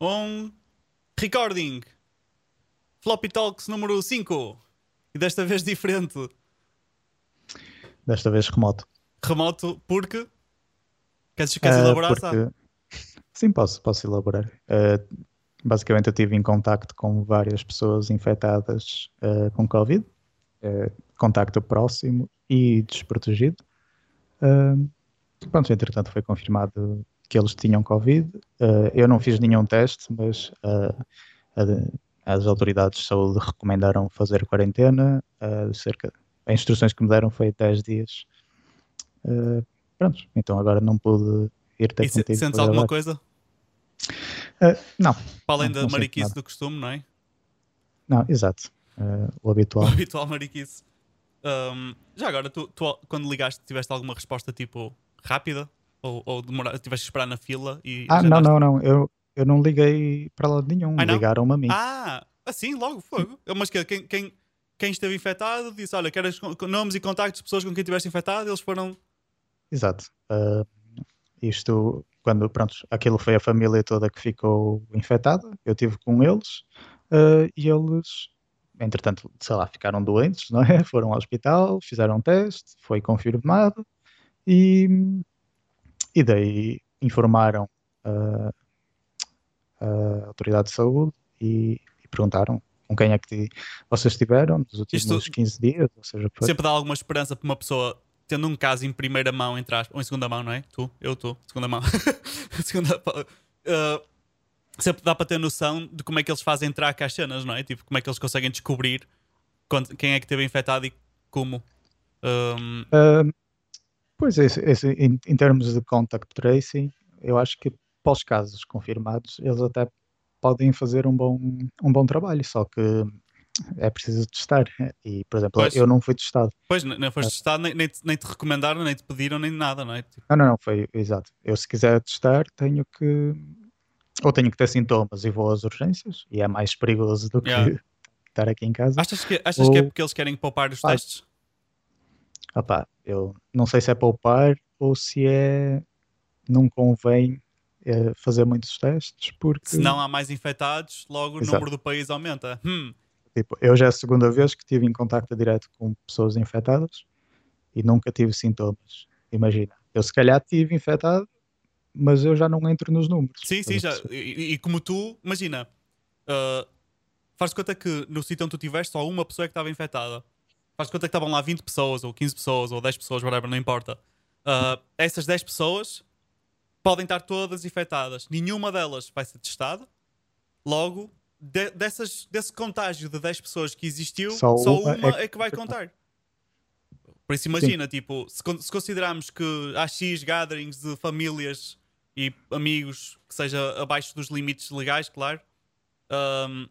Um recording. Floppy Talks número 5. E desta vez diferente. Desta vez remoto. Remoto porque. Queres, queres Ah, elaborar, porque-? Sim, posso, posso elaborar. Ah, basicamente, eu tive em contacto com várias pessoas infectadas ah, com Covid, contacto próximo e desprotegido. Ah, pronto, entretanto, foi confirmado que eles tinham Covid. Ah, eu não fiz nenhum teste, mas a- as autoridades de saúde recomendaram fazer quarentena. ah, cerca, as instruções que me deram foi 10 dias. Pronto, então agora não pude ir ter E contigo sentes alguma gravar. coisa? Não, Para além Não, da não mariquice do costume, não é? não, exato. O O habitual. habitual mariquice. Um, já agora, tu, tu, quando ligaste, tiveste alguma resposta tipo rápida? Ou, ou demora- tiveste que esperar na fila e. Ah, não, não, não. Eu, eu não liguei para lado nenhum. Ah? Ligaram-me a mim. Ah, assim, logo, fogo. Mas que, quem, quem, quem esteve infectado disse: Olha, queres nomes e contactos de pessoas com quem estiveste infectado? Eles foram. Exato. Ah, isto, quando, pronto, aquilo foi a família toda que ficou infectada. Eu tive com eles ah, e eles, entretanto, sei lá, ficaram doentes, não é? Foram ao hospital, fizeram um teste, foi confirmado e, e daí informaram ah, a autoridade de saúde e, e perguntaram com quem é que vocês estiveram nos últimos Isto- 15 dias, ou seja, foi. Sempre dá alguma esperança para uma pessoa tendo um caso em primeira mão, entre aspas, ou em segunda mão, não é? Tu, eu, tu, segunda mão. segunda, uh, sempre dá para ter noção de como é que eles fazem entrar cá as cenas, não é? Tipo, como é que eles conseguem descobrir quando- quem é que esteve infectado e como. Um, Ah, pois, esse, esse- em, em termos de contact tracing, eu acho que para os casos confirmados, eles até podem fazer um bom, um bom trabalho, só que é preciso testar. E, por exemplo, Pois. eu não fui testado. pois, não foste testado, nem, nem, te, nem te recomendaram, nem te pediram, nem nada, não é? Tipo, Não, não, não, foi exato. Eu, se quiser testar, tenho que. Ou tenho que ter sintomas e vou às urgências, e é mais perigoso do que Yeah. estar aqui em casa. achas que, achas que é Ou- porque eles querem poupar os Ah. testes? Opá, eu não sei se é poupar ou se é. Não convém eh, fazer muitos testes, porque. Se não há mais infectados, logo o Exato. número do país aumenta. Hum, Tipo, eu já é a segunda vez que estive em contacto direto com pessoas infectadas e nunca tive sintomas. Imagina, eu se calhar tive infectado, mas eu já não entro nos números. Sim, sim, já. E, e como tu, imagina, uh, faz conta que no sítio onde tu estiveste só uma pessoa é que estava infectada. Faz conta que estavam lá 20 pessoas, ou 15 pessoas, ou 10 pessoas, whatever, não importa. Uh, essas 10 pessoas podem estar todas infectadas. Nenhuma delas vai ser testada. Logo, de- dessas, desse contágio de 10 pessoas que existiu, só, Só uma, uma é, é que vai contar. Por isso, imagina, tipo, se, se considerarmos que há X gatherings de famílias e amigos que seja abaixo dos limites legais, claro, um,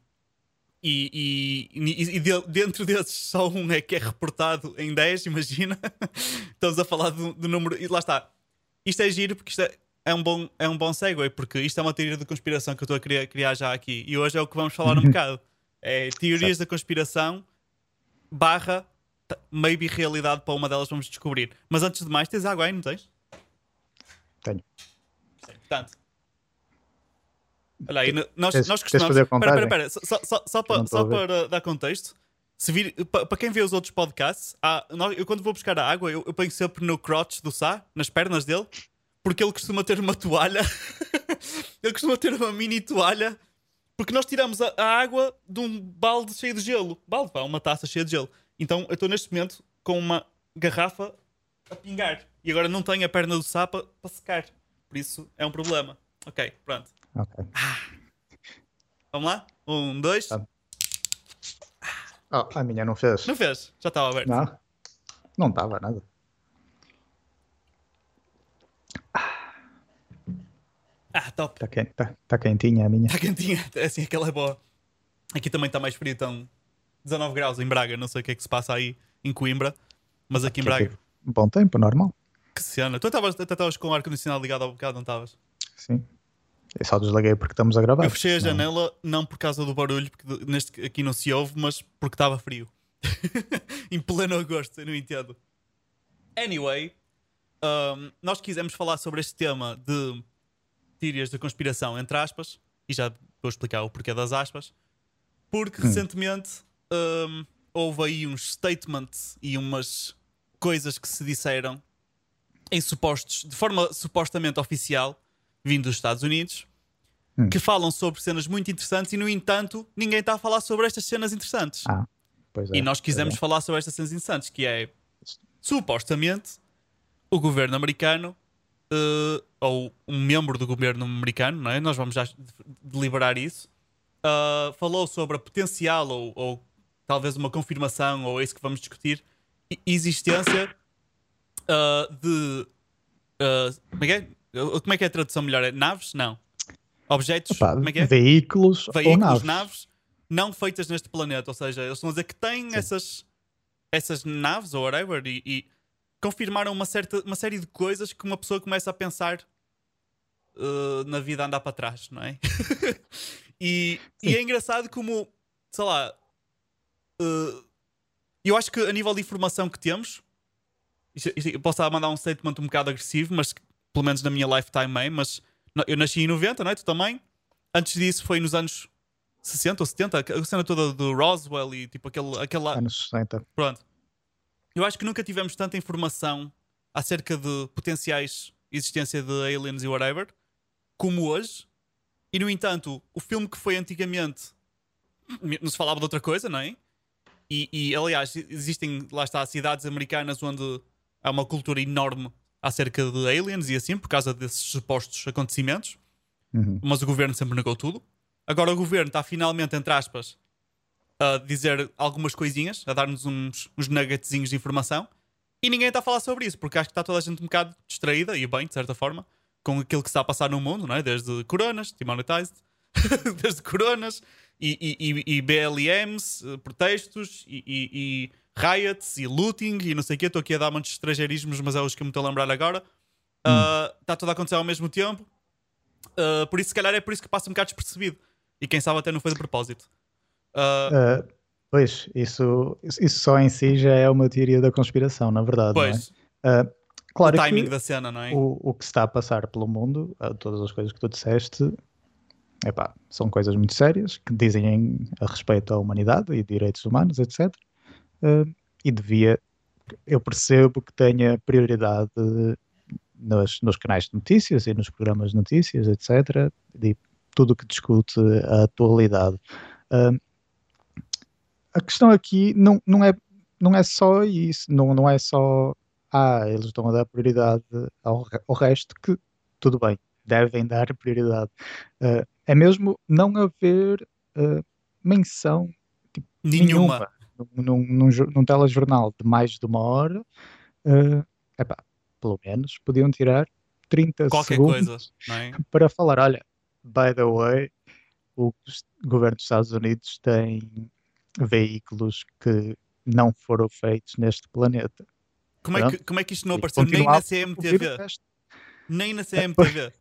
e, e, e- de- dentro desses só um é que é reportado em 10, imagina. Estamos a falar do, do número. E lá está. Isto é giro porque isto é, é um bom, é um bom segue, porque isto é uma teoria de conspiração que eu estou a criar, criar já aqui. E hoje é o que vamos falar um bocado. É teorias da conspiração barra maybe realidade para uma delas vamos descobrir. Mas antes de mais, tens água aí, não tens? Tenho. Portanto. Olha aí, nós, Queres- nós costumamos. fazer a Espera, espera, contagem? espera. Só, só, só, para, só para dar contexto, se vir, pa- para quem vê os outros podcasts, há- eu quando vou buscar a água, eu, eu ponho sempre no crotch do Sá, nas pernas dele, porque ele costuma ter uma toalha. ele costuma ter uma mini toalha, porque nós tiramos a, a água de um balde cheio de gelo. Balde, pá, uma taça cheia de gelo. Então eu estou neste momento com uma garrafa a pingar. E agora não tenho a perna do Sá para para secar. Por isso é um problema. Ok, pronto. Ok. Vamos lá? Um, dois. Tá. Oh, a minha não fez. Não fez? Já estava aberto. Não, não estava nada. Ah, top. Está quente, tá, tá quentinha a minha. Está quentinha. É assim, aquela é boa. Aqui também está mais frio, estão 19 graus em Braga. Não sei o que é que se passa aí em Coimbra, mas aqui em Já Braga. um Bom tempo, normal. Que cena. Tu estavas- até estavas com o ar-condicionado ligado ao bocado, não estavas? Sim. Eu só desliguei porque estamos a gravar. Eu fechei a janela não por causa do barulho, porque neste aqui não se ouve, mas porque estava frio. em pleno agosto, eu não entendo. Anyway, um, nós quisemos falar sobre este tema de teorias da conspiração, entre aspas, e já vou explicar o porquê das aspas, porque Hum. recentemente hum, houve aí uns statements e umas coisas que se disseram em supostos, de forma supostamente oficial, vindo dos Estados Unidos, Hum. que falam sobre cenas muito interessantes e, no entanto, ninguém está a falar sobre estas cenas interessantes. Ah, é. E nós quisemos pois falar sobre estas cenas interessantes, que é supostamente o governo americano eh, ou um membro do governo americano, não é? Nós vamos já de- deliberar isso. ah, falou sobre a potencial ou, ou talvez uma confirmação, ou é isso que vamos discutir, existência ah, de ah, como, é que é? Como é que é a tradução melhor? É naves? Não. Objetos? Opa, como é que é? Veículos, ou veículos, naves. naves. não feitas neste planeta. Ou seja, eles estão a dizer que têm essas, essas naves ou whatever e, e confirmaram uma, certa, uma série de coisas que uma pessoa começa a pensar uh, na vida andar para trás, não é? e, e é engraçado como, sei lá, uh, eu acho que a nível de informação que temos, isto- isto- eu posso mandar um statement um bocado agressivo, mas pelo menos na minha lifetime é, mas eu nasci em 90, não é? Tu também? Antes disso foi nos anos 60 ou 70, a cena toda do Roswell e tipo aquele, aquela. Anos 60. Pronto. Eu acho que nunca tivemos tanta informação acerca de potenciais existência de aliens e whatever como hoje. E no entanto, o filme que foi antigamente não se falava de outra coisa, não é? E, e, aliás, existem, lá está, cidades americanas onde há uma cultura enorme acerca de aliens e assim, por causa desses supostos acontecimentos Uhum. mas o governo sempre negou tudo. Agora o governo está finalmente, entre aspas, a dizer algumas coisinhas, a dar-nos uns, uns nuggetzinhos de informação, e ninguém está a falar sobre isso, porque acho que está toda a gente um bocado distraída, e bem, de certa forma, com aquilo que está a passar no mundo, não é? desde coronas, demonetized, desde coronas, e, e, e, e BLMs, eh, protestos, e, e, e riots, e looting, e não sei o quê. Estou aqui a dar muitos estrangeirismos, mas é os que eu me estou a lembrar agora. Ah, Está tudo a acontecer ao mesmo tempo. Uh, por isso, se calhar, é por isso que passa um bocado despercebido. E quem sabe até não foi de propósito. Uh, pois, isso, isso só em si já é uma teoria da conspiração, na verdade. pois, Não é? Claro o timing que da cena, não é? o, o que se está a passar pelo mundo, todas as coisas que tu disseste, epá, são coisas muito sérias que dizem a respeito à humanidade e direitos humanos, etc. Ah, e devia, eu percebo que tenha prioridade nos, nos canais de notícias e nos programas de notícias, etc. De tudo o que discute a atualidade. Ah, a questão aqui não, não, é, não é só isso, não, não é só ah, eles estão a dar prioridade ao, ao resto, que tudo bem, devem dar prioridade. Ah, é mesmo não haver ah, menção Nenhuma. num, num, num, num telejornal de mais de uma hora, ah, epá, pelo menos podiam tirar 30 Qualquer segundos coisa, é? para falar, olha, by the way, o governo dos Estados Unidos tem veículos que não foram feitos neste planeta. Como é, que, como é que isto não apareceu nem na CMTV? Nem na CMTV.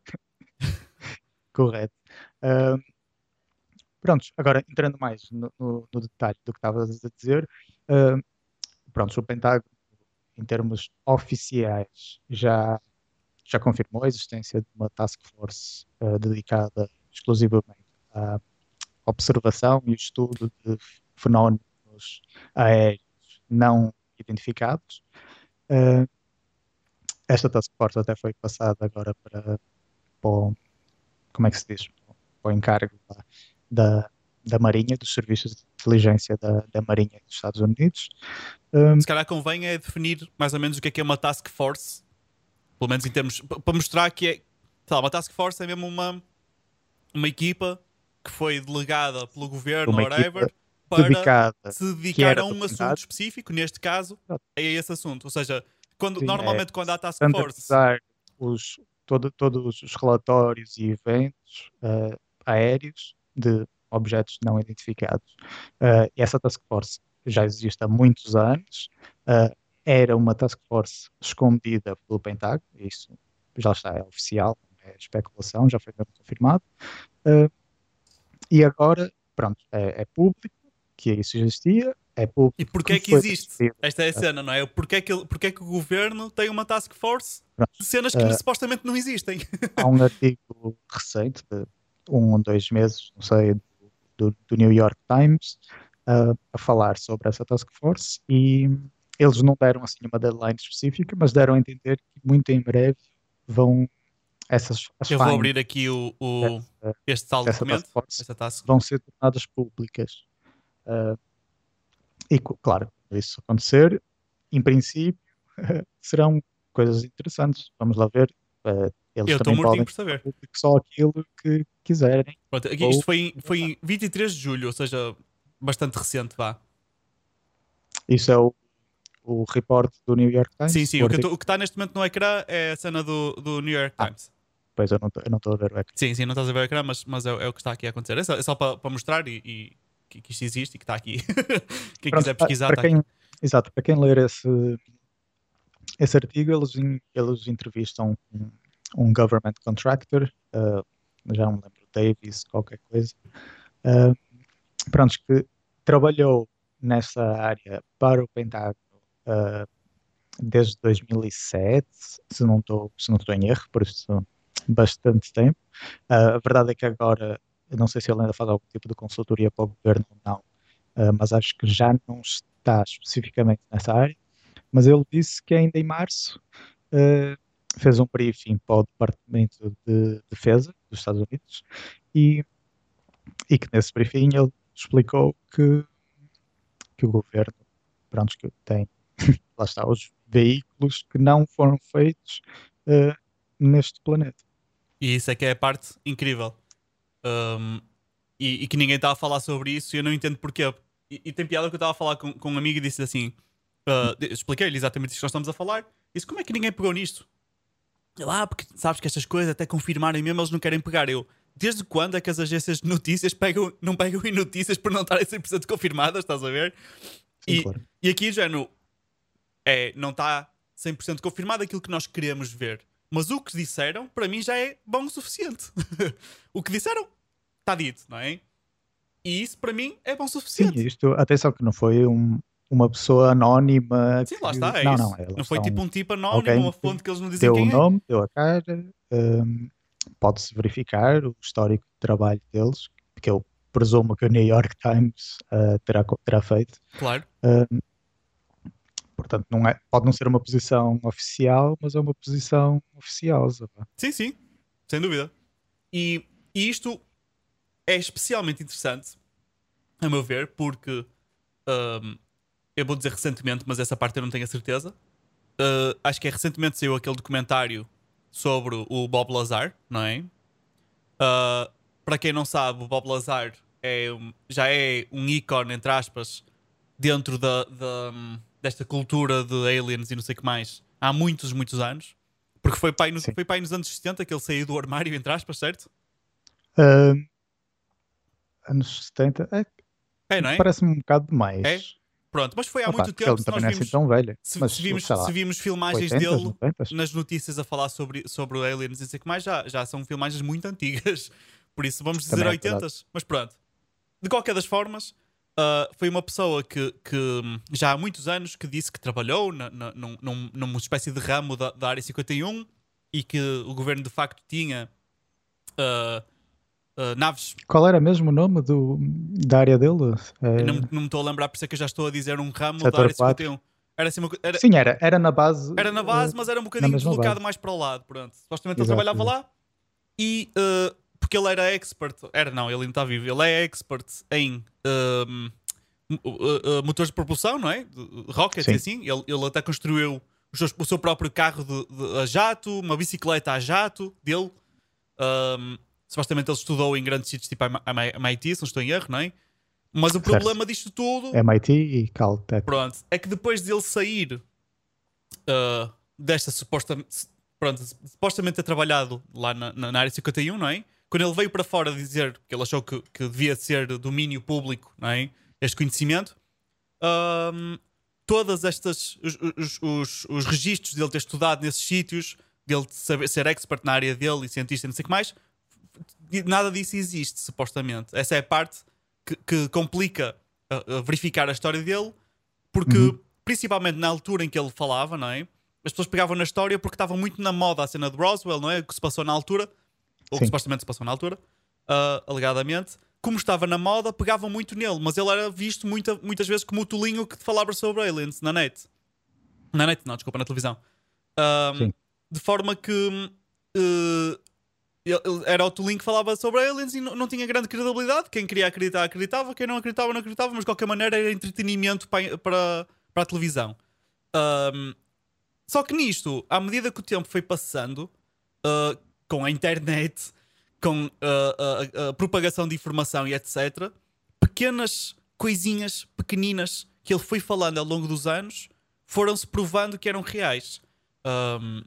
Correto. Ahm, prontos, agora entrando mais no, no- no detalhe do que estavas a dizer, pronto, o Pentágono, em termos oficiais, já, já confirmou a existência de uma task force ah, dedicada exclusivamente à observação e estudo de fenómenos aéreos não identificados. Ah, esta task force até foi passada agora para, para o- como é que se diz? Para o encargo da, da, da Marinha, dos serviços de inteligência da, da Marinha dos Estados Unidos. Um, Se calhar convém é definir mais ou menos o que é que é uma task force. Pelo menos em termos. Para mostrar que é. lá, uma task force é mesmo uma, uma equipa que foi delegada pelo governo, whatever, para dedicada. se dedicar a um assunto específico, neste caso, é esse assunto. Ou seja, quando, Sim, é normalmente quando há task force. os, todo, todos os relatórios e eventos eh, aéreos de objetos não identificados. E essa task force já existe há muitos anos. eh, era uma task force escondida pelo Pentágono, isso já está, é oficial, é especulação, já foi confirmado. Eh, e agora, pronto, é, é público que isso existia, é público. E porquê é que existe? decidido. Esta é a cena, não é? Porquê é que, ele- porquê é que o governo tem uma task force Pronto. de cenas que Eh, supostamente não existem? Há um artigo recente de um ou dois meses, não sei, do, do New York Times, uh, a falar sobre essa task force e eles não deram assim uma deadline específica, mas deram a entender que muito em breve vão essas Eu vou abrir aqui o, o este tal documento, task force, task. vão ser tornadas públicas. Uh, e claro, isso acontecer, em princípio, serão coisas interessantes. Vamos lá ver. Uh, eles Eu estou mortinho por saber. Só aquilo que quiserem. Pronto, aqui. Isto foi, foi em 23 de julho, ou seja, bastante recente, vá. Isso é o, o report do New York Times? Sim, sim. O que, o que está neste momento no ecrã é a cena do, do New York ah, Times. Pois eu não estou a ver o ecrã. Sim, sim, não estás a ver o ecrã, mas, mas é, é o que está aqui a acontecer. É só, é só para, para mostrar e, e que, que, isto existe e que está aqui. quem Pronto, quiser pesquisar, para quem, aqui. Exato, para quem ler esse, esse artigo, eles, eles entrevistam um, um government contractor, uh, já não lembro, Davis, qualquer coisa, uh, pronto, que trabalhou nessa área para o Pentágono uh, desde 2007, se não estou se não estou em erro, por isso bastante tempo. Uh, a verdade é que agora, não sei se ele ainda faz algum tipo de consultoria para o governo ou não, uh, mas acho que já não está especificamente nessa área. Mas ele disse que ainda em março uh, fez um briefing para o Departamento de Defesa dos Estados Unidos e, e que nesse briefing ele explicou que, que o governo pronto, que tem lá está, os veículos que não foram feitos uh, neste planeta. E isso é que é a parte incrível. Um, e, e, que ninguém está a falar sobre isso e eu não entendo porquê. E, e tem piada que eu estava a falar com, com um amigo e disse assim: uh, expliquei-lhe exatamente isso que nós estamos a falar. Disse: como é que ninguém pegou nisto? Ah, porque sabes que estas coisas até confirmarem mesmo eles não querem pegar. Eu, desde quando é que as agências de notícias pegam, não pegam em notícias por não estarem 100% confirmadas? Estás a ver? Sim, e, claro. e aqui já no, é, não está 100% confirmado aquilo que nós queremos ver. Mas o que disseram, para mim, já é bom o suficiente. o que disseram, está dito, não é? E isso, para mim, é bom o suficiente. Sim, isto, atenção que não foi um, uma pessoa anónima. Sim, lá está, é não. Não, é, não foi tipo um tipo anónimo, uma fonte que eles não dizem deu quem o é. nome, deu a cara, um, pode-se verificar o histórico de trabalho deles, que eu presumo que o New York Times uh, terá, terá feito. Claro. Um, Portanto, não é, pode não ser uma posição oficial, mas é uma posição oficiosa. Sim, sim, sem dúvida. E, e, isto é especialmente interessante, a meu ver, porque um, eu vou dizer recentemente, mas essa parte eu não tenho a certeza. Uh, acho que é recentemente saiu aquele documentário sobre o Bob Lazar, não é? Uh, para quem não sabe, o Bob Lazar é, já é um ícone, entre aspas, dentro da, da, desta cultura de aliens e não sei o que mais há muitos, muitos anos. Porque foi pai, no, foi pai nos anos 70 que ele saiu do armário, entre aspas, certo? Uh, anos 70? É, é não é? Parece-me um bocado demais. É? Pronto, mas foi há Opa, muito tempo. Se nós é assim vimos, tão velho. Se, mas, se, vimos, se vimos filmagens 80, dele 90? nas notícias a falar sobre, sobre aliens e não sei o que mais, já, já são filmagens muito antigas. Por isso vamos dizer 80, é mas pronto. De qualquer das formas, Uh, foi uma pessoa que, que, já há muitos anos que disse que trabalhou na, na, num, numa espécie de ramo da, da, área 51 e que o governo de facto tinha uh, uh, naves. Qual era mesmo o nome do, da área dele? É... Não, não, me estou a lembrar, por isso é que eu já estou a dizer um ramo Setor da área 51. Era assim uma, era, Sim, era, era na base. Era na base, mas era um bocadinho deslocado base. mais para o lado. Pronto. Supostamente ele trabalhava exato. lá e porque ele era expert, era não, ele ainda está vivo, ele é expert em um, uh, uh, motores de propulsão, não é? Rockets e assim, ele, ele até construiu o seu, o seu próprio carro de, de, a jato, uma bicicleta a jato dele. Um, supostamente ele estudou em grandes sítios tipo MIT, se não estou em erro, não é? Mas o certo. problema disto tudo. MIT e Caltech. Pronto, é que depois dele sair uh, desta suposta. Pronto, supostamente ter trabalhado lá na, na área 51, não é? quando ele veio para fora dizer que ele achou que, que devia ser domínio público, não é? este conhecimento, um, todas estas os, os, os, os, registros dele ter estudado nesses sítios, dele saber, ser expert na área dele e cientista, não sei o que mais, nada disso existe, supostamente. Essa é a parte que, que complica a, a verificar a história dele, porque uhum. principalmente na altura em que ele falava, não é? As pessoas pegavam na história porque estava muito na moda a cena de Roswell, não é? O que se passou na altura ou que supostamente se passou na altura. uh, alegadamente, como estava na moda, pegavam muito nele, mas ele era visto muita, muitas vezes como o tolinho que falava sobre aliens na net. Na net, não, desculpa, na televisão. Um, de forma que uh, era o tolinho que falava sobre aliens e não, não, tinha grande credibilidade. Quem queria acreditar, acreditava. Quem não acreditava, não acreditava. Mas de qualquer maneira era entretenimento para, para, para a televisão. Um, só que nisto, à medida que o tempo foi passando, uh, com a internet, com a, a, a, propagação de informação e etc., pequenas coisinhas pequeninas que ele foi falando ao longo dos anos foram-se provando que eram reais. Um,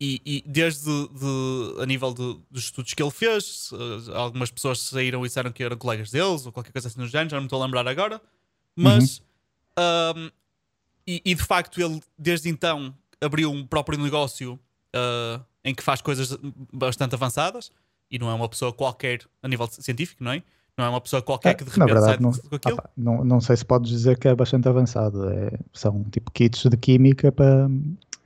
e, e, desde de, a nível de, dos estudos que ele fez, algumas pessoas saíram e disseram que eram colegas deles ou qualquer coisa assim no género, já não me estou a lembrar agora. Mas, uhum. um, e, e, de facto, ele desde então abriu um próprio negócio uh, em que faz coisas bastante avançadas e não é uma pessoa qualquer a nível científico, não é? Não é uma pessoa qualquer que de repente verdade, não, opa, não, não sei se podes dizer que é bastante avançado. É, são tipo kits de química para,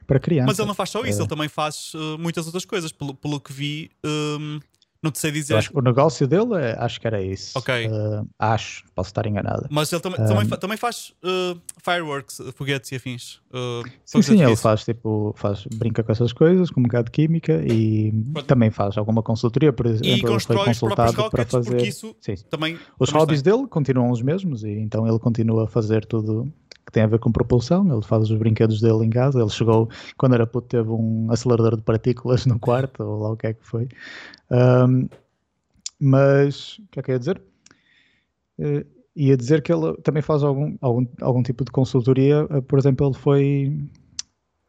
para crianças. Mas ele não faz só isso, é. ele também faz uh, muitas outras coisas. Pelo, pelo que vi, um, não te sei dizer. Acho, o negócio dele, é, acho que era isso. Ok. Uh, acho, posso estar enganado. Mas ele tam um, também, fa também faz uh, fireworks, foguetes e afins. Uh, sim, sim, ele faz tipo, faz, brinca com essas coisas, com um bocado de química e Pode. também faz alguma consultoria, por exemplo. E constrói os próprios para fazer. Isso sim. também, os também hobbies dele continuam os mesmos e então ele continua a fazer tudo que tem a ver com propulsão, ele faz os brinquedos dele em casa, ele chegou, quando era puto, teve um acelerador de partículas no quarto, ou lá o que é que foi. Um, mas, o que é que eu ia dizer? Uh, ia dizer que ele também faz algum, algum, algum tipo de consultoria, uh, por exemplo, ele foi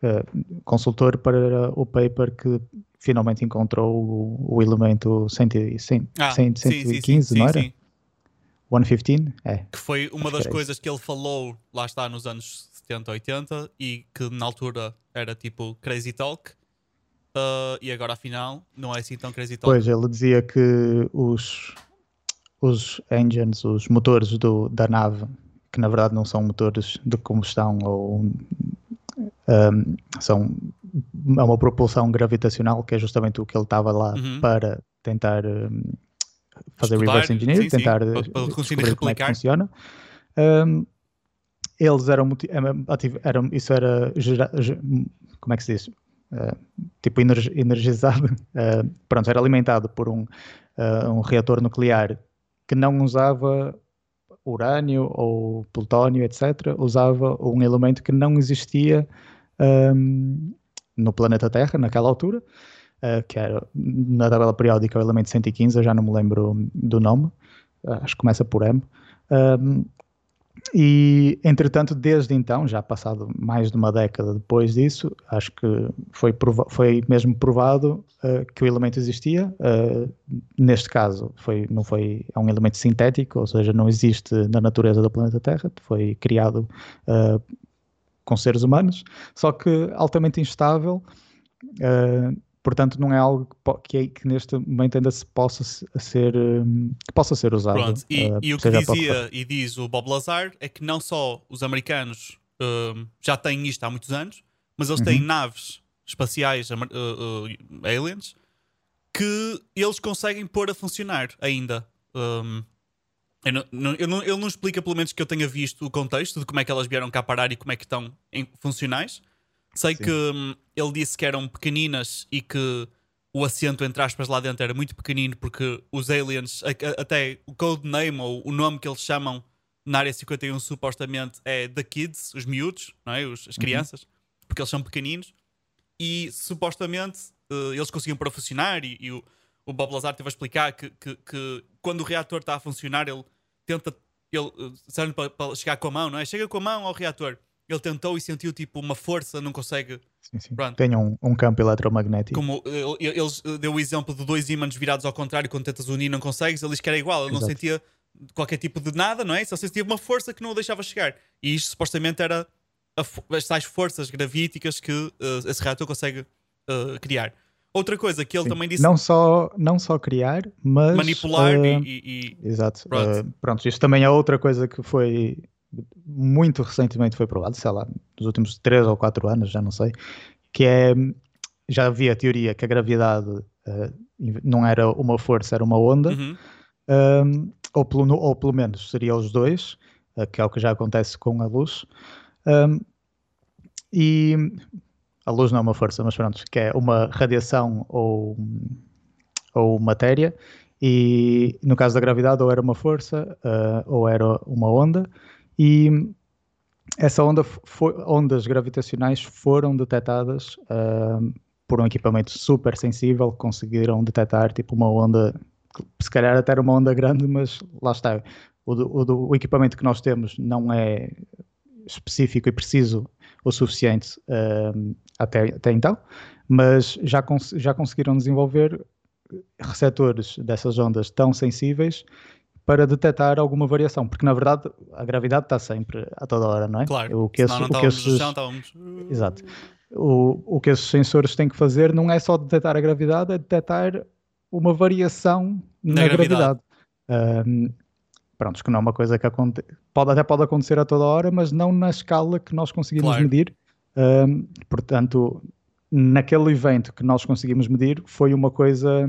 uh, consultor para o paper que finalmente encontrou o, o elemento 100, 100, ah, 100, 115, sim, sim, não era? Sim, 115? É. Que foi uma das que coisas que ele falou, lá está, nos anos 70, 80 e que na altura era tipo crazy talk. Uh, e agora afinal não é assim tão crazy talk. Pois, ele dizia que os, os engines, os motores do, da nave, que na verdade não são motores de combustão ou um, são é uma propulsão gravitacional, que é justamente o que ele estava lá uhum. para tentar um, fazer Estudar, reverse engineering, sim, tentar sim, para, para descobrir como é que funciona. Um, eles eram, eram, isso era como é que se diz? Uh, tipo energizado, uh, pronto, era alimentado por um, uh, um reator nuclear que não usava urânio ou plutónio, etc. Usava um elemento que não existia um, no planeta Terra naquela altura uh, que era na tabela periódica o elemento 115, eu já não me lembro do nome, uh, acho que começa por M. Um, e, entretanto, desde então, já passado mais de uma década depois disso, acho que foi, foi mesmo provado uh, que o elemento existia. Uh, neste caso, foi, não foi, é um elemento sintético, ou seja, não existe na natureza do planeta Terra, foi criado uh, com seres humanos, só que altamente instável. Portanto, não é algo que, que, que neste momento ainda se possa ser, hum, que possa ser usado. Pronto. E, uh, e o que dizia e diz o Bob Lazar é que não só os americanos uh, já têm isto há muitos anos, mas eles têm uhum. naves espaciais uh, aliens que eles conseguem pôr a funcionar ainda. Um, eu não, não, eu não, ele não explica, pelo menos, que eu tenha visto o contexto de como é que elas vieram cá parar e como é que estão em, funcionais. Sei Sim. que hum, ele disse que eram pequeninas e que o assento, entre aspas, lá dentro era muito pequenino porque os aliens, até o codename ou o nome que eles chamam na área 51 supostamente é The Kids, os miúdos, não é? Os, as uhum. crianças, uhum. porque eles são pequeninos e supostamente uh, eles conseguiam para funcionar e, e, o, o Bob Lazar teve a explicar que, que, que, quando o reator está a funcionar ele tenta ele, uh, para, para chegar com a mão, não é? Chega com a mão ao reator ele tentou e sentiu tipo uma força, não consegue. Sim, sim. Tem um, um, campo eletromagnético. Como eles deu o exemplo de dois ímãs virados ao contrário, quando tentas unir não consegues, ele disse que era igual, ele Exato. não sentia qualquer tipo de nada, não é? Só sentia uma força que não o deixava chegar. E isto supostamente era a, as tais forças gravíticas que uh, esse reator consegue uh, criar. Outra coisa que ele Sim. também disse. Não só, não só criar, mas. Manipular uh, e, e, Exato. Pronto. Uh, pronto, isto também é outra coisa que foi muito recentemente foi provado, sei lá, nos últimos 3 ou 4 anos, já não sei, que é, já havia a teoria que a gravidade uh, não era uma força, era uma onda, Uhum. um, ou, pelo, ou pelo menos seria os dois, uh, que é o que já acontece com a luz. Um, e a luz não é uma força, mas pronto, que é uma radiação ou, ou matéria, e no caso da gravidade, ou era uma força uh, ou era uma onda, e essa onda foi, ondas gravitacionais foram detectadas uh, por um equipamento super sensível, conseguiram detectar tipo uma onda, se calhar até era uma onda grande, mas lá está. O, o, o equipamento que nós temos não é específico e preciso o suficiente uh, até, até então, mas já, cons já conseguiram desenvolver receptores dessas ondas tão sensíveis para detectar alguma variação, porque na verdade a gravidade está sempre a toda hora, não é? Claro, o que esses, não o que esses, chão, estávamos... Exato. O, o que esses sensores têm que fazer não é só detectar a gravidade, é detectar uma variação na, na gravidade. gravidade. Um, pronto, que não é uma coisa que acontece, pode, até pode acontecer a toda hora, mas não na escala que nós conseguimos claro. medir. Um, portanto, naquele evento que nós conseguimos medir, foi uma coisa,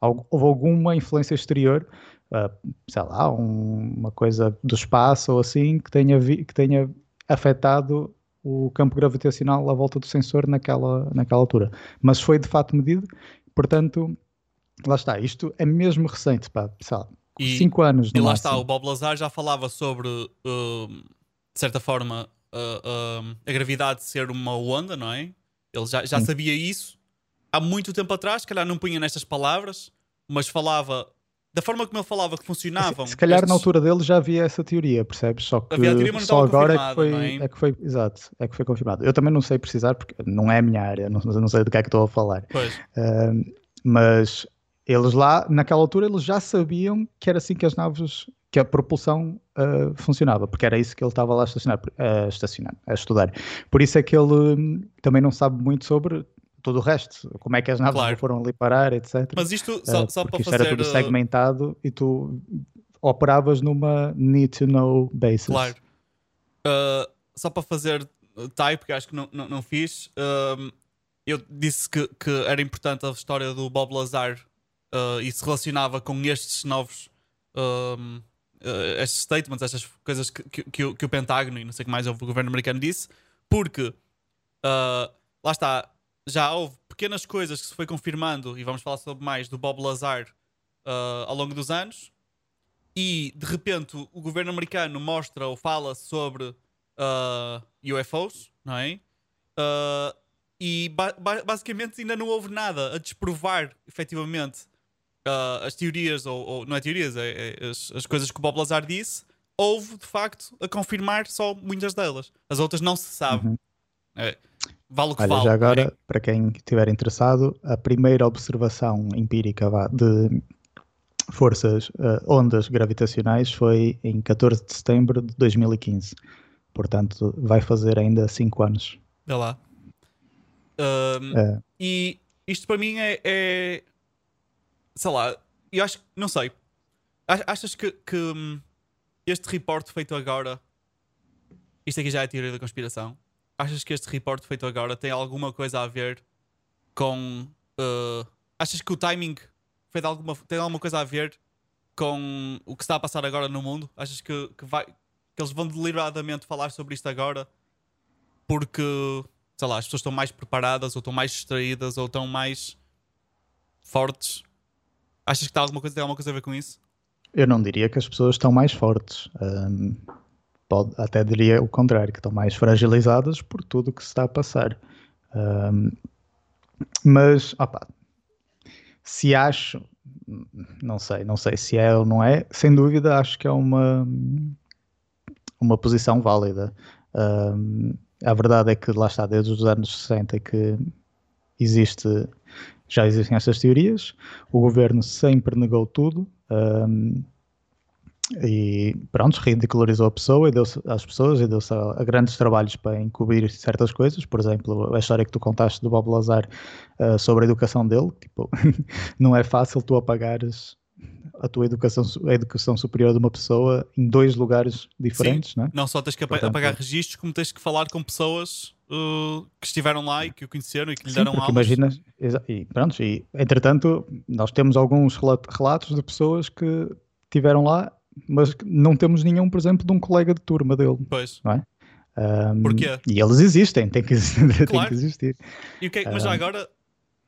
houve alguma influência exterior, uh, sei lá, um, uma coisa do espaço ou assim, que tenha, vi, que tenha afetado o campo gravitacional à volta do sensor naquela, naquela altura. Mas foi de fato medido, portanto, lá está, isto é mesmo recente, pá, sei lá, e, cinco anos. E lá máximo. está, o Bob Lazar já falava sobre, uh, de certa forma, uh, uh, a gravidade ser uma onda, não é? Ele já, já sabia isso há muito tempo atrás, se calhar não punha nestas palavras, mas falava da forma como ele falava que funcionavam. Se, calhar estes... na altura dele já havia essa teoria, percebes? Só que teoria, só agora é que, foi, é? é? que foi, exato, é que foi confirmado. Eu também não sei precisar porque não é a minha área, não, não sei do que é que estou a falar. Uh, mas eles lá, naquela altura, eles já sabiam que era assim que as naves, que a propulsão uh, funcionava, porque era isso que ele estava lá a estacionar, a estacionar, a estudar. Por isso é que ele hum, também não sabe muito sobre todo o resto, como é que as naves claro. foram ali parar, etc. Mas isto só, uh, só para isto fazer... era tudo segmentado e tu operavas numa need to know basis. Claro. Uh, só para fazer type, que acho que não, não, não fiz, uh, eu disse que, que, era importante a história do Bob Lazar uh, e se relacionava com estes novos uh, estes statements, estas coisas que, que, que, o, que, o, Pentágono e não sei o que mais o governo americano disse, porque lá está, já houve pequenas coisas que se foi confirmando, e vamos falar sobre mais, do Bob Lazar ao longo dos anos, e de repente o governo americano mostra ou fala sobre UFOs, não é? e ba basicamente ainda não houve nada a desprovar efetivamente uh, as teorias, ou, ou, não é teorias, é, é as, as, coisas que o Bob Lazar disse, houve de facto a confirmar só muitas delas. As outras não se sabe. Uhum. É, vale o que Olha, vale. Já agora, é? para quem estiver interessado, a primeira observação empírica de forças, uh, ondas gravitacionais foi em 14 de setembro de 2015. Portanto, vai fazer ainda 5 anos. Vê lá. Um, é. E isto para mim é, é, sei lá, eu acho, não sei. Achas que, que hum, este reporte feito agora, isto aqui já é a teoria da conspiração, achas que este reporte feito agora tem alguma coisa a ver com. Uh, achas que o timing foi alguma, tem alguma coisa a ver com o que está a passar agora no mundo? Achas que, que, vai, que eles vão deliberadamente falar sobre isto agora porque, sei lá, as pessoas estão mais preparadas ou estão mais distraídas ou estão mais fortes Achas que está alguma coisa, tem alguma coisa a ver com isso? Eu não diria que as pessoas estão mais fortes. Um, pode, até diria o contrário, que estão mais fragilizadas por tudo o que se está a passar. Um, mas, opa, se acho, não sei, não sei se é ou não é, sem dúvida acho que é uma, uma posição válida. Um, a verdade é que lá está, desde os anos 60 que existe já existem essas teorias, o governo sempre negou tudo um, e pronto, ridicularizou a pessoa e deu às pessoas e deu-se a, a, grandes trabalhos para encobrir certas coisas, por exemplo, a história que tu contaste do Bob Lazar uh, sobre a educação dele, tipo, não é fácil tu apagares a tua educação, a educação superior de uma pessoa em dois lugares diferentes, Sim, não é? Não só tens que Portanto, apagar registros, como tens que falar com pessoas uh, que estiveram lá e que o conheceram e que lhe Sim, deram aulas. imagina, exa- e pronto, e entretanto, nós temos alguns rela- relatos de pessoas que estiveram lá, mas não temos nenhum, por exemplo, de um colega de turma dele. Pois. Ahm, Porquê? E eles existem, tem que, Claro. que existir. E o que é- mas já agora,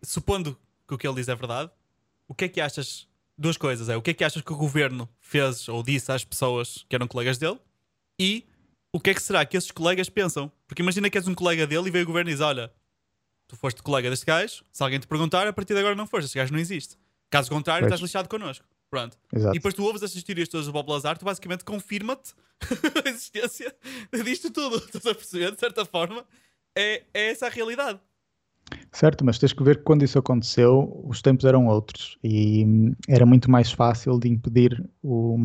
supondo que o que ele diz é verdade, o que é que achas? Duas coisas é o que é que achas que o governo fez ou disse às pessoas que eram colegas dele e o que é que será que esses colegas pensam? Porque imagina que és um colega dele e veio o governo e diz: Olha, tu foste colega deste gajo, se alguém te perguntar, a partir de agora não foste, este gajo não existe. Caso contrário, Pois. estás lixado connosco. Pronto. Exato. E depois tu ouves essas teorias todas do Bob Lazar, tu basicamente confirma-te a existência disto tudo. Estás a perceber? De certa forma, é, é essa a realidade. Certo, mas tens que ver que quando isso aconteceu, os tempos eram outros e hum, era muito mais fácil de impedir o-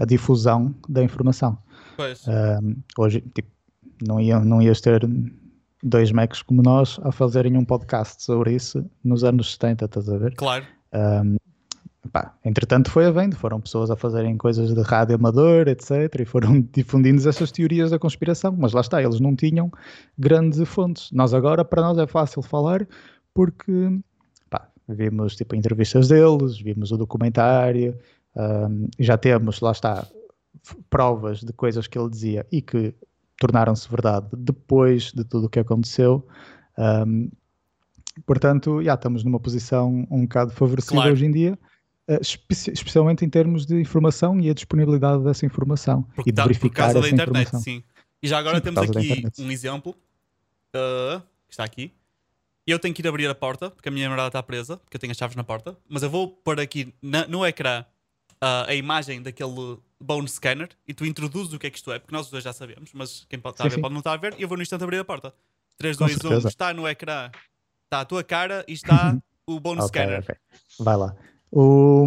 a difusão da informação. Pois. Ahm, hoje, tipo, não, iam, não ias ter dois Macs como nós a fazerem um podcast sobre isso nos anos 70, estás a ver? Claro. Pá, entretanto foi havendo, foram pessoas a fazerem coisas de rádio amador, etc. E foram difundindo essas teorias da conspiração, mas lá está, eles não tinham grandes fontes. Nós agora, para nós é fácil falar porque pá, vimos tipo entrevistas deles, vimos o documentário, ahm, já temos, lá está, provas de coisas que ele dizia e que tornaram-se verdade depois de tudo o que aconteceu. Ahm, portanto, já estamos numa posição um bocado favorecida Claro. hoje em dia, espe- especialmente em termos de informação e a disponibilidade dessa informação e de tá- por verificar causa essa da internet, informação. sim. E já agora Sim, por temos aqui um exemplo uh, que está aqui. Eu tenho que ir abrir a porta porque a minha namorada está presa, porque eu tenho as chaves na porta. Mas eu vou pôr aqui na- no ecrã uh, a imagem daquele bone scanner e tu introduzes o que é que isto é, porque nós os dois já sabemos, mas quem pode estar a Sim, ver sim. pode não estar a ver. E eu vou no instante abrir a porta. 3, Com 2, 1, certeza. está no ecrã, está a tua cara e está o bone Ok, scanner. ok. Vai lá. O,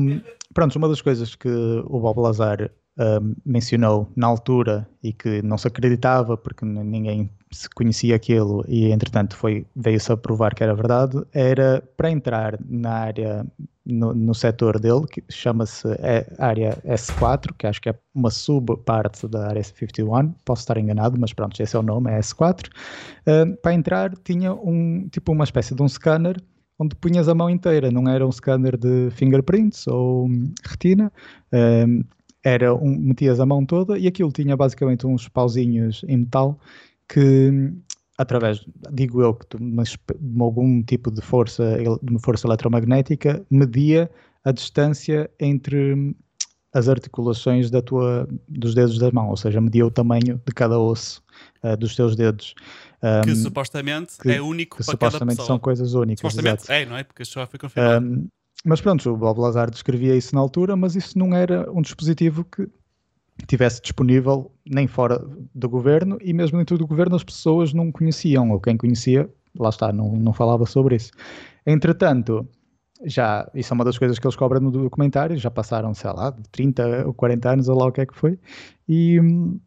pronto, uma das coisas que o Bob Lazar ahm, mencionou na altura e que não se acreditava porque ninguém se conhecia aquilo e entretanto foi, veio-se a provar que era verdade, era para entrar na área, no, no setor dele, que chama-se é, área S4, que acho que é uma subparte da área 51, posso estar enganado, mas pronto, esse é o nome, é S4. Ahm, para entrar tinha um tipo uma espécie de um scanner onde punhas a mão inteira, não era um scanner de fingerprints ou hum, retina, hum, era um, metias a mão toda e aquilo tinha basicamente uns pauzinhos em metal que hum, através, digo eu, de, algum tipo de força, de uma força eletromagnética, media a distância entre as articulações da tua, dos dedos da mão, ou seja, media o tamanho de cada osso ah, dos teus dedos. Que Hum, supostamente que- é único que para cada supostamente pessoa. são coisas únicas. supostamente exato. é, não é? Porque isso já foi confirmado. Um, mas pronto, o Bob Lazar descrevia isso na altura, mas isso não era um dispositivo que tivesse disponível nem fora do governo e mesmo dentro do governo as pessoas não conheciam, ou quem conhecia, lá está, não, não falava sobre isso. Entretanto, já, isso é uma das coisas que eles cobram no documentário, já passaram, sei lá, 30 ou 40 anos, ou lá o que é que foi, e hum,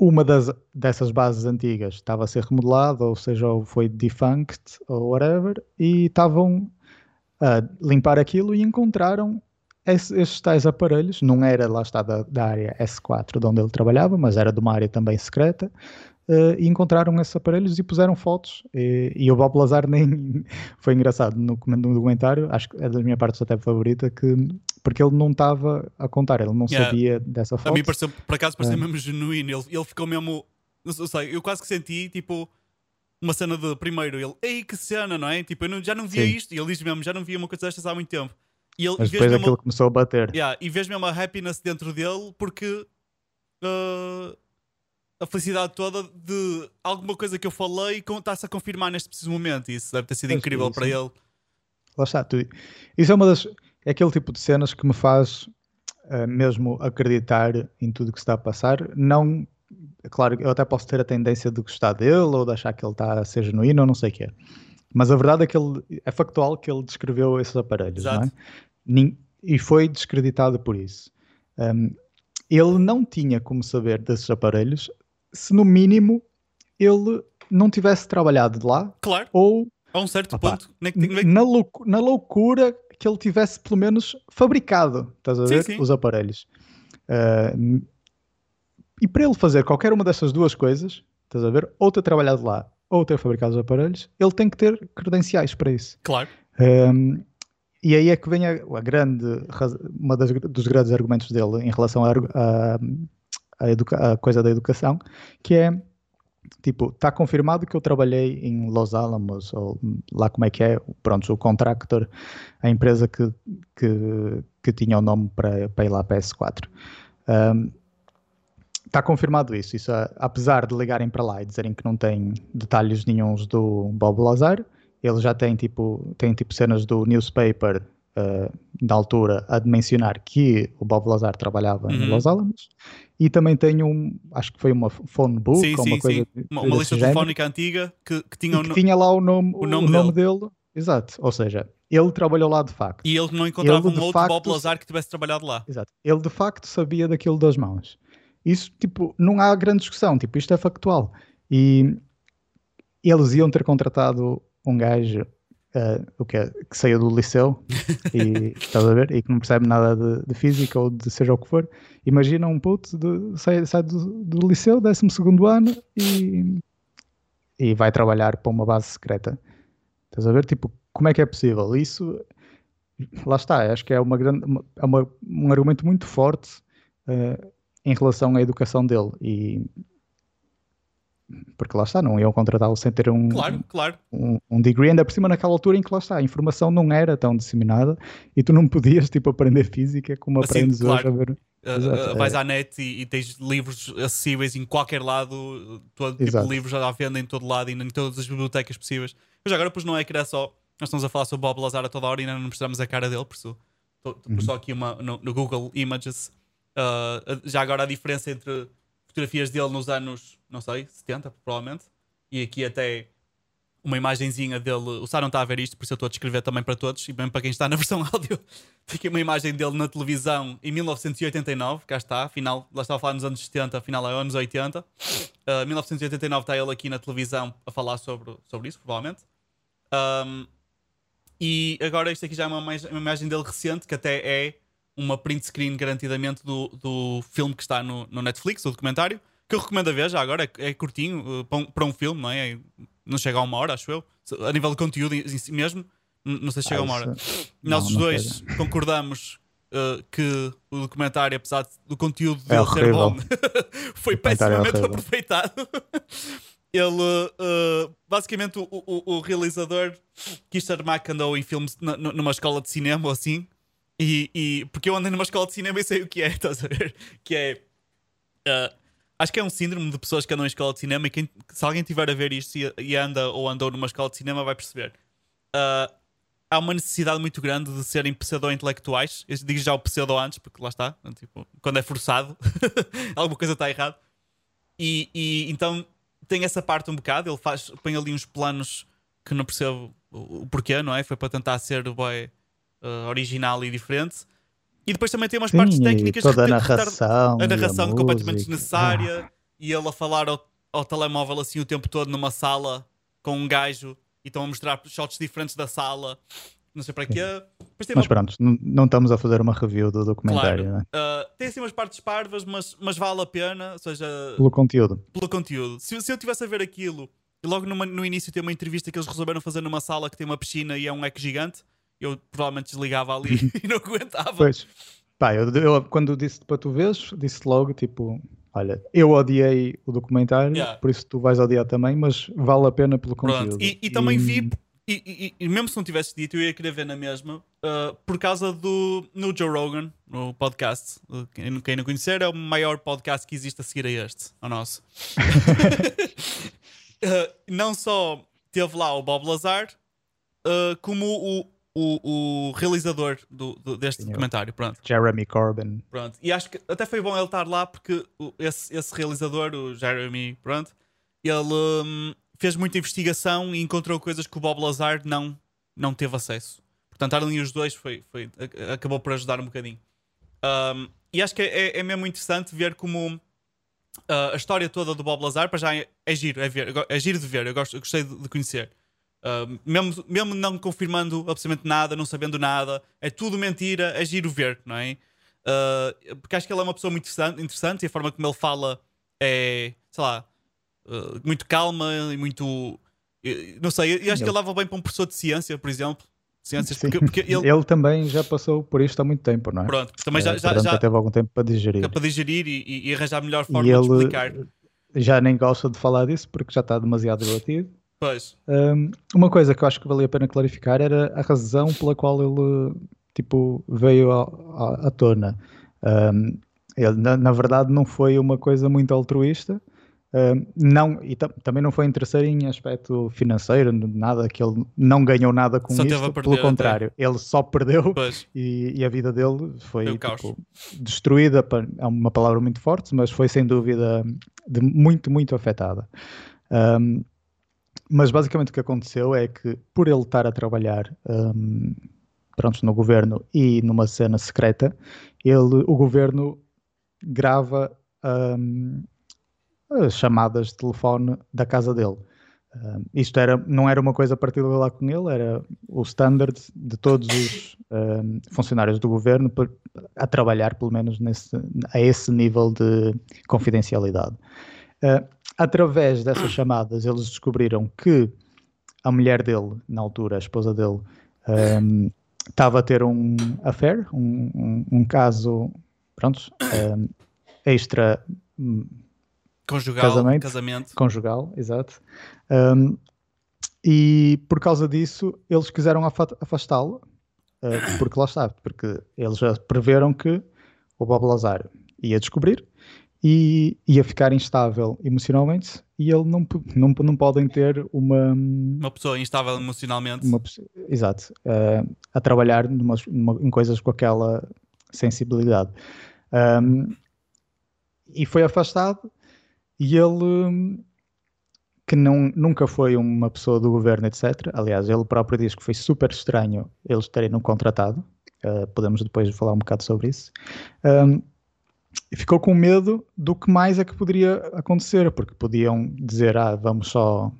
uma das, dessas bases antigas estava a ser remodelada, ou seja, foi defunct, ou whatever, e estavam a limpar aquilo e encontraram esse- esses tais aparelhos. Não era, lá está, da, da área S4 de onde ele trabalhava, mas era de uma área também secreta. Eh, e encontraram esses aparelhos e puseram fotos. E, e o Bob Lazar nem foi engraçado no, no documentário, acho que é das minhas partes até favorita, que, porque ele não estava a contar, ele não Yeah. sabia dessa A foto. mim pareceu, por acaso pareceu É. mesmo genuíno. Ele, ele ficou mesmo. Não sei- eu quase que senti tipo uma cena de primeiro. Ele, ei, que cena, não é? Tipo, eu não- já não via Sim. isto. E ele diz mesmo, já não via uma coisa destas há muito tempo. E, ele, Mas depois aquilo começou a bater. yeah, e vês mesmo a happiness dentro dele porque ah, a felicidade toda de alguma coisa que eu falei está-se a confirmar neste preciso momento. Isso deve ter sido Pois, incrível para ele. Lá está, tu- isso é uma das. É aquele tipo de cenas que me faz eh, mesmo acreditar em tudo que se está a passar. Não, é claro, eu até posso ter a tendência de gostar dele ou de achar que ele está a ser genuíno ou não sei o quê. Mas a verdade é que ele é factual que ele descreveu esses aparelhos, não é? Exato. Nin- E foi descreditado por isso. Um, ele não tinha como saber desses aparelhos se no mínimo ele não tivesse trabalhado de lá Claro, ou a um certo Opa, ponto. Na, loucu- na loucura que ele tivesse pelo menos fabricado, estás a Sim, ver? sim. Os aparelhos. Ah, e para ele fazer qualquer uma dessas duas coisas, estás a ver? Ou ter trabalhado lá, ou ter fabricado os aparelhos, ele tem que ter credenciais para isso. Claro. Um, e aí é que vem a, a grande, uma das, dos grandes argumentos dele em relação à a, a, a, coisa da educação, que é tipo, está confirmado que eu trabalhei em Los Alamos, ou lá como é que é, pronto, o contractor, a empresa que, que, que tinha o nome para, ir lá para a S4. Um, está confirmado isso, isso apesar de ligarem para lá e dizerem que não tem detalhes nenhums do Bob Lazar, ele já tem tipo, tem tipo cenas do newspaper uh, da altura a mencionar que o Bob Lazar trabalhava uhum. em Los Alamos e também tem um, acho que foi uma phone book sim, ou uma sim, coisa sim. Uma, uma lista telefónica antiga que, que tinha, que tinha lá o nome, o nome, o nome dele. dele. Exato, ou seja, ele trabalhou lá de facto. E ele não encontrava ele, um outro facto, Bob Lazar que tivesse trabalhado lá. Exato, ele de facto sabia daquilo das mãos. Isso, tipo, não há grande discussão, tipo, isto é factual. E eles iam ter contratado um gajo uh, o que, é, que saiu do liceu e, estás a ver? e que não percebe nada de, de, física ou de seja o que for. Imagina um puto de, sai, sai do, do liceu, 12 ano e, e vai trabalhar para uma base secreta. Estás a ver? Tipo, como é que é possível? Isso, lá está, acho que é, uma grande, é uma, um argumento muito forte uh, em relação à educação dele. E porque lá está, não iam contratá-lo sem ter um, claro, claro. Um, um, degree, ainda por cima naquela altura em que lá está, a informação não era tão disseminada e tu não podias tipo aprender física como assim, aprendes claro. hoje a ver. Uh, uh, vais à net e, e, tens livros acessíveis em qualquer lado, todo tipo de livros já à venda em todo lado e em todas as bibliotecas possíveis. Mas agora, pois não é que era só. Nós estamos a falar sobre Bob Lazar a toda hora e ainda não mostramos a cara dele, por isso. Uhum. Só aqui uma, no, no Google Images. Uh, já agora a diferença entre fotografias dele nos anos, não sei, 70 provavelmente, e aqui até uma imagenzinha dele. O Sá não está a ver isto, por isso eu estou a descrever também para todos, e mesmo para quem está na versão áudio. Tem aqui uma imagem dele na televisão em 1989, cá está, afinal, lá estava a falar nos anos 70, afinal é anos 80. Uh, 1989 está ele aqui na televisão a falar sobre, sobre isso, provavelmente. Um, e agora isto aqui já é uma, uma imagem dele recente, que até é uma print screen garantidamente do, do filme que está no, no Netflix, o documentário, que eu recomendo a ver já agora, é, é curtinho, uh, para, um, para um filme, não é? Não chega a uma hora, acho eu. A nível de conteúdo em si mesmo, não sei se chega a uma hora. Nós os dois concordamos uh, que o documentário, apesar do conteúdo é dele ser bom, foi pessimamente é aproveitado. Ele, uh, basicamente, o, o, o realizador Kisher Mack andou em filmes numa escola de cinema ou assim, e, e, porque eu andei numa escola de cinema e sei o que é, estás a ver? Que é. Uh, acho que é um síndrome de pessoas que andam em escola de cinema e quem, se alguém tiver a ver isto e, e anda ou andou numa escola de cinema vai perceber. Uh, há uma necessidade muito grande de serem pseudo-intelectuais. Eu digo já o pseudo antes, porque lá está, tipo, quando é forçado, alguma coisa está errado. E, e, então tem essa parte um bocado. Ele faz, põe ali uns planos que não percebo o porquê, não é? Foi para tentar ser o boy uh, original e diferente. E depois também tem umas Sim, partes técnicas toda a narração, a narração a completamente desnecessária Ah. e ele a falar ao, ao telemóvel assim o tempo todo numa sala com um gajo e estão a mostrar shots diferentes da sala. Não sei para quê. Mas uma- pronto, não, não estamos a fazer uma review do documentário, Claro. né? Uh, tem assim umas partes parvas, mas, mas vale a pena. Ou seja, pelo conteúdo. pelo conteúdo. Se, se eu tivesse a ver aquilo e logo numa- no início tem uma entrevista que eles resolveram fazer numa sala que tem uma piscina e é um eco gigante, eu provavelmente desligava ali e não aguentava. Pois, pá, eu, eu quando disse para tu vês, disse logo, tipo, olha, eu odiei o documentário, Yeah. por isso tu vais odiar também, mas vale a pena pelo Pronto. conteúdo. E, e também vi, e, e- e mesmo se não tivesse dito, eu ia querer ver na mesma, uh, por causa do no Joe Rogan, no podcast. Uh, Quem, não- quem não conhecer, é o maior podcast que existe a seguir a este, ao nosso. Uh, não só teve lá o Bob Lazar, uh, como o, o, o realizador do, do- deste Sim, documentário. Pronto. Jeremy Corbyn. Pronto. E acho que até foi bom ele estar lá porque esse, esse realizador, o Jeremy, pronto, ele hum, fez muita investigação e encontrou coisas que o Bob Lazar não, não teve acesso. Portanto, estar ali os dois foi, foi, acabou por ajudar um bocadinho. Hum, e acho que é, é mesmo interessante ver como ah, a história toda do Bob Lazar para já é, é giro, é, ver, é giro de ver, eu, gosto, eu gostei de, de conhecer. Ah, mesmo, mesmo não confirmando absolutamente nada, não sabendo nada, é tudo mentira, é giro ver, não é? Uh, porque acho que ele é uma pessoa muito interessante, e a forma como ele fala é, sei lá, uh, muito calma e muito. Não sei, eu acho que ele dava bem para um professor de ciência, por exemplo. Ciências, porque, porque ele... ele... também já passou por isto há muito tempo, não é? Pronto, também já, já, já, teve algum tempo para digerir. Para digerir e, e arranjar a melhor forma de explicar. Já nem gosta de falar disso porque já está demasiado debatido. Pois. Um, uma coisa que eu acho que valia a pena clarificar era a razão pela qual ele tipo, veio à, tona. Um, ele, na, na, verdade, não foi uma coisa muito altruísta. Um, não, e também não foi interesseiro em aspecto financeiro, nada que ele não ganhou nada com só isto, pelo contrário, até. ele só perdeu e, e, a vida dele foi tipo, destruída, é uma palavra muito forte, mas foi sem dúvida de muito, muito afetada. Um, mas basicamente o que aconteceu é que por ele estar a trabalhar um, pronto, no governo e numa cena secreta, ele, o governo grava um, as chamadas de telefone da casa dele. Um, isto era, não era uma coisa particular lá com ele, era o standard de todos os um, funcionários do governo a trabalhar, pelo menos, nesse, a esse nível de confidencialidade. Uh, através dessas chamadas, eles descobriram que a mulher dele, na altura, a esposa dele, um, estava a ter um affair, um, um, um caso, pronto, um, extra hum, conjugal, casamento, casamento. conjugal, exato. Um, e por causa disso eles quiseram afastá-lo, uh, porque lá está, porque eles já preveram que o Bob Lazar ia descobrir e ia ficar instável emocionalmente e ele não, não, não podem ter uma uma pessoa instável emocionalmente. uma, exato uh, a trabalhar numa, numa, em coisas com aquela sensibilidade. Um, e foi afastado e ele que não, nunca foi uma pessoa do governo etc aliás ele próprio diz que foi super estranho eles terem no contratado uh, podemos depois falar um bocado sobre isso. Um, e ficou com medo do que mais é que poderia acontecer, porque podiam dizer, ah, vamos só,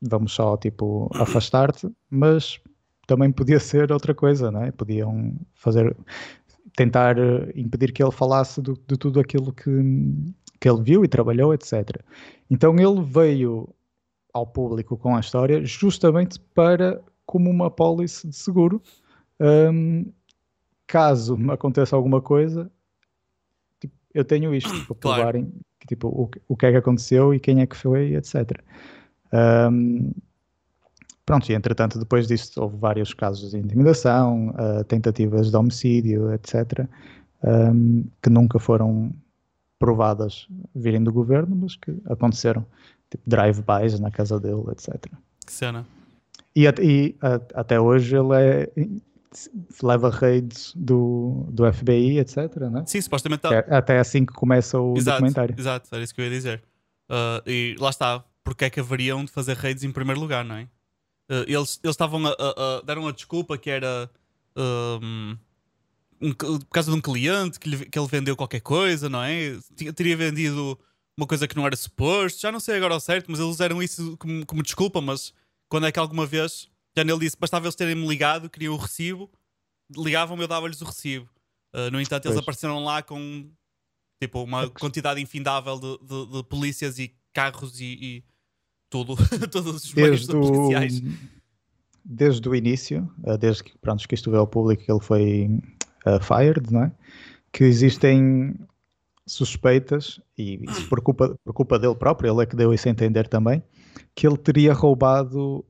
vamos só, tipo, afastar-te, mas também podia ser outra coisa, não é? Podiam fazer, tentar impedir que ele falasse do, de tudo aquilo que, que ele viu e trabalhou, etc. Então ele veio ao público com a história justamente para, como uma pólice de seguro, um, caso aconteça alguma coisa, eu tenho isto para claro. provarem que, tipo, o, o que é que aconteceu e quem é que foi, etc. Um, pronto, e entretanto, depois disso, houve vários casos de intimidação, uh, tentativas de homicídio, etc., um, que nunca foram provadas virem do governo, mas que aconteceram, tipo drive-bys na casa dele, etc. Que cena. E, e a, até hoje ele é leva raids do, do FBI, etc. Né? Sim, supostamente tá... é até assim que começa o exato, documentário. Exato, era isso que eu ia dizer. Uh, e lá está, porque é que haveriam de fazer raids em primeiro lugar, não é? Uh, eles estavam a, a, a, deram a desculpa que era um, um, por causa de um cliente que, lhe, que ele vendeu qualquer coisa, não é? Teria vendido uma coisa que não era suposto, já não sei agora ao certo, mas eles usaram isso como, como desculpa. Mas quando é que alguma vez já nele disse bastava eles terem-me ligado, queriam o recibo, ligavam-me, eu dava-lhes o recibo. Uh, no entanto, pois. eles apareceram lá com tipo uma quantidade infindável de, de, de polícias e carros e, e tudo, todos os meios policiais. Desde o início, ah, desde que, pronto, que isto veio ao público, ele foi uh, fired, não é? Que existem suspeitas, e isso por culpa, por culpa dele próprio, ele é que deu isso a entender também, que ele teria roubado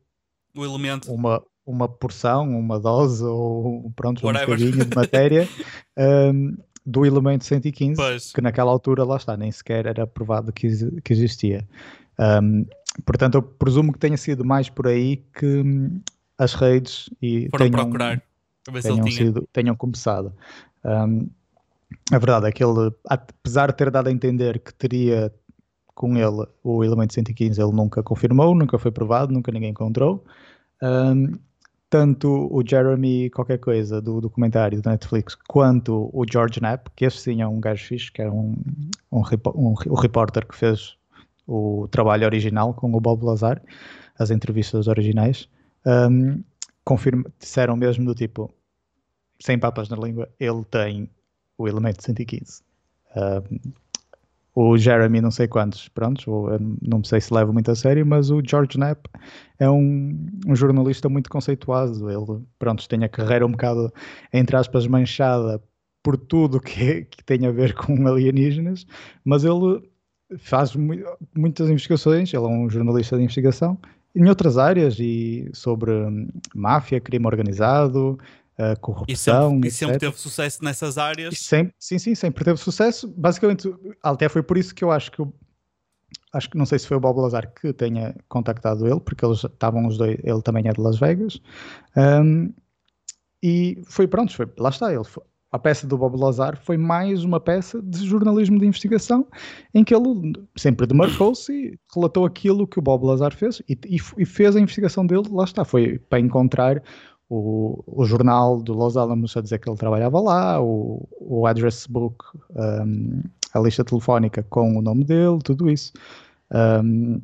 o elemento. Uma, uma porção, uma dose ou pronto, Whatever. um bocadinho de matéria um, do elemento 115, pois. que naquela altura lá está, nem sequer era provado que, que existia. Um, portanto, eu presumo que tenha sido mais por aí que hum, as redes e foram tenham, procurar tenham, sido, tenham começado. Um, a verdade é que ele, apesar de ter dado a entender que teria com ele o elemento 115 ele nunca confirmou, nunca foi provado, nunca ninguém encontrou. Um, tanto o Jeremy qualquer coisa do documentário da Netflix quanto o George Knapp, que esse sim é um gajo fixe, que era um, um, um, um repórter que fez o trabalho original com o Bob Lazar, as entrevistas originais, um, confirma, disseram mesmo do tipo, sem papas na língua, ele tem o elemento 115. Um, o Jeremy não sei quantos, pronto, não sei se leva muito a sério, mas o George Knapp é um, um jornalista muito conceituado, ele, pronto, tem a carreira um bocado, entre aspas, manchada por tudo que, que tem a ver com alienígenas, mas ele faz mu muitas investigações, ele é um jornalista de investigação, em outras áreas, e sobre hum, máfia, crime organizado, uh, corrupção. E sempre, e sempre teve sucesso nessas áreas. Sempre, sim, sim, sempre teve sucesso. Basicamente, até foi por isso que eu acho que eu, acho que não sei se foi o Bob Lazar que tenha contactado ele, porque eles estavam os dois, ele também é de Las Vegas. Um, e foi pronto, foi, lá está, ele foi, a peça do Bob Lazar foi mais uma peça de jornalismo de investigação em que ele sempre demarcou-se e relatou aquilo que o Bob Lazar fez e, e, fez a investigação dele, lá está, foi para encontrar o, o, jornal do Los Alamos a dizer que ele trabalhava lá, o, o address book, um, a lista telefónica com o nome dele, tudo isso. Um,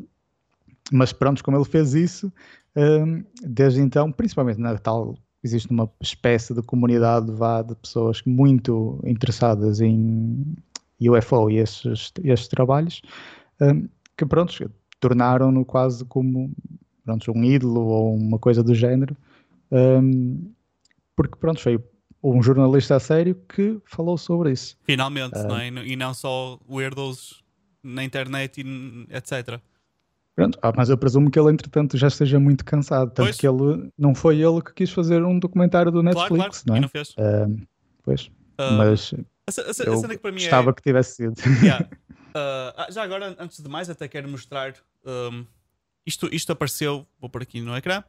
mas pronto, como ele fez isso, um, desde então, principalmente na tal, existe uma espécie de comunidade vá, de pessoas muito interessadas em UFO e estes, estes trabalhos, que pronto, tornaram-no quase como pronto, um ídolo ou uma coisa do género, um, porque pronto, foi um jornalista a sério que falou sobre isso. Finalmente, uh, não é? E não só weirdos na internet e etc. Pronto, ah, mas eu presumo que ele, entretanto, já esteja muito cansado. Tanto pois. que ele não foi ele que quis fazer um documentário do Netflix, claro, claro. não é? E não fez. Uh, pois. Uh, mas a, a, a, eu que para mim gostava é... que tivesse sido. Yeah. Uh, já agora, antes de mais, até quero mostrar. Um, isto, isto apareceu, vou pôr aqui no ecrã.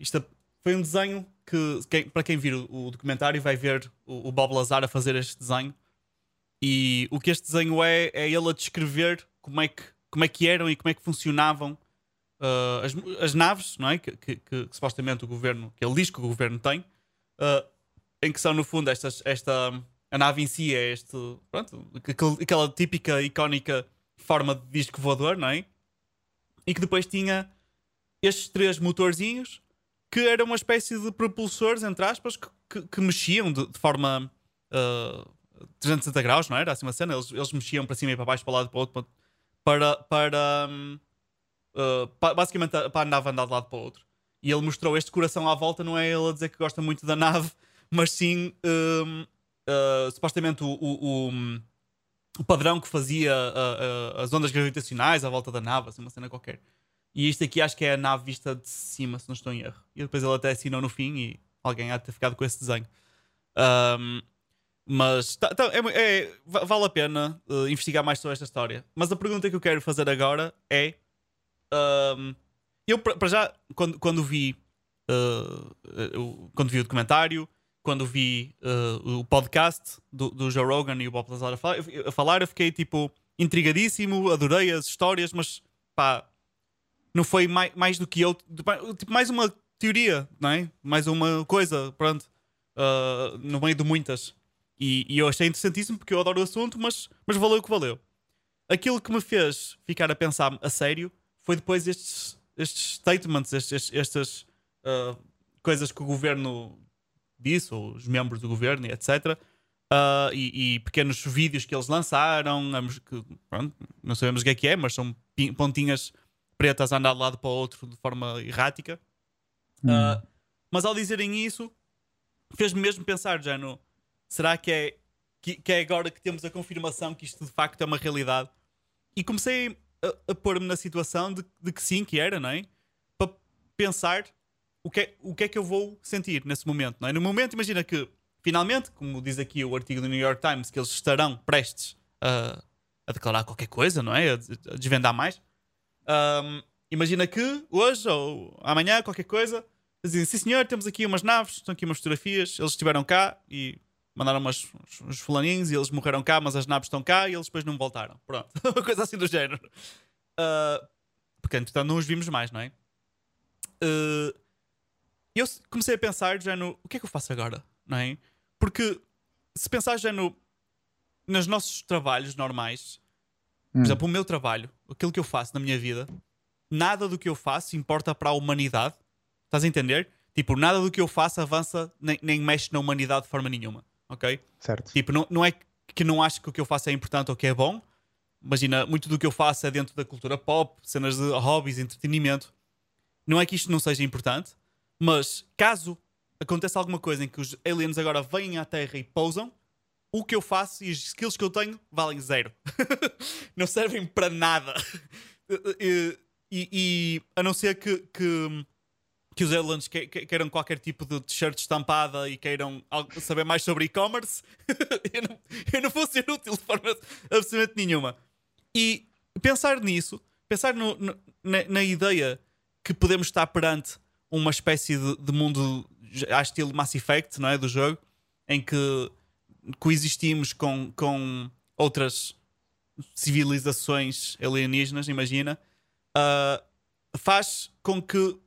Isto foi um desenho que, para quem vir o, o, documentário, vai ver o, o, Bob Lazar a fazer este desenho. E o que este desenho é, é ele a descrever como é que, como é que eram e como é que funcionavam uh, as, as, naves, não é? Que, que, que, que, supostamente o governo, que ele diz que o governo tem, uh, em que são, no fundo, estas, esta. A nave em si é este. Pronto, aquela típica, icónica forma de disco voador, não é? E que depois tinha estes três motorzinhos que era uma espécie de propulsores, entre aspas, que, que, que mexiam de, de forma uh, 360 graus, não era? Assim uma cena, eles, eles mexiam para cima e para baixo, para o lado para o outro, para, para, um, uh, para basicamente para a nave andar de lado para o outro. E ele mostrou este coração à volta, não é ele a dizer que gosta muito da nave, mas sim um, uh, supostamente o, o, o, padrão que fazia as ondas gravitacionais à volta da nave, assim uma cena qualquer. E isto aqui acho que é a nave vista de cima, se não estou em erro. E depois ele até assinou no fim e alguém há de ter ficado com esse desenho. Um, mas tá, tá, é, é, vale a pena uh, investigar mais sobre esta história. Mas a pergunta que eu quero fazer agora é: um, eu para já, quando, quando vi uh, quando vi o documentário, quando vi uh, o podcast do, do, Joe Rogan e o Bob Lazar a falar, a falar, eu fiquei tipo intrigadíssimo, adorei as histórias, mas pá, não foi mais, mais do que eu. Tipo, mais uma teoria, não é? Mais uma coisa, pronto. Uh, no meio de muitas. E, e, eu achei interessantíssimo porque eu adoro o assunto, mas, mas valeu o que valeu. Aquilo que me fez ficar a pensar a sério foi depois estes, estes statements, estes, estas uh, coisas que o governo disse, ou os membros do governo, etc. Uh, e, e, pequenos vídeos que eles lançaram, que, pronto, não sabemos o que é que é, mas são pontinhas pretas a andar de lado para o outro de forma errática. Hum. Uh, mas ao dizerem isso, fez-me mesmo pensar, já no será que é, que, que, é agora que temos a confirmação que isto de facto é uma realidade? E comecei a, a pôr-me na situação de, de, que sim, que era, não é? Para pensar o que, é, o que é que eu vou sentir nesse momento, não é? No momento, imagina que finalmente, como diz aqui o artigo do New York Times, que eles estarão prestes a, a declarar qualquer coisa, não é? A, a desvendar mais. Um, imagina que hoje ou amanhã, qualquer coisa, dizem: Sim, senhor, temos aqui umas naves, estão aqui umas fotografias. Eles estiveram cá e mandaram umas, uns, uns fulaninhos e eles morreram cá, mas as naves estão cá e eles depois não voltaram. Pronto, uma coisa assim do género. Uh, porque entretanto não os vimos mais, não é? Uh, eu comecei a pensar já no o que é que eu faço agora, não é? Porque se pensar já no nos nossos trabalhos normais, por hum. exemplo, o meu trabalho, aquilo que eu faço na minha vida, nada do que eu faço importa para a humanidade. Estás a entender? Tipo, nada do que eu faço avança nem, nem mexe na humanidade de forma nenhuma. Ok? Certo. Tipo, não, não é que não acho que o que eu faço é importante ou que é bom, imagina, muito do que eu faço é dentro da cultura pop, cenas de hobbies, entretenimento. Não é que isto não seja importante, mas caso aconteça alguma coisa em que os aliens agora vêm à Terra e pousam, o que eu faço e as skills que eu tenho valem zero. não servem para nada. E, e, e, a não ser que, que, que os aliens que, que, queiram qualquer tipo de t-shirt estampada e queiram saber mais sobre e-commerce, eu, não, eu não vou ser útil de forma absolutamente nenhuma. E pensar nisso, pensar no, no, na, na, ideia que podemos estar perante uma espécie de, de mundo a estilo Mass Effect, não é? Do jogo, em que coexistimos com, com outras civilizações alienígenas, imagina, uh, faz com que,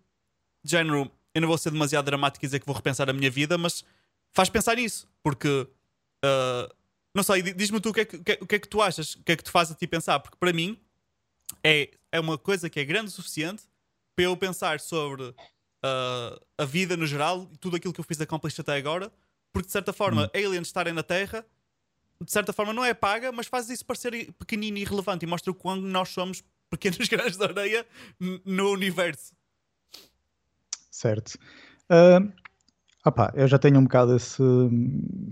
género, eu não vou ser demasiado dramático e dizer que vou repensar a minha vida, mas faz pensar nisso, porque uh, não sei, diz-me tu o que, é que, o que, é que tu achas, o que é que te faz a ti pensar, porque para mim é, é uma coisa que é grande o suficiente para eu pensar sobre uh, a vida no geral e tudo aquilo que eu fiz accomplished até agora, porque de certa forma, hum. aliens estarem na Terra de certa forma não é paga, mas faz isso parecer pequenino e irrelevante e mostra o quão nós somos pequenos grãos de areia no universo. Certo. Uh, opa, eu já tenho um bocado esse,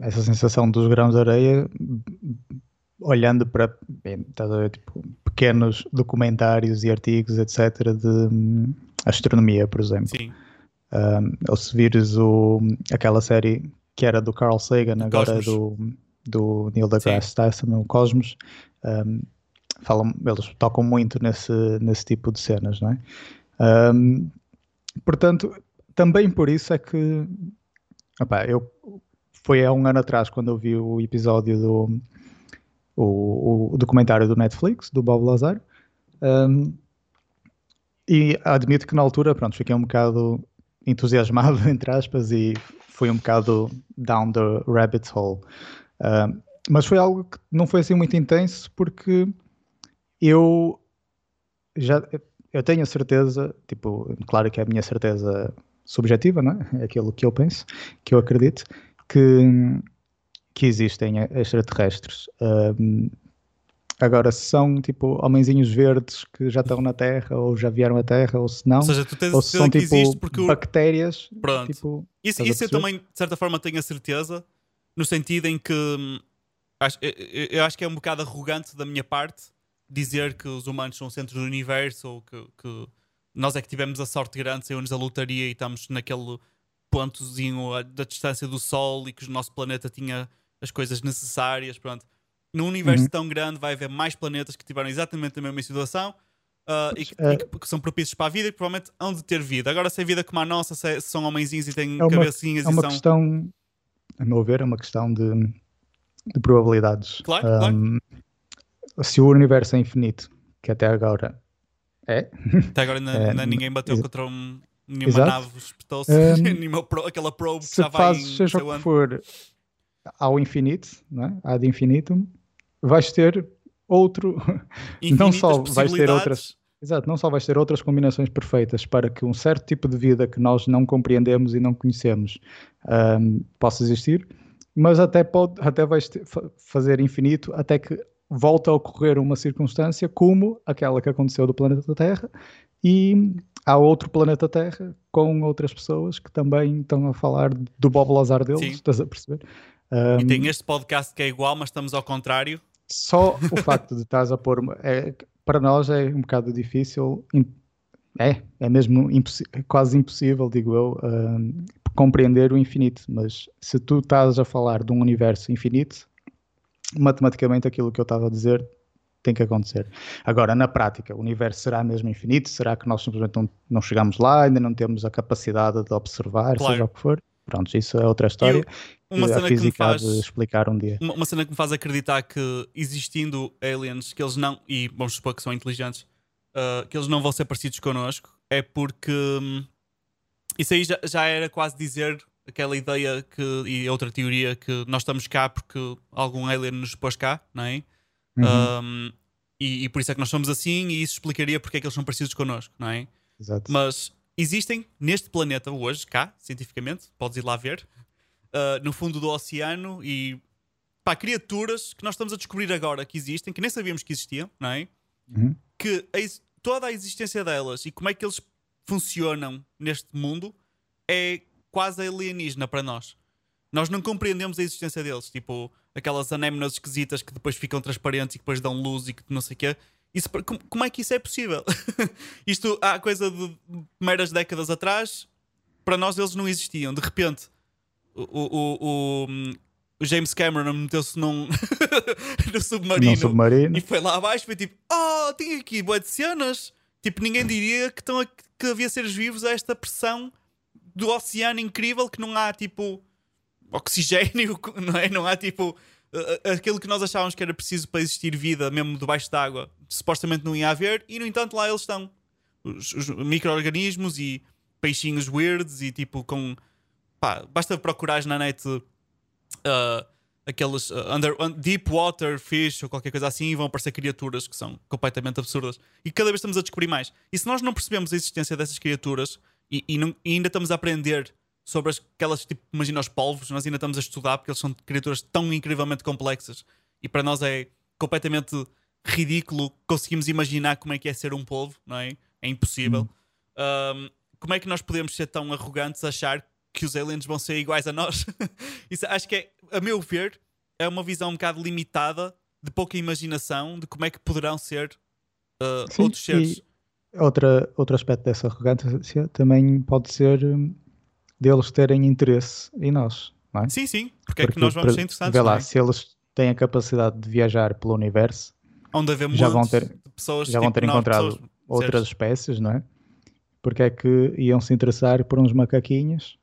essa sensação dos grãos de areia olhando para bem, tipo, pequenos documentários e artigos, etc., de um, astronomia, por exemplo. Sim. Uh, ou se vires o, aquela série que era do Carl Sagan, agora é do do Neil deGrasse Tyson no Cosmos, um, falam, eles tocam muito nesse, nesse tipo de cenas, não é? Um, portanto, também por isso é que opa, eu foi há um ano atrás quando eu vi o episódio do o, o documentário do Netflix, do Bob Lazar, um, e admito que na altura, pronto, fiquei um bocado entusiasmado, entre aspas, e fui um bocado down the rabbit hole. Uh, mas foi algo que não foi assim muito intenso porque eu já eu tenho a certeza, tipo, claro que é a minha certeza subjetiva, não é? é aquilo que eu penso, que eu acredito, que, que existem extraterrestres. Um, agora, se são tipo homenzinhos verdes que já estão na Terra ou já vieram à Terra, ou se não, ou, seja, tu tens ou se são tipo porque... bactérias. Pronto. Tipo, isso, isso eu também, de certa forma, tenho a certeza no sentido em que hum, acho, eu, eu, acho que é um bocado arrogante da minha parte dizer que os humanos são o centro do universo ou que, que nós é que tivemos a sorte grande, saímos a lotaria e estamos naquele pontozinho da distância do Sol e que o nosso planeta tinha as coisas necessárias. Pronto. Num universo uhum. tão grande vai haver mais planetas que tiveram exatamente a mesma situação uh, e, que, uh, e que, que, são propícios para a vida e que provavelmente hão de ter vida. Agora, se é vida como a nossa, se, se são homenzinhos e têm é uma, cabecinhas é uma são. Questão a meu ver, é uma questão de, de probabilidades. Claro, um, claro. Se o universo é infinito, que até agora é. Até agora ainda, é, ninguém bateu contra um, nenhuma exato. nave, espetou-se, um, pro, aquela probe que já vai. Fazes, seja o que for ao infinito, não é? ad infinitum, vais ter outro. Infinitas não só vais ter outras Exato, não só vais ter outras combinações perfeitas para que um certo tipo de vida que nós não compreendemos e não conhecemos um, possa existir, mas até, pode, até vais ter, fazer infinito até que volta a ocorrer uma circunstância como aquela que aconteceu do planeta Terra e há outro planeta Terra com outras pessoas que também estão a falar do Bob Lazar deles, Sim. estás a perceber? Um, e tem este podcast que é igual, mas estamos ao contrário. Só o facto de estás a pôr. É, para nós é um bocado difícil, é, é mesmo quase impossível, digo eu, uh, compreender o infinito. Mas se tu estás a falar de um universo infinito, matematicamente aquilo que eu estava a dizer tem que acontecer. Agora, na prática, o universo será mesmo infinito? Será que nós simplesmente não, não chegamos lá, ainda não temos a capacidade de observar, claro. seja o que for? Pronto, isso é outra história. Uma cena que me faz, explicar um dia. Uma, uma, cena que me faz acreditar que existindo aliens, que eles não, e vamos supor que são inteligentes, uh, que eles não vão ser parecidos connosco, é porque um, isso aí já, já era quase dizer aquela ideia que, e outra teoria que nós estamos cá porque algum alien nos pôs cá, não é? Uhum. Um, e, e, por isso é que nós somos assim, e isso explicaria porque é que eles são parecidos connosco, não é? Exato. Mas existem neste planeta hoje, cá, cientificamente, podes ir lá ver, uh, no fundo do oceano e pá, criaturas que nós estamos a descobrir agora que existem, que nem sabíamos que existiam, não é? Uhum. Que a toda a existência delas e como é que eles funcionam neste mundo é quase alienígena para nós. Nós não compreendemos a existência deles, tipo aquelas anémonas esquisitas que depois ficam transparentes e que depois dão luz e que não sei o quê. Isso, como, como é que isso é possível? Isto há coisa de meras décadas atrás, para nós eles não existiam. De repente, o, o, o, o James Cameron meteu-se num no submarino submarino. e foi lá abaixo foi tipo, oh, tem aqui boas de cenas. Tipo, ninguém diria que, estão a- que havia seres vivos a esta pressão do oceano incrível que não há tipo oxigênio, não é? Não há tipo aquilo que nós achávamos que era preciso para existir vida, mesmo debaixo d'água, supostamente não ia haver, e no entanto lá eles estão. Os, os micro-organismos e peixinhos weirds e tipo com. Pá, basta procurar na net uh, aqueles uh, under, un- deep water fish ou qualquer coisa assim e vão aparecer criaturas que são completamente absurdas. E cada vez estamos a descobrir mais. E se nós não percebemos a existência dessas criaturas e, e não- e ainda estamos a aprender sobre as- aquelas, tipo, imagina os polvos, nós ainda estamos a estudar porque eles são criaturas tão incrivelmente complexas e para nós é completamente ridículo conseguimos imaginar como é que é ser um polvo, não é? É impossível. Um, como é que nós podemos ser tão arrogantes a achar que os aliens vão ser iguais a nós? Isso acho que é, a meu ver, é uma visão um bocado limitada, de pouca imaginação, de como é que poderão ser uh, Sim, outros seres. outra, outro aspecto dessa arrogância também pode ser hum, deles terem interesse em nós, não é? Sim, sim, porque, é que nós vamos ser interessantes. Vê lá, é? se eles têm a capacidade de viajar pelo universo, Onde haver já vão ter- pessoas já vão tipo ter encontrado pessoas- outras espécies, não é? Porque é que iam se interessar por uns macaquinhos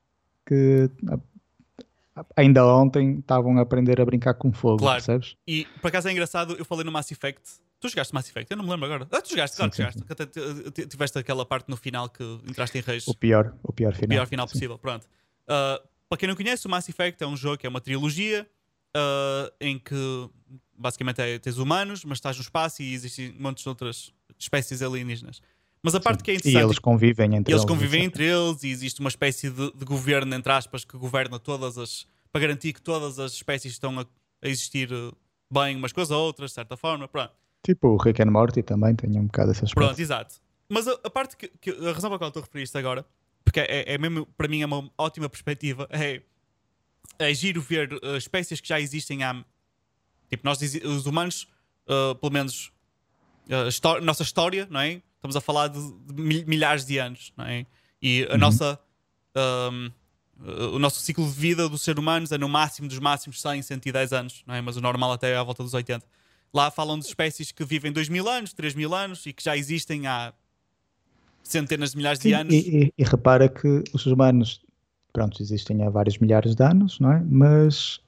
que ah, ainda ontem estavam a aprender a brincar com fogo, Claro. percebes? E por acaso é engraçado, eu falei no Mass Effect. Tu jogaste Mass Effect? Eu não me lembro agora. Ah, tu jogaste, claro que Sim, sim, jogaste. Que tiveste aquela parte no final que entraste em reis. O pior, o pior final. pior final Sim. possível. Pronto. Uh, para quem não conhece, o Mass Effect é um jogo que é uma trilogia uh, em que basicamente é, tens humanos, mas estás no espaço e existem de outras espécies alienígenas. Mas a parte que é E interessante eles convivem entre eles eles. convivem entre eles e existe uma espécie de, de governo, entre aspas, que governa todas as. para garantir que todas as espécies estão a, a existir uh, bem umas com as outras, de certa forma. Pronto. Tipo o Rick and Morty também tem um bocado essas Pronto, exato. Mas a, a parte que, que- a razão pela qual tu referiste agora, porque é, é mesmo, para mim é uma ótima perspectiva, é, é giro ver uh, espécies que já existem há. Tipo, nós, os humanos, uh, pelo menos, a histó- nossa história, não é? Estamos a falar de, de mil- milhares de anos, não é? E a nossa. um, o nosso ciclo de vida dos seres humanos é no máximo dos máximos 100, 110 anos, não é? Mas o normal até é à volta dos 80. Lá falam de espécies que vivem 2 mil anos, 3 mil anos e que já existem há centenas de milhares de Sim, anos. e, e- e repara que os humanos, pronto, existem há vários milhares de anos, não é? Mas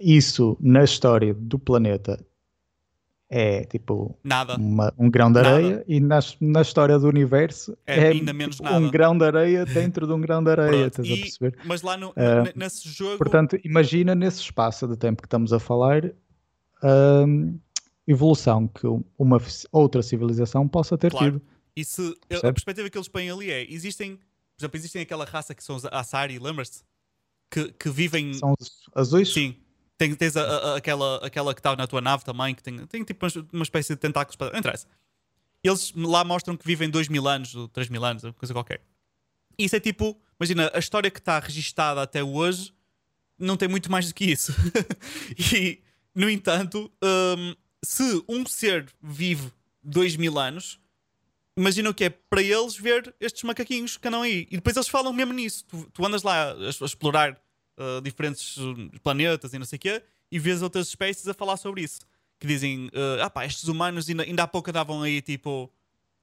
isso na história do planeta é tipo Nada. uma- um grão de Nada. areia e nas- na história do universo É ainda menos nada. um grão de areia dentro de um grão de areia, estás a E- perceber? mas lá no, n- nesse jogo. Portanto, imagina nesse espaço de tempo que estamos a falar a evolução que uma outra civilização possa ter Claro. tido. E se a Percebes? perspectiva que eles põem ali é: existem, por exemplo, existem aquela raça que são os Asari, lembras-te? Que, que vivem. São os azuis? Sim. Tem, tens a- a- aquela, aquela que está na tua nave também, que tem, tem tipo uma, uma espécie de tentáculos para. Não interessa. Eles lá mostram que vivem 2 mil anos, ou 3 mil anos, coisa qualquer. Isso é tipo, imagina, a história que está registada até hoje não tem muito mais do que isso. e, no entanto, hum, se um ser vive 2 mil anos, imagina o que é para eles ver estes macaquinhos que andam aí. E depois eles falam mesmo nisso. Tu, tu andas lá a, a explorar uh, diferentes uh, planetas e não sei o quê, e vês outras espécies a falar sobre isso. Que dizem, uh, ah pá, estes humanos ainda, ainda há pouco andavam aí tipo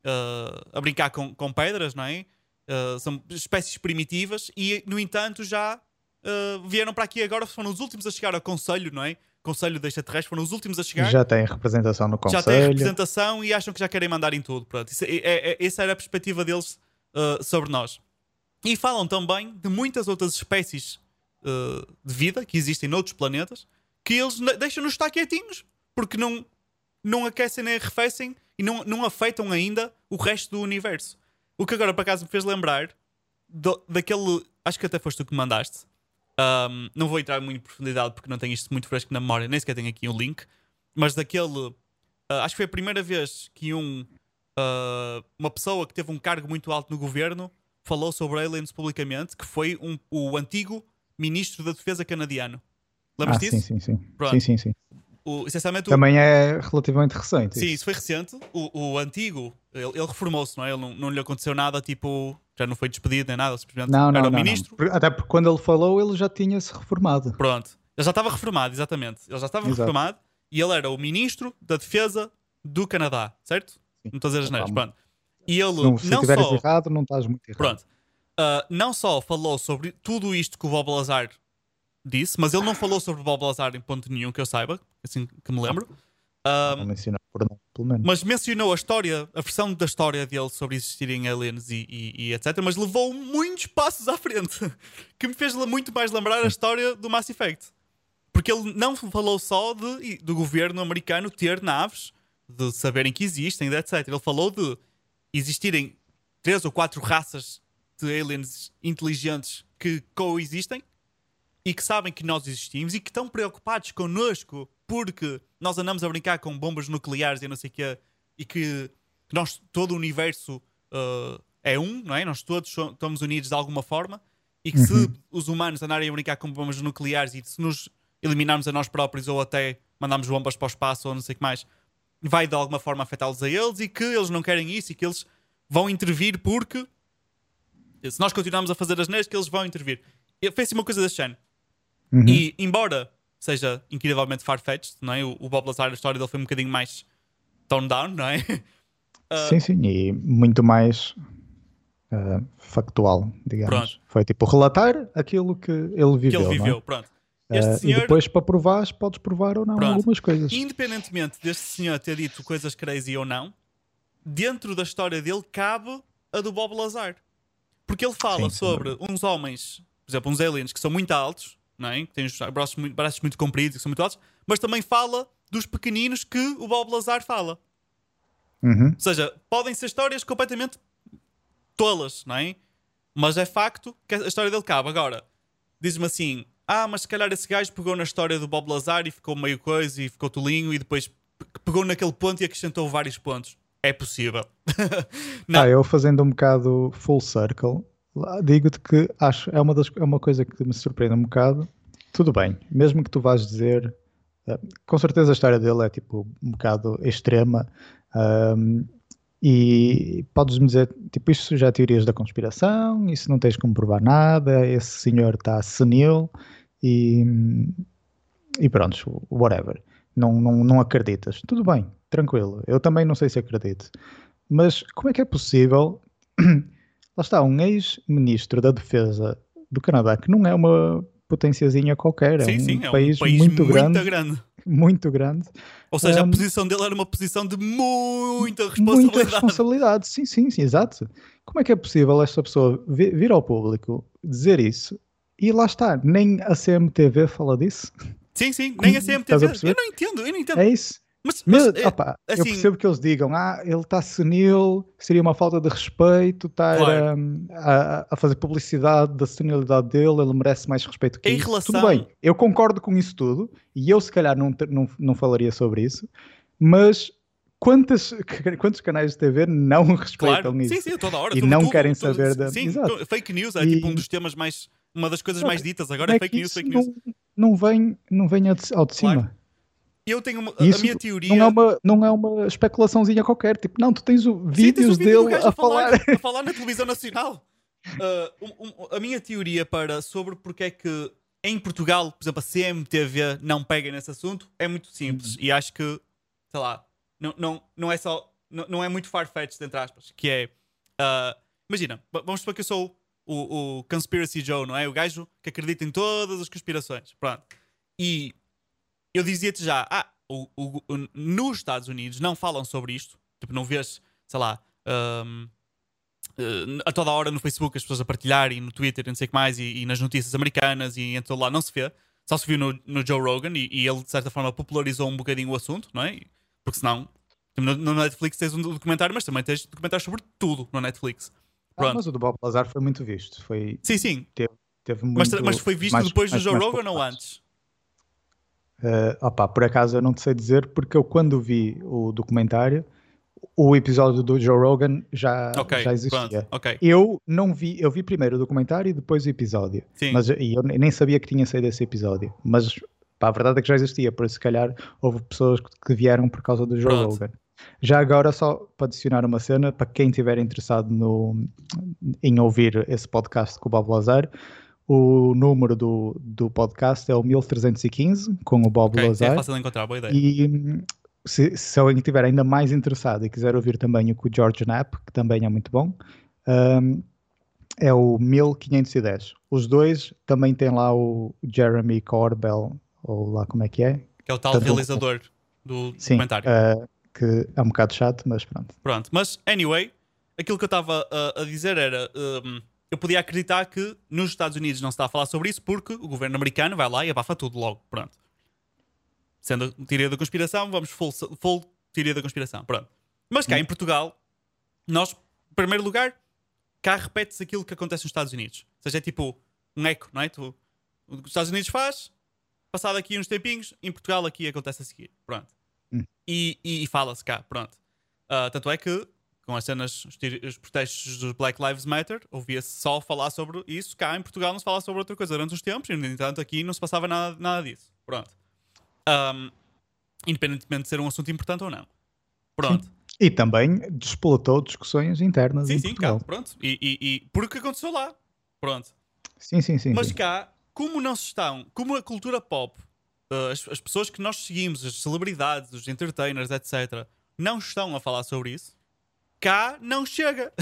uh, a brincar com, com pedras, não é? Uh, são espécies primitivas e, no entanto, já uh, vieram para aqui agora, foram os últimos a chegar ao Conselho, não é? Conselho de extraterrestres, foram os últimos a chegar Já tem representação no já têm Conselho. representação e acham que já querem mandar em tudo. Pronto, isso é- é- é- essa era a perspectiva deles uh, sobre nós. E falam também de muitas outras espécies uh, de vida que existem noutros planetas que eles deixam-nos estar quietinhos porque não, não aquecem nem arrefecem e não, não afetam ainda o resto do universo. O que agora por acaso me fez lembrar do- daquele. Acho que até foste tu que me mandaste. Um, não vou entrar muito em profundidade porque não tenho isto muito fresco na memória, nem sequer tenho aqui o um link. Mas daquele. Uh, acho que foi a primeira vez que um, uh, uma pessoa que teve um cargo muito alto no governo falou sobre aliens publicamente, que foi um, o antigo ministro da Defesa canadiano. Lembras ah, disso? Sim, sim, sim. sim, sim, sim. O, essencialmente, Também é relativamente recente. Sim, isso, isso foi recente. O, o antigo, ele, ele reformou-se, não é? Ele não, não lhe aconteceu nada, tipo, já não foi despedido nem nada, simplesmente não, não, era o não, ministro. Não. Até porque quando ele falou, ele já tinha se reformado. Pronto, ele já estava reformado, exatamente. Ele já estava Exato. reformado e ele era o ministro da defesa do Canadá, certo? Sim. Não estou a dizer as neiras, pronto. E ele não, se não só... errado, não estás muito errado. Pronto. Uh, não só falou sobre tudo isto que o Bob Lazar disse, mas ele não falou sobre o Bob Lazar em ponto nenhum que eu saiba, assim que me lembro. Um, não mencionou por não, pelo menos. Mas mencionou a história, a versão da história dele sobre existirem aliens e, e, e, etc. Mas levou muitos passos à frente que me fez muito mais lembrar a história do Mass Effect. Porque ele não falou só de, do governo americano ter naves, de saberem que existem, etc. Ele falou de existirem três ou quatro raças de aliens inteligentes que coexistem e que sabem que nós existimos e que estão preocupados connosco porque nós andamos a brincar com bombas nucleares e não sei o quê e que nós, todo o universo uh, é um, não é? Nós todos estamos unidos de alguma forma e que uhum. se os humanos andarem a brincar com bombas nucleares e se nos eliminarmos a nós próprios ou até mandarmos bombas para o espaço ou não sei o que mais, vai de alguma forma afetá-los a eles e que eles não querem isso e que eles vão intervir porque se nós continuarmos a fazer as neiras que eles vão intervir. Fez assim uma coisa deste ano. Uhum. E embora seja incrivelmente far-fetched, não é? O, o, Bob Lazar, a história dele foi um bocadinho mais toned down, não é? Uh, sim, sim, e muito mais uh, factual, digamos. Pronto. Foi tipo relatar aquilo que ele viveu. Que ele viveu, é? pronto. Uh, senhor... E depois para provar, podes provar ou não pronto. algumas coisas. Independentemente deste senhor ter dito coisas crazy ou não, dentro da história dele cabe a do Bob Lazar. Porque ele fala sim, sobre uns homens, por exemplo, uns aliens que são muito altos, não é? que têm os braços muito, braços muito compridos, que são muito altos, mas também fala dos pequeninos que o Bob Lazar fala. Uhum. Ou seja, podem ser histórias completamente tolas, não é? Mas é facto que a história dele cabe. Agora, diz-me assim: ah, mas se calhar esse gajo pegou na história do Bob Lazar e ficou meio coisa e ficou tolinho e depois pegou naquele ponto e acrescentou vários pontos. É possível. ah, eu fazendo um bocado full circle, digo-te que acho é uma, das, é uma coisa que me surpreende um bocado. Tudo bem, mesmo que tu vás dizer, uh, com certeza a história dele é tipo um bocado extrema. Um, e podes-me dizer, tipo, isto já é teorias da conspiração, isso não tens como provar nada, esse senhor está senil e, e pronto, whatever. Não, não, não acreditas. Tudo bem, tranquilo. Eu também não sei se acredito. Mas como é que é possível lá está, um ex-ministro da Defesa do Canadá, que não é uma potenciazinha qualquer, é, sim, um, sim, é país um país muito, muito grande, grande. Muito grande. Ou seja, um, a posição dele era uma posição de muita responsabilidade. Muita responsabilidade, sim, sim, sim, exato. Como é que é possível esta pessoa vir ao público dizer isso e lá está, nem a CMTV fala disso? Sim, sim, nem a CMTV. Eu não entendo, eu não entendo. É isso. Mas, mas é, opa, assim, eu percebo que eles digam, ah, ele está senil, seria uma falta de respeito estar claro. um, a, a, fazer publicidade da senilidade dele, ele merece mais respeito que em isso. Relação... Tudo bem, eu concordo com isso tudo, e eu se calhar não, não, não falaria sobre isso, mas quantas, quantos canais de TV não respeitam claro. isso? Sim, sim, toda hora. E não querem tudo, saber da... Sim, Exato. fake news é e... tipo um dos temas mais... Uma das coisas mais ditas agora é, é fake news, fake news. Não, não vem, não vem ao de, ao de cima. Claro eu tenho uma, a minha teoria. Não é, uma, não é uma especulaçãozinha qualquer. Tipo, não, tu tens o vídeos Sim, dele a, a, falar. a falar na televisão nacional. Uh, um, um, a minha teoria para sobre porque é que em Portugal, por exemplo, a CMTV não pega nesse assunto é muito simples. Uhum. E acho que, sei lá, não, não, não é só. Não, não é muito far-fetched, entre aspas. Que é. Uh, imagina, vamos supor que eu sou o, o Conspiracy Joe, não é? O gajo que acredita em todas as conspirações. Pronto. E eu dizia-te já, ah, o, o, o, nos Estados Unidos não falam sobre isto. Tipo, não vês, sei lá, um, uh, a toda hora no Facebook as pessoas a partilharem, no Twitter, não sei o que mais, e, e, nas notícias americanas, e então lá não se vê. Só se viu no, no Joe Rogan, e, e, ele de certa forma popularizou um bocadinho o assunto, não é? Porque senão, tipo, no, no Netflix tens um documentário, mas também tens documentários sobre tudo no Netflix. Ah, mas o do Bob Lazar foi muito visto. Foi, sim, sim. Teve, Teve muito, Mas, mas foi visto mais- depois do mais- Joe mais Rogan ou antes? Eh, opá, por acaso eu não te sei dizer, porque eu quando vi o documentário, o episódio do Joe Rogan já, Ok, já existia. pronto, ok. Eu não vi, eu vi primeiro o documentário e depois o episódio. Sim. Mas e eu nem sabia que tinha saído esse episódio. Mas pá, a verdade é que já existia, por isso se calhar houve pessoas que- que vieram por causa do Joe Pronto. Rogan. Já agora, só para adicionar uma cena, para quem estiver interessado no, em ouvir esse podcast com o Bob Lazar, o número do, do podcast é o 1315, com o Bob Ok, é Lazar. fácil de encontrar, boa ideia. E se, se alguém estiver ainda mais interessado e quiser ouvir também o com o George Knapp, que também é muito bom, hum, é o 1510. Os dois também têm lá o Jeremy Corbell, ou lá como é que é? Que é o tal Tanto- realizador do Sim, documentário. uh, que é um bocado chato, mas pronto. Pronto, mas anyway, aquilo que eu estava a, a dizer era. um, eu podia acreditar que nos Estados Unidos não se está a falar sobre isso porque o governo americano vai lá e abafa tudo logo. Pronto. Sendo teoria da conspiração, vamos full, full teoria da conspiração. Pronto. Mas cá em Portugal, nós, em primeiro lugar, cá repete-se aquilo que acontece nos Estados Unidos. Ou seja, é tipo um eco, não é? Tu, o que os Estados Unidos faz, passado aqui uns tempinhos, em Portugal aqui acontece a seguir. Pronto. E, e, e fala-se cá, pronto. Ah, tanto é que, com as cenas, os, os protestos dos Black Lives Matter, ouvia-se só falar sobre isso. Cá em Portugal não se fala sobre outra coisa durante os tempos, e no entanto aqui não se passava nada, nada disso. Pronto. Ahm, independentemente de ser um assunto importante ou não. Pronto. E também despolatou discussões internas Sim, em sim, Portugal. cá, pronto. E, e, e porque aconteceu lá. Pronto. Sim, sim, sim. Mas sim. cá, como não se estão, como a cultura pop, uh, as, as pessoas que nós seguimos, as celebridades, os entertainers, etc., não estão a falar sobre isso, cá não chega.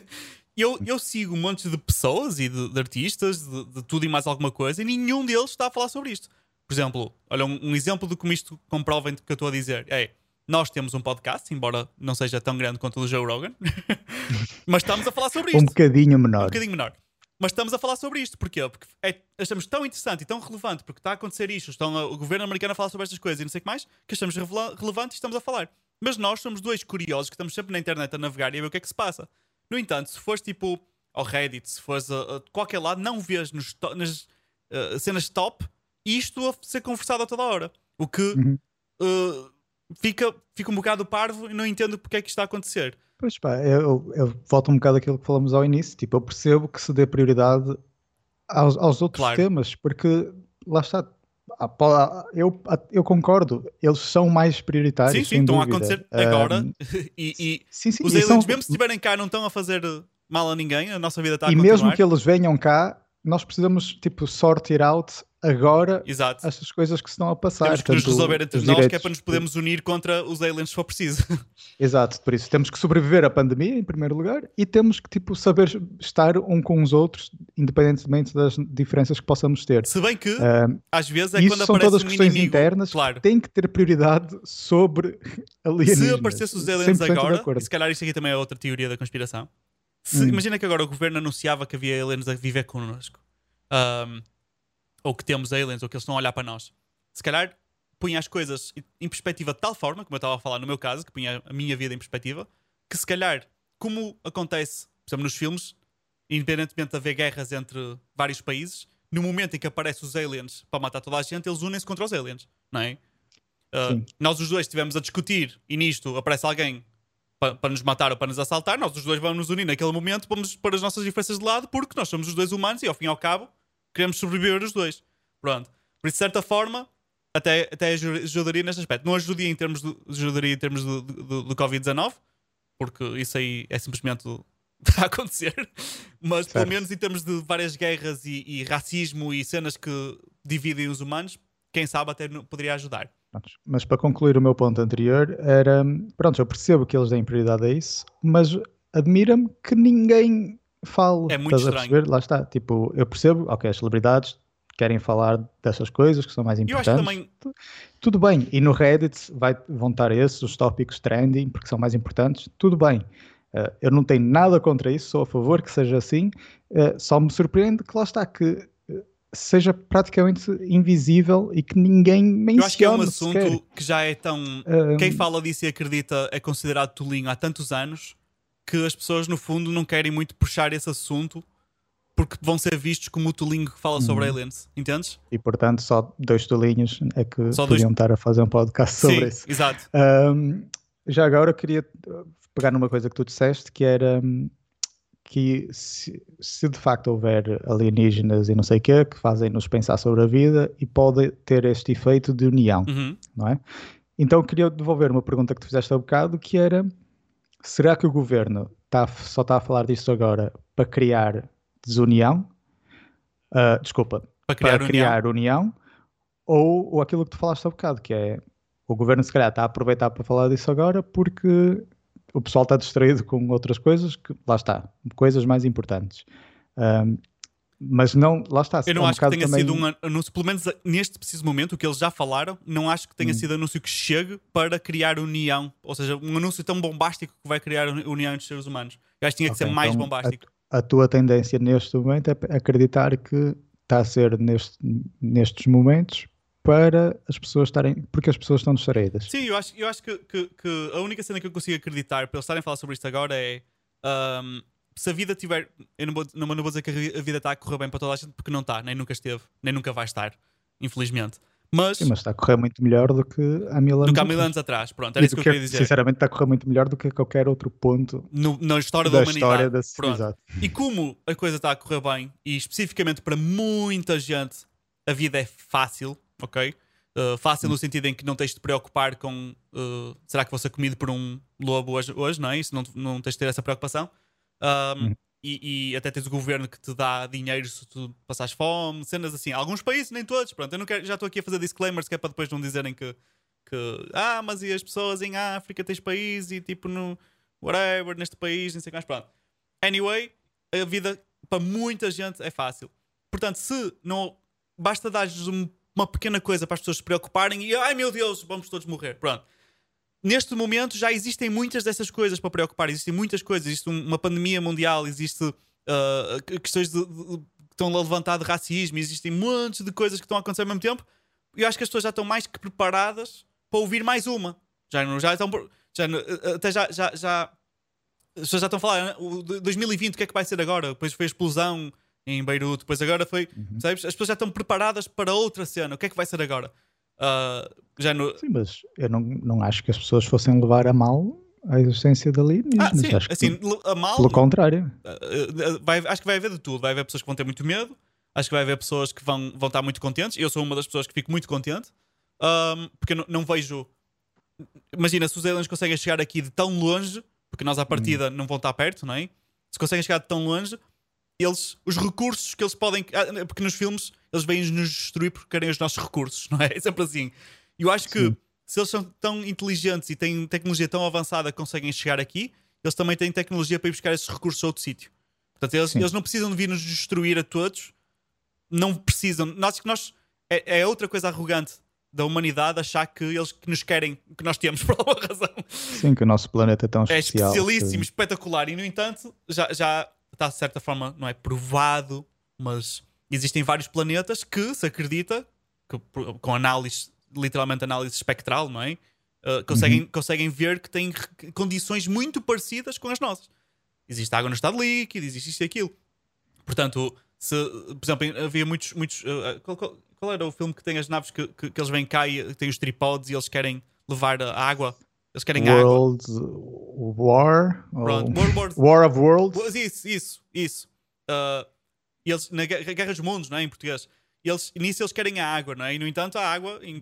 eu, eu sigo um monte de pessoas e de, de artistas, de, de tudo e mais alguma coisa, e nenhum deles está a falar sobre isto. Por exemplo, olha, um, um exemplo de como isto comprova o que eu estou a dizer é. Nós temos um podcast, embora não seja tão grande quanto o do Joe Rogan, mas estamos a falar sobre isto Um bocadinho menor. um bocadinho menor. Mas estamos a falar sobre isto. Porquê? Porque é- achamos tão interessante e tão relevante, porque está a acontecer isto, estão a- o governo americano a falar sobre estas coisas e não sei o que mais, que achamos relevante e estamos a falar. Mas nós somos dois curiosos que estamos sempre na internet a navegar e a ver o que é que se passa. No entanto, se fores tipo ao Reddit, se fores a, a qualquer lado, não vês nos nas uh, cenas top isto a ser conversado a toda hora. O que Uhum. uh, fica, fica um bocado parvo e não entendo porque é que isto está a acontecer. Pois pá, eu, eu volto um bocado àquilo que falamos ao início. Tipo, eu percebo que se dê prioridade aos, aos outros Claro. temas, porque lá está. Eu, eu concordo, eles são mais prioritários. sim, sim, estão a dúvida. acontecer Ah, agora e- e, sim, sim, Os aliens, são- mesmo se estiverem cá, não estão a fazer mal a ninguém. A nossa vida está a e continuar. mesmo que eles venham cá, nós precisamos tipo sort it out agora Exato. estas coisas que se estão a passar. Temos que nos resolver entre nós, que é direitos- para nos podermos unir contra os aliens se for preciso. Exato, por isso temos que sobreviver à pandemia em primeiro lugar e temos que tipo saber estar um com os outros, independentemente das diferenças que possamos ter. se bem que, Ah, às vezes, é quando são todas um questões inimigo. internas Claro. que têm que ter prioridade sobre alienígenas. Se aparecessem os aliens 100% de agora, e se calhar isto aqui também é outra teoria da conspiração. Se, Hum. Imagina que agora o governo anunciava que havia aliens a viver connosco. Ahm, ou que temos aliens, ou que eles estão a olhar para nós. Se calhar punha as coisas em perspectiva de tal forma, como eu estava a falar no meu caso, que punha a minha vida em perspectiva, que se calhar, como acontece, por exemplo, nos filmes, independentemente de haver guerras entre vários países, no momento em que aparecem os aliens para matar toda a gente, eles unem-se contra os aliens, não é? Uh, nós os dois estivemos a discutir e nisto aparece alguém pa- para nos matar ou para nos assaltar, nós os dois vamos nos unir naquele momento, vamos pôr as nossas diferenças de lado, porque nós somos os dois humanos e ao fim e ao cabo queremos sobreviver os dois. Pronto. Por isso, de certa forma, até, até aju- ajudaria neste aspecto. Não ajudaria em termos do, ajudaria em termos do, do, do Covid-19, porque isso aí é simplesmente a acontecer. Mas pelo Certo. menos em termos de várias guerras e, e racismo e cenas que dividem os humanos, quem sabe até poderia ajudar. Mas para concluir o meu ponto anterior, era. Pronto, eu percebo que eles deem prioridade a isso, mas admira-me que ninguém fale. É muito Estás a estranho. perceber? Lá está. Tipo, eu percebo, ok, as celebridades querem falar dessas coisas que são mais E eu importantes. acho também Tudo bem. E no Reddit vai, vão estar esses, os tópicos trending, porque são mais importantes. Tudo bem. Eh, eu não tenho nada contra isso, sou a favor que seja assim. Eh, só me surpreende que lá está, que eh, seja praticamente invisível e que ninguém mencione Eu acho que é um assunto sequer. que já é tão. Um, Quem fala disso e acredita é considerado tolinho há tantos anos que as pessoas, no fundo, não querem muito puxar esse assunto porque vão ser vistos como o tolinho que fala sobre Uhum. aliens, entendes? E portanto, só dois tolinhos é que Só dois- podiam estar a fazer um podcast sobre Sim, isso. exato. Ahm, já agora queria pegar numa coisa que tu disseste, que era hum, que se, se de facto houver alienígenas e não sei o quê, que fazem-nos pensar sobre a vida e pode ter este efeito de união, Uhum. não é? Então queria devolver uma pergunta que tu fizeste há bocado, que era, será que o governo tá, só está a falar disto agora para criar desunião? Ah, desculpa, Para criar para união. criar união, ou, ou aquilo que tu falaste há bocado, que é o governo se calhar está a aproveitar para falar disso agora porque o pessoal está distraído com outras coisas que lá está, coisas mais importantes. Ahm, mas não, lá está. Eu não é um acho que tenha também- sido um anúncio, pelo menos neste preciso momento, o que eles já falaram, não acho que tenha Hum. sido anúncio que chegue para criar união. Ou seja, um anúncio tão bombástico que vai criar união entre os seres humanos. Eu acho que tinha que Ok, ser mais então, bombástico. A tua tendência neste momento é acreditar que está a ser neste, nestes momentos para as pessoas estarem, porque as pessoas estão distraídas. Sim, eu acho, eu acho que, que- que a única cena que eu consigo acreditar para eles estarem a falar sobre isto agora é ahm, se a vida tiver. Eu não vou, não, não vou dizer que a vida está a correr bem para toda a gente, porque não está, nem nunca esteve, nem nunca vai estar, infelizmente. Mas, Sim, mas está a correr muito melhor do que há mil anos. do que há mil atrás. anos atrás, pronto, era isso que eu queria dizer. Sinceramente, está a correr muito melhor do que qualquer outro ponto No- na história da, da, humanidade. história da Pronto. E como a coisa está a correr bem, e especificamente para muita gente, a vida é fácil, ok? Uh, fácil no sentido em que não tens de te preocupar com uh, será que vou ser comido por um lobo hoje, hoje não é? Isso não, não tens de ter essa preocupação. Um, Uhum. e, e até tens o governo que te dá dinheiro se tu passares fome, cenas assim. Alguns países, nem todos. Pronto, eu não quero, já estou aqui a fazer disclaimers que é para depois não dizerem que, que ah, mas e as pessoas em África tens país e tipo no whatever, neste país, não sei o que mais. Pronto. Anyway, a vida para muita gente é fácil. Portanto, se não basta dar-lhes um- uma pequena coisa para as pessoas se preocuparem e ai meu Deus, vamos todos morrer. Pronto. Neste momento já existem muitas dessas coisas para preocupar. Existem muitas coisas. Existe um- uma pandemia mundial, existe ah, que- questões de, de- que estão a levantar de racismo, existem montes de coisas que estão a acontecer ao mesmo tempo. E eu acho que as pessoas já estão mais que preparadas para ouvir mais uma. Já, não- já estão. Já, até já, já, já as pessoas já estão a falar, né? o de- 2020, o que é que vai ser agora? Depois foi a explosão em Beirute, depois agora foi. Sabes? As pessoas já estão preparadas para outra cena. O que é que vai ser agora? Ah, já no... Sim, mas eu não, não acho que as pessoas fossem levar a mal a existência de alienígenas. Ah, sim, acho que assim, a mal. pelo contrário. Uh, vai- acho que vai haver de tudo. Vai haver pessoas que vão ter muito medo, acho que vai haver pessoas que vão, vão estar muito contentes. Eu sou uma das pessoas que fico muito contente, um, porque eu não, não vejo. Imagina se os aliens conseguem chegar aqui de tão longe, porque nós à partida não vão estar perto, não é? Se conseguem chegar de tão longe, eles, os recursos que eles podem. ah, Porque nos filmes eles vêm nos destruir porque querem os nossos recursos, não é? É sempre assim. E eu acho que Sim. se eles são tão inteligentes e têm tecnologia tão avançada que conseguem chegar aqui, eles também têm tecnologia para ir buscar esses recursos a outro sítio. Portanto, eles, eles não precisam de vir nos destruir a todos, não precisam. Nós que nós é, é outra coisa arrogante da humanidade achar que eles que nos querem, que nós temos por alguma razão. Sim, que o nosso planeta é tão É especial. que- especialíssimo, espetacular e no entanto já, já está de certa forma, não é provado, mas existem vários planetas que se acredita que, com análise, literalmente análise espectral, não é? Uh, conseguem, Uhum. conseguem ver que têm condições muito parecidas com as nossas. Existe água no estado líquido, existe isto e aquilo. Portanto, se, por exemplo, havia muitos. muitos uh, qual, qual- qual era o filme que tem as naves que, que, que eles vêm cá e têm os tripodes e eles querem levar a água? Eles querem água. World War. ou- Pronto, World War, War of Worlds. Isso, isso, isso. Uh, eles, na Guerra dos Mundos, não é? em português, eles, nisso eles querem a água, não é? E no entanto, a água em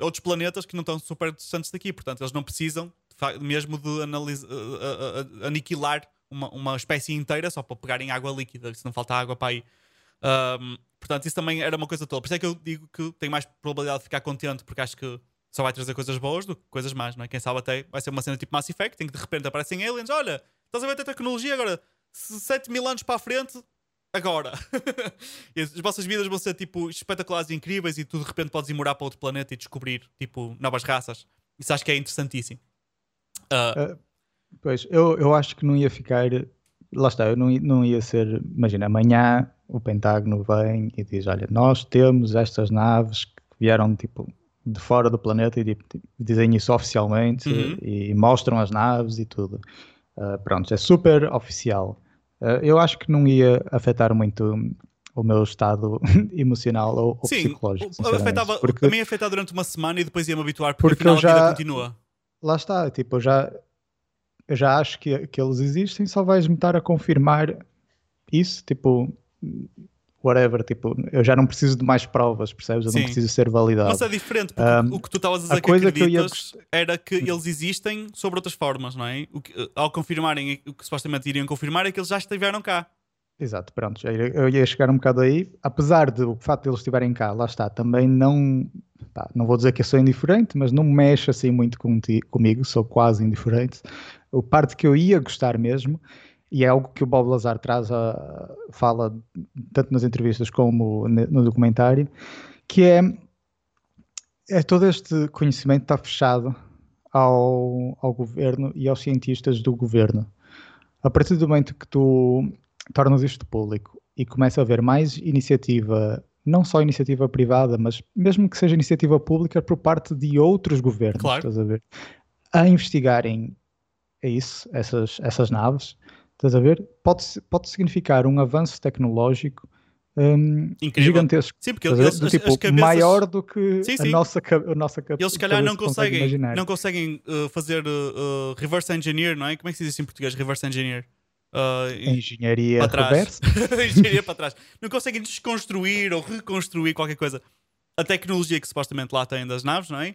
outros planetas que não estão super distantes daqui, portanto, eles não precisam de mesmo de analis- uh, uh, uh, aniquilar uma, uma espécie inteira só para pegarem água líquida, se não falta água para aí. Um, portanto, isso também era uma coisa toda. Por isso é que eu digo que tenho mais probabilidade de ficar contente, porque acho que só vai trazer coisas boas do que coisas más, não é? Quem sabe até vai ser uma cena tipo Mass Effect, em que de repente aparecem aliens, olha, estás a ver a tecnologia agora, 7 mil anos para a frente, agora. as vossas vidas vão ser tipo espetaculares e incríveis e tu de repente podes ir morar para outro planeta e descobrir tipo novas raças. Isso acho que é interessantíssimo. Ah, Pois, eu, eu acho que não ia ficar. Lá está, eu não, não ia ser. Imagina, amanhã o Pentágono vem e diz: Olha, nós temos estas naves que vieram tipo de fora do planeta e tipo, dizem isso oficialmente Uhum. e mostram as naves e tudo. Ah, pronto, é super oficial. Uh, eu acho que não ia afetar muito o meu estado emocional ou, ou Sim, psicológico. afetava, porque, a mim ia afetar durante uma semana e depois ia-me habituar porque, porque afinal já, a vida continua. Lá está, tipo, eu já, eu já acho que, que eles existem, só vais-me estar a confirmar isso, tipo, whatever, tipo, eu já não preciso de mais provas, percebes? Eu Sim. não preciso ser validado. Mas é diferente, porque um, o que tu estavas a dizer a que coisa acreditas que ia... era que eles existem sobre outras formas, não é? O que, eh, ao confirmarem o que supostamente iriam confirmar é que eles já estiveram cá. Exato, pronto, eu ia chegar um bocado aí, apesar do facto de eles estiverem cá, lá está, também não, pá, não vou dizer que eu sou indiferente, mas não mexe assim muito comigo, sou quase indiferente. O parte que eu ia gostar mesmo e é algo que o Bob Lazar traz a, fala tanto nas entrevistas como no documentário, que é, é todo este conhecimento está fechado ao, ao governo e aos cientistas do governo. A partir do momento que tu tornas isto público e começa a haver mais iniciativa, não só iniciativa privada, mas mesmo que seja iniciativa pública por parte de outros governos, claro. estás a ver, a investigarem isso, essas, essas naves, Estás a ver? Pode, pode significar um avanço tecnológico um, gigantesco. Sim, porque eles, do, tipo, cabeças... maior do que sim, sim. a nossa, a nossa cabeça. Eles se calhar não conseguem, não conseguem uh, fazer uh, uh, reverse engineer, não é? Como é que se diz isso em português? Reverse engineer. Uh, Engenharia para trás. Engenharia para trás. Não conseguem desconstruir ou reconstruir qualquer coisa. A tecnologia que supostamente lá tem das naves, não é?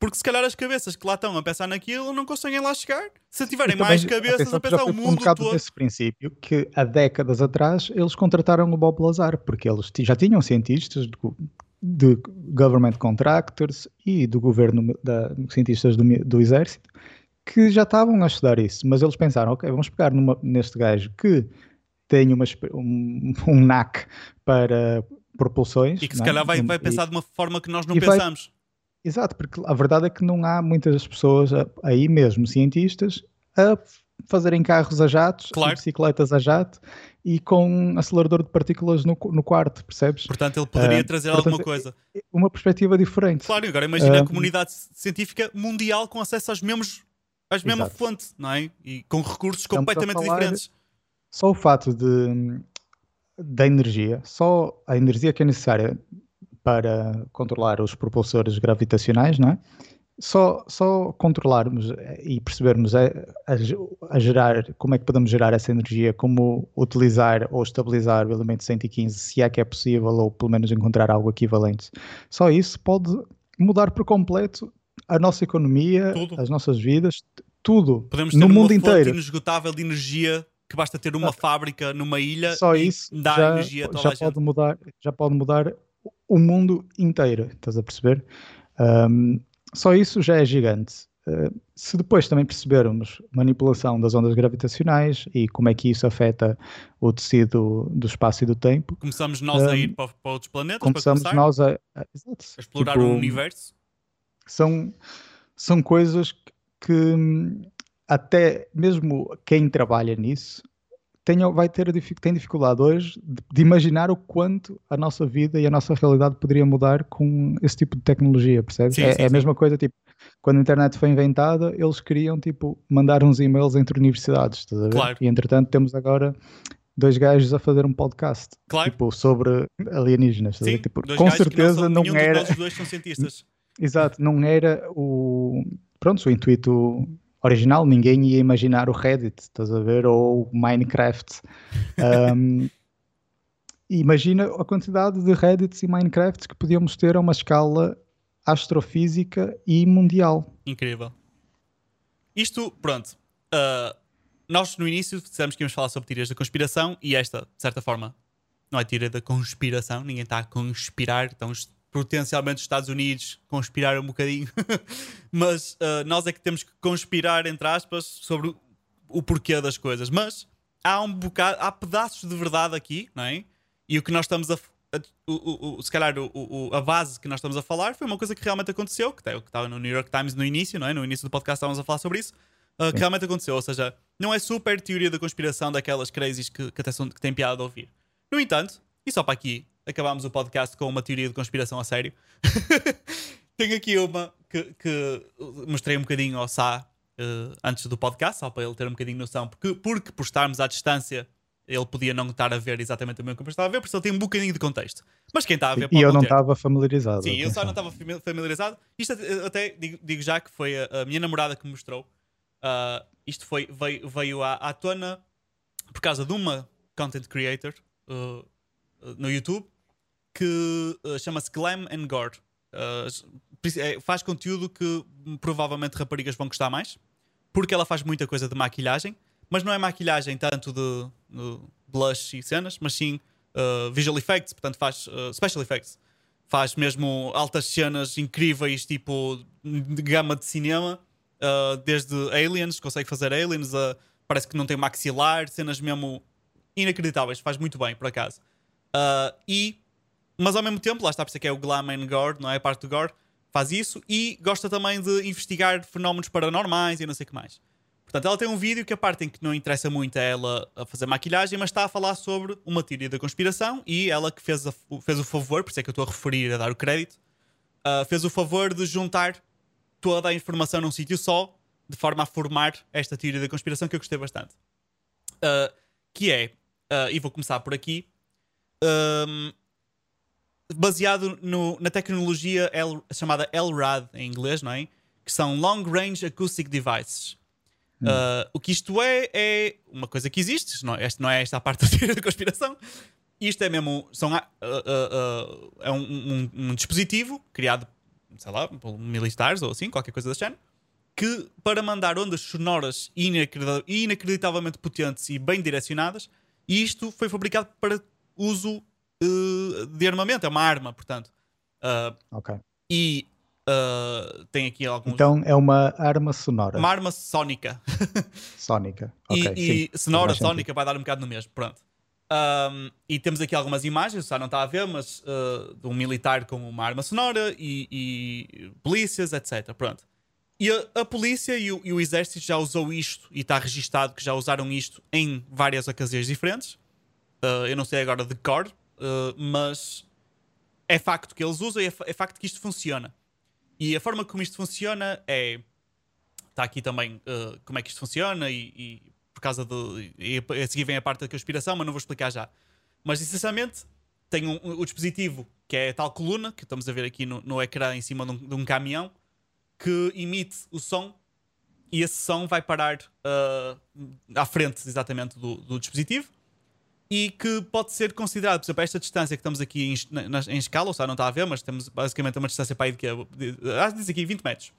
Porque se calhar as cabeças que lá estão a pensar naquilo não conseguem lá chegar. Se tiverem também, mais cabeças atenção, a pensar o mundo um bocado todo. desse princípio que há décadas atrás eles contrataram o Bob Lazar, porque eles já tinham cientistas de, de government contractors e do governo, da, cientistas do, do exército, que já estavam a estudar isso. Mas eles pensaram, ok, vamos pegar numa, neste gajo que tem uma, um, um NAC para propulsões. E que se calhar vai, vai pensar de uma forma que nós não pensamos. Exato, porque a verdade é que não há muitas pessoas aí mesmo, cientistas, a fazerem carros a jatos, claro. bicicletas a jato e com um acelerador de partículas no, no quarto, percebes? Portanto, ele poderia uh, trazer portanto, alguma coisa. Uma perspectiva diferente. Claro, agora imagina uh, a comunidade científica mundial com acesso aos mesmos, às mesma fonte, não é? E com recursos Estamos completamente diferentes. Só o fato de da energia, só a energia que é necessária para controlar os propulsores gravitacionais, não é? Só, só controlarmos e percebermos a, a, a, gerar, como é que podemos gerar essa energia, como utilizar ou estabilizar o elemento 115, se é que é possível, ou pelo menos encontrar algo equivalente. Só isso pode mudar por completo a nossa economia, tudo. as nossas vidas, tudo. Podemos ter no mundo inteiro. inesgotável de energia que basta ter uma ah, fábrica numa ilha só isso dá já, energia a toda já a gente. pode mudar já pode mudar o mundo inteiro, estás a perceber? Um, só isso já é gigante. Uh, se depois também percebermos manipulação das ondas gravitacionais e como é que isso afeta o tecido do espaço e do tempo. Começamos nós um, a ir para, para, outros planetas. Começamos para nós a, a, a explorar tipo, o universo. São, são coisas que hum, até mesmo quem trabalha nisso tem, vai ter tem dificuldade hoje de, de, imaginar o quanto a nossa vida e a nossa realidade poderia mudar com esse tipo de tecnologia, percebes? Sim, é, sim, é, a mesma coisa, tipo, quando a internet foi inventada, eles queriam, tipo, mandar uns e-mails entre universidades, estás a ver? Claro. E entretanto temos agora dois gajos a fazer um podcast, claro. tipo, sobre alienígenas, sim, tipo, com certeza não, são, não era... Os dois são cientistas. Exato, não era o... Pronto, o intuito original, ninguém ia imaginar o Reddit, estás a ver? Ou o Minecraft. Um, imagina a quantidade de Reddits e Minecrafts que podíamos ter a uma escala astrofísica e mundial. Incrível. Isto, pronto. Uh, nós no início dissemos que íamos falar sobre teorias da conspiração e esta, de certa forma, não é teoria da conspiração, ninguém está a conspirar, então potencialmente os Estados Unidos conspirar um bocadinho, mas uh, nós é que temos que conspirar, entre aspas, sobre o porquê das coisas. Mas há um bocado, há pedaços de verdade aqui, não é? E o que nós estamos a. a o, o, se calhar o, a base que nós estamos a falar foi uma coisa que realmente aconteceu, que estava no New York Times no início, não é? No início do podcast estávamos a falar sobre isso. Uh, que realmente aconteceu, ou seja, não é super teoria da conspiração daquelas crazies que, que até são, que têm piada de ouvir. No entanto, e só para aqui acabámos o podcast com uma teoria de conspiração a sério. Tenho aqui uma que, que, mostrei um bocadinho ao Sá uh, antes do podcast, só para ele ter um bocadinho de noção, porque, porque por estarmos à distância ele podia não estar a ver exatamente o mesmo que eu estava a ver, porque ele tem um bocadinho de contexto. Mas quem está a ver E eu não estava familiarizado. Sim, eu só não estava familiarizado. Isto até digo, digo, já que foi a, a, minha namorada que me mostrou. Uh, isto foi, veio, veio à, à tona por causa de uma content creator uh, no YouTube que uh, chama-se Glam and Gore. Uh, faz conteúdo que provavelmente raparigas vão gostar mais, porque ela faz muita coisa de maquilhagem, mas não é maquilhagem tanto de, de blush e cenas, mas sim uh, visual effects, portanto faz special effects. Faz mesmo altas cenas incríveis, tipo de gama de cinema, desde aliens, consegue fazer aliens, parece que não tem maxilar, cenas mesmo inacreditáveis, faz muito bem, por acaso. e mas ao mesmo tempo, lá está, por isso é que é o Glam and Gore, não é? A parte do Gore faz isso e gosta também de investigar fenómenos paranormais e não sei o que mais. Portanto, ela tem um vídeo que a parte em que não interessa muito é ela a fazer maquilhagem, mas está a falar sobre uma teoria da conspiração e ela que fez, a, fez o favor, por isso é que eu estou a referir, a dar o crédito, uh, fez o favor de juntar toda a informação num sítio só, de forma a formar esta teoria da conspiração que eu gostei bastante. Uh, que é, uh, e vou começar por aqui, um, baseado no, na tecnologia L, chamada LRAD em inglês, não é? Que são Long Range Acoustic Devices. Hum. Uh, o que isto é, é uma coisa que existe, não, esta não é esta a parte da teoria da conspiração. Isto é mesmo. São, uh, uh, é um, um, um, dispositivo criado, sei lá, por militares ou assim, qualquer coisa da género, que para mandar ondas sonoras inacreditavelmente potentes e bem direcionadas, e isto foi fabricado para uso uh, de armamento, é uma arma, portanto. Uh, ok. E uh, tem aqui alguns. Então é uma arma sonora. Uma arma sónica. sónica. Okay, e, e sonora, sónica, vai dar um bocado no mesmo. Pronto. Um, e temos aqui algumas imagens, já não está a ver, mas uh, de um militar com uma arma sonora e, e polícias, etc. Pronto. E a, a polícia e o, e o, exército já usou isto e está registado que já usaram isto em várias ocasiões diferentes. Uh, eu não sei agora de cor, Uh, mas é facto que eles usam e é, é, facto que isto funciona. E a forma como isto funciona é. Está aqui também uh, como é que isto funciona e, e por causa de. E a seguir vem a parte da conspiração, mas não vou explicar já. Mas essencialmente tem um, um, o dispositivo que é a tal coluna que estamos a ver aqui no, no ecrã em cima de um, de um caminhão que emite o som e esse som vai parar uh, à frente exatamente do, do dispositivo e que pode ser considerado, por exemplo, esta distância que estamos aqui em, na, em escala, ou seja, não está a ver, mas temos basicamente uma distância para aí de que é, diz aqui 20 metros.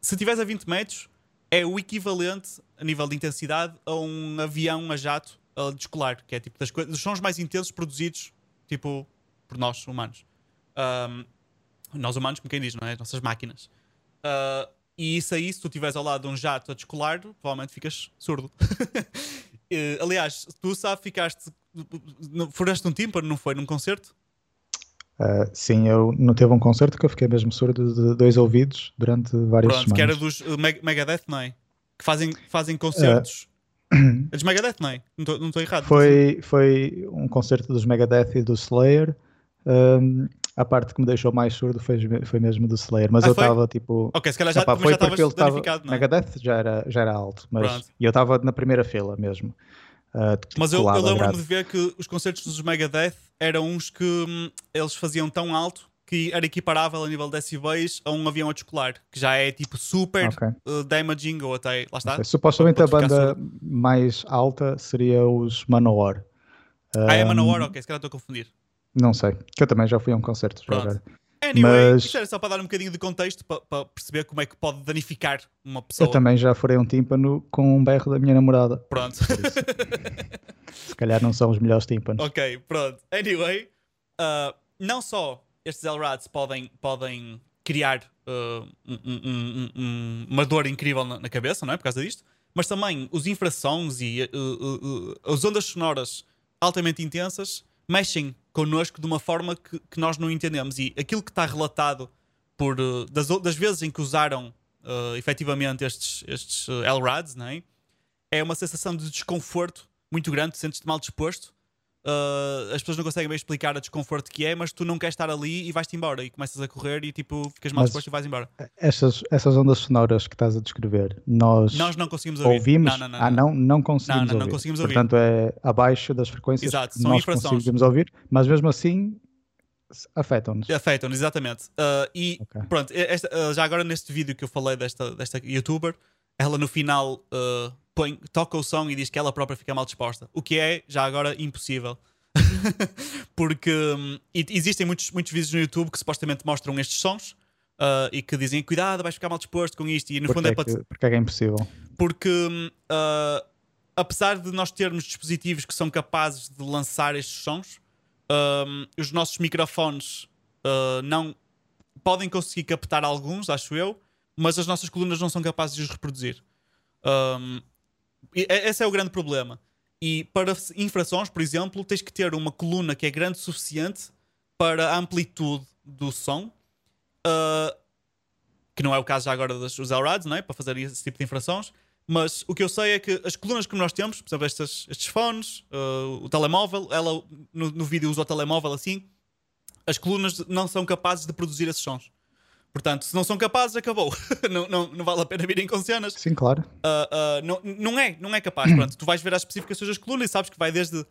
Se estiveres a 20 metros, é o equivalente a nível de intensidade a um avião a jato a descolar, que é tipo das coisas, dos sons mais intensos produzidos, tipo, por nós humanos. Um, nós humanos, como quem diz, não é? Nossas máquinas. Uh, e isso aí, se tu estiveres ao lado de um jato a descolar, provavelmente ficas surdo. Uh, aliás, tu sabe, ficaste. Furaste um tímpano, não foi? Num concerto? Uh, sim, eu não teve um concerto que eu fiquei mesmo surdo de dois ouvidos durante várias Pronto, semanas. que era dos uh, Megadeth, não é? Que fazem, fazem concertos. Uh, é dos Megadeth, não é? Não estou errado. Foi, foi um concerto dos Megadeth e do Slayer. Um, a parte que me deixou mais surdo foi, foi mesmo do Slayer, mas ah, eu estava tipo. Ok, se calhar já, opa, foi já porque ele estava. É? Megadeth já era, já era alto, mas e eu estava na primeira fila mesmo. Uh, mas eu, eu lembro-me de ver que os concertos dos Megadeth eram uns que hum, eles faziam tão alto que era equiparável a nível de decibéis a um avião a descolar, que já é tipo super okay. uh, damaging ou até. Lá está. Supostamente a banda mais alta seria os Manowar. Ah, é Manowar? Ok, se calhar estou a confundir. Não sei, que eu também já fui a um concerto. Pronto. Anyway, Mas... isto era só para dar um bocadinho de contexto para, para, perceber como é que pode danificar uma pessoa. Eu também já furei um tímpano com um berro da minha namorada. Pronto. Se calhar não são os melhores tímpanos. Ok, pronto. Anyway, uh, não só estes LRADs podem, podem criar uh, um, um, um, uma dor incrível na, na, cabeça, não é? Por causa disto, mas também os infrassons e uh, as ondas sonoras altamente intensas mexem connosco de uma forma que, que nós não entendemos. E aquilo que está relatado por uh, das, das vezes em que usaram uh, efetivamente estes, estes uh, LRADs, não é? é uma sensação de desconforto muito grande, te sentes-te mal disposto. Uh, as pessoas não conseguem bem explicar a desconforto que é, mas tu não queres estar ali e vais-te embora e começas a correr e tipo ficas mal Mas- disposto e vais embora. Essas, essas ondas sonoras que estás a descrever, nós, Nós não conseguimos ouvir. ouvimos. Não, não, não, ah, não, não conseguimos Não, não, não ouvir. conseguimos ouvir. Portanto, é abaixo das frequências Exato, que são nós infrações. conseguimos ouvir, mas mesmo assim afetam-nos. Afetam-nos, exatamente. Uh, e Ok. pronto, esta- uh, já agora neste vídeo que eu falei desta, desta youtuber, ela no final uh, põe, toca o som e diz que ela própria fica mal disposta. O que é, já agora, impossível. Porque hum, existem muitos, muitos vídeos no YouTube que supostamente mostram estes sons uh, e que dizem cuidado, vais ficar mal disposto com isto. E no fundo Porque é é, para porque é é impossível. porque ah, apesar de nós termos dispositivos que são capazes de lançar estes sons, hum, os nossos microfones ah, não podem conseguir captar alguns, acho eu, mas as nossas colunas não são capazes de os reproduzir. E- esse é o grande problema. E para infrações, por exemplo, tens que ter uma coluna que é grande o suficiente para a amplitude do som. ah, que não é o caso já agora dos dos LRADs, não é? para fazer esse tipo de infrações. Mas o que eu sei é que as colunas que nós temos, por exemplo, estes, estes fones, uh, o telemóvel, ela no, no vídeo usa o telemóvel assim, as colunas não são capazes de produzir esses sons. Portanto, se não são capazes, acabou. não, não, não vale a pena virem com cenas. Sim, claro. Uh, uh, não, não, é, não é capaz. Pronto, tu vais ver as especificações das colunas e sabes que vai desde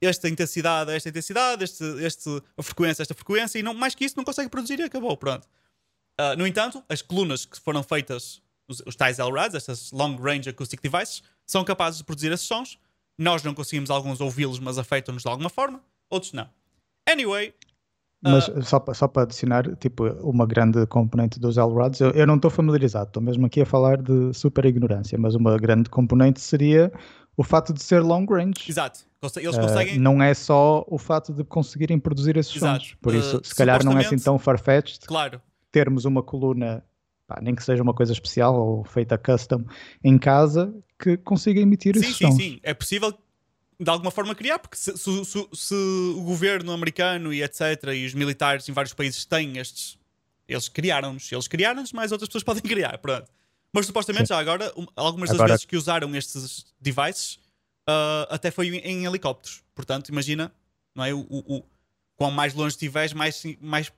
esta intensidade a esta intensidade, este, este, a frequência a esta frequência, e não, mais que isso não consegue produzir e acabou. Pronto. Uh, no entanto, as colunas que foram feitas, os, os tais LRADs, estas Long Range Acoustic Devices, são capazes de produzir esses sons. Nós não conseguimos alguns ouvi-los, mas afetam-nos de alguma forma, outros não. Anyway, Mas Ah. só, só para adicionar, tipo, uma grande componente dos LRADs, eu, eu não estou familiarizado, estou mesmo aqui a falar de super ignorância, mas uma grande componente seria o fato de ser long range. exato, eles Uh, conseguem. não é só o fato de conseguirem produzir esses Exato. sons. Por isso, Uh, se calhar não é assim tão farfetched Claro, termos uma coluna, pá, nem que seja uma coisa especial ou feita custom em casa, que consiga emitir Sim, esses sim, sons. sim. É possível de alguma forma criar, porque se, se- se- se o governo americano e etc. e os militares em vários países têm estes. Eles criaram-nos. Eles criaram-nos, mais outras pessoas podem criar. Pronto. Mas supostamente Sim. já agora, um- algumas das Agora- vezes que usaram estes devices ah, até foi em, em helicópteros. Portanto, imagina, não é? O, o, o- quão mais longe estiveres, mais, mais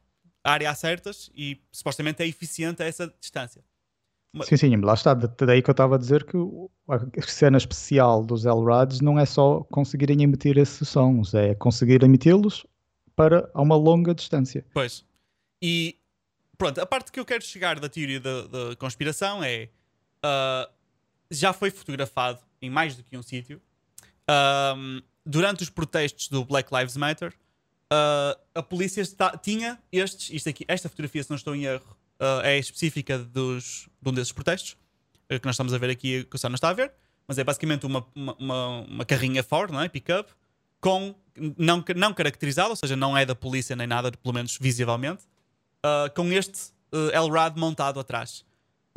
área acertas e supostamente é eficiente a essa distância. Sim, sim, lá está. Da- Daí que eu estava a dizer que a cena especial dos LRADs não é só conseguirem emitir esses sons, é conseguir emiti-los para a uma longa distância. Pois. E pronto, a parte que eu quero chegar da teoria da, da conspiração é ah, já foi fotografado em mais do que um sítio. Ahm, durante os protestos do Black Lives Matter, ah, a polícia está- tinha estes, isto aqui, esta fotografia, se não estou em erro, ah, é específica dos, de um desses protestos, eh, que nós estamos a ver aqui, que o não está a ver, mas é basicamente uma, uma, uma, uma carrinha Ford, não é? Pick-up, com não, não caracterizado, ou seja, não é da polícia nem nada, pelo menos visivelmente, ah, com este uh, LRAD montado atrás.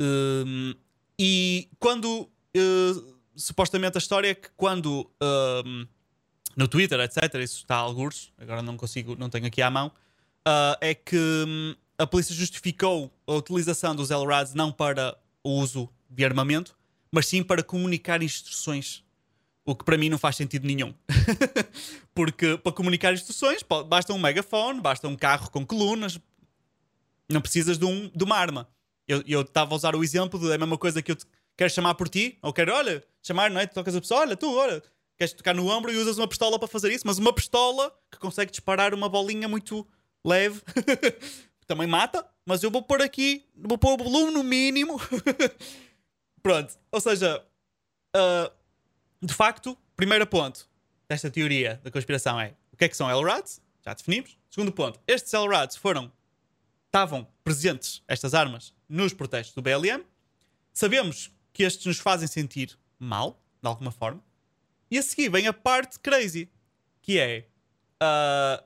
Um, e quando uh, supostamente a história é que quando um, no Twitter, etc., isso está a algures, agora não consigo, não tenho aqui à mão, ah, é que hum, a polícia justificou a utilização dos LRADs não para o uso de armamento, mas sim para comunicar instruções. O que para mim não faz sentido nenhum. Porque para comunicar instruções basta um megafone, basta um carro com colunas, não precisas de, um, de uma arma. Eu estava a usar o exemplo de é mesma coisa que eu te quero chamar por ti, ou quero, olha, chamar, não é? Tu tocas a pessoa, olha, tu, olha, queres tocar no ombro e usas uma pistola para fazer isso, mas uma pistola que consegue disparar uma bolinha muito leve também mata, mas eu vou pôr aqui, vou pôr o volume no mínimo. Pronto, ou seja, ah, de facto, primeiro ponto desta teoria da conspiração é o que é que são LRADs? Já definimos. Segundo ponto, estes LRADs foram estavam presentes, estas armas, nos protestos do BLM. Sabemos que estes nos fazem sentir mal, de alguma forma. E a seguir vem a parte crazy, que é ah,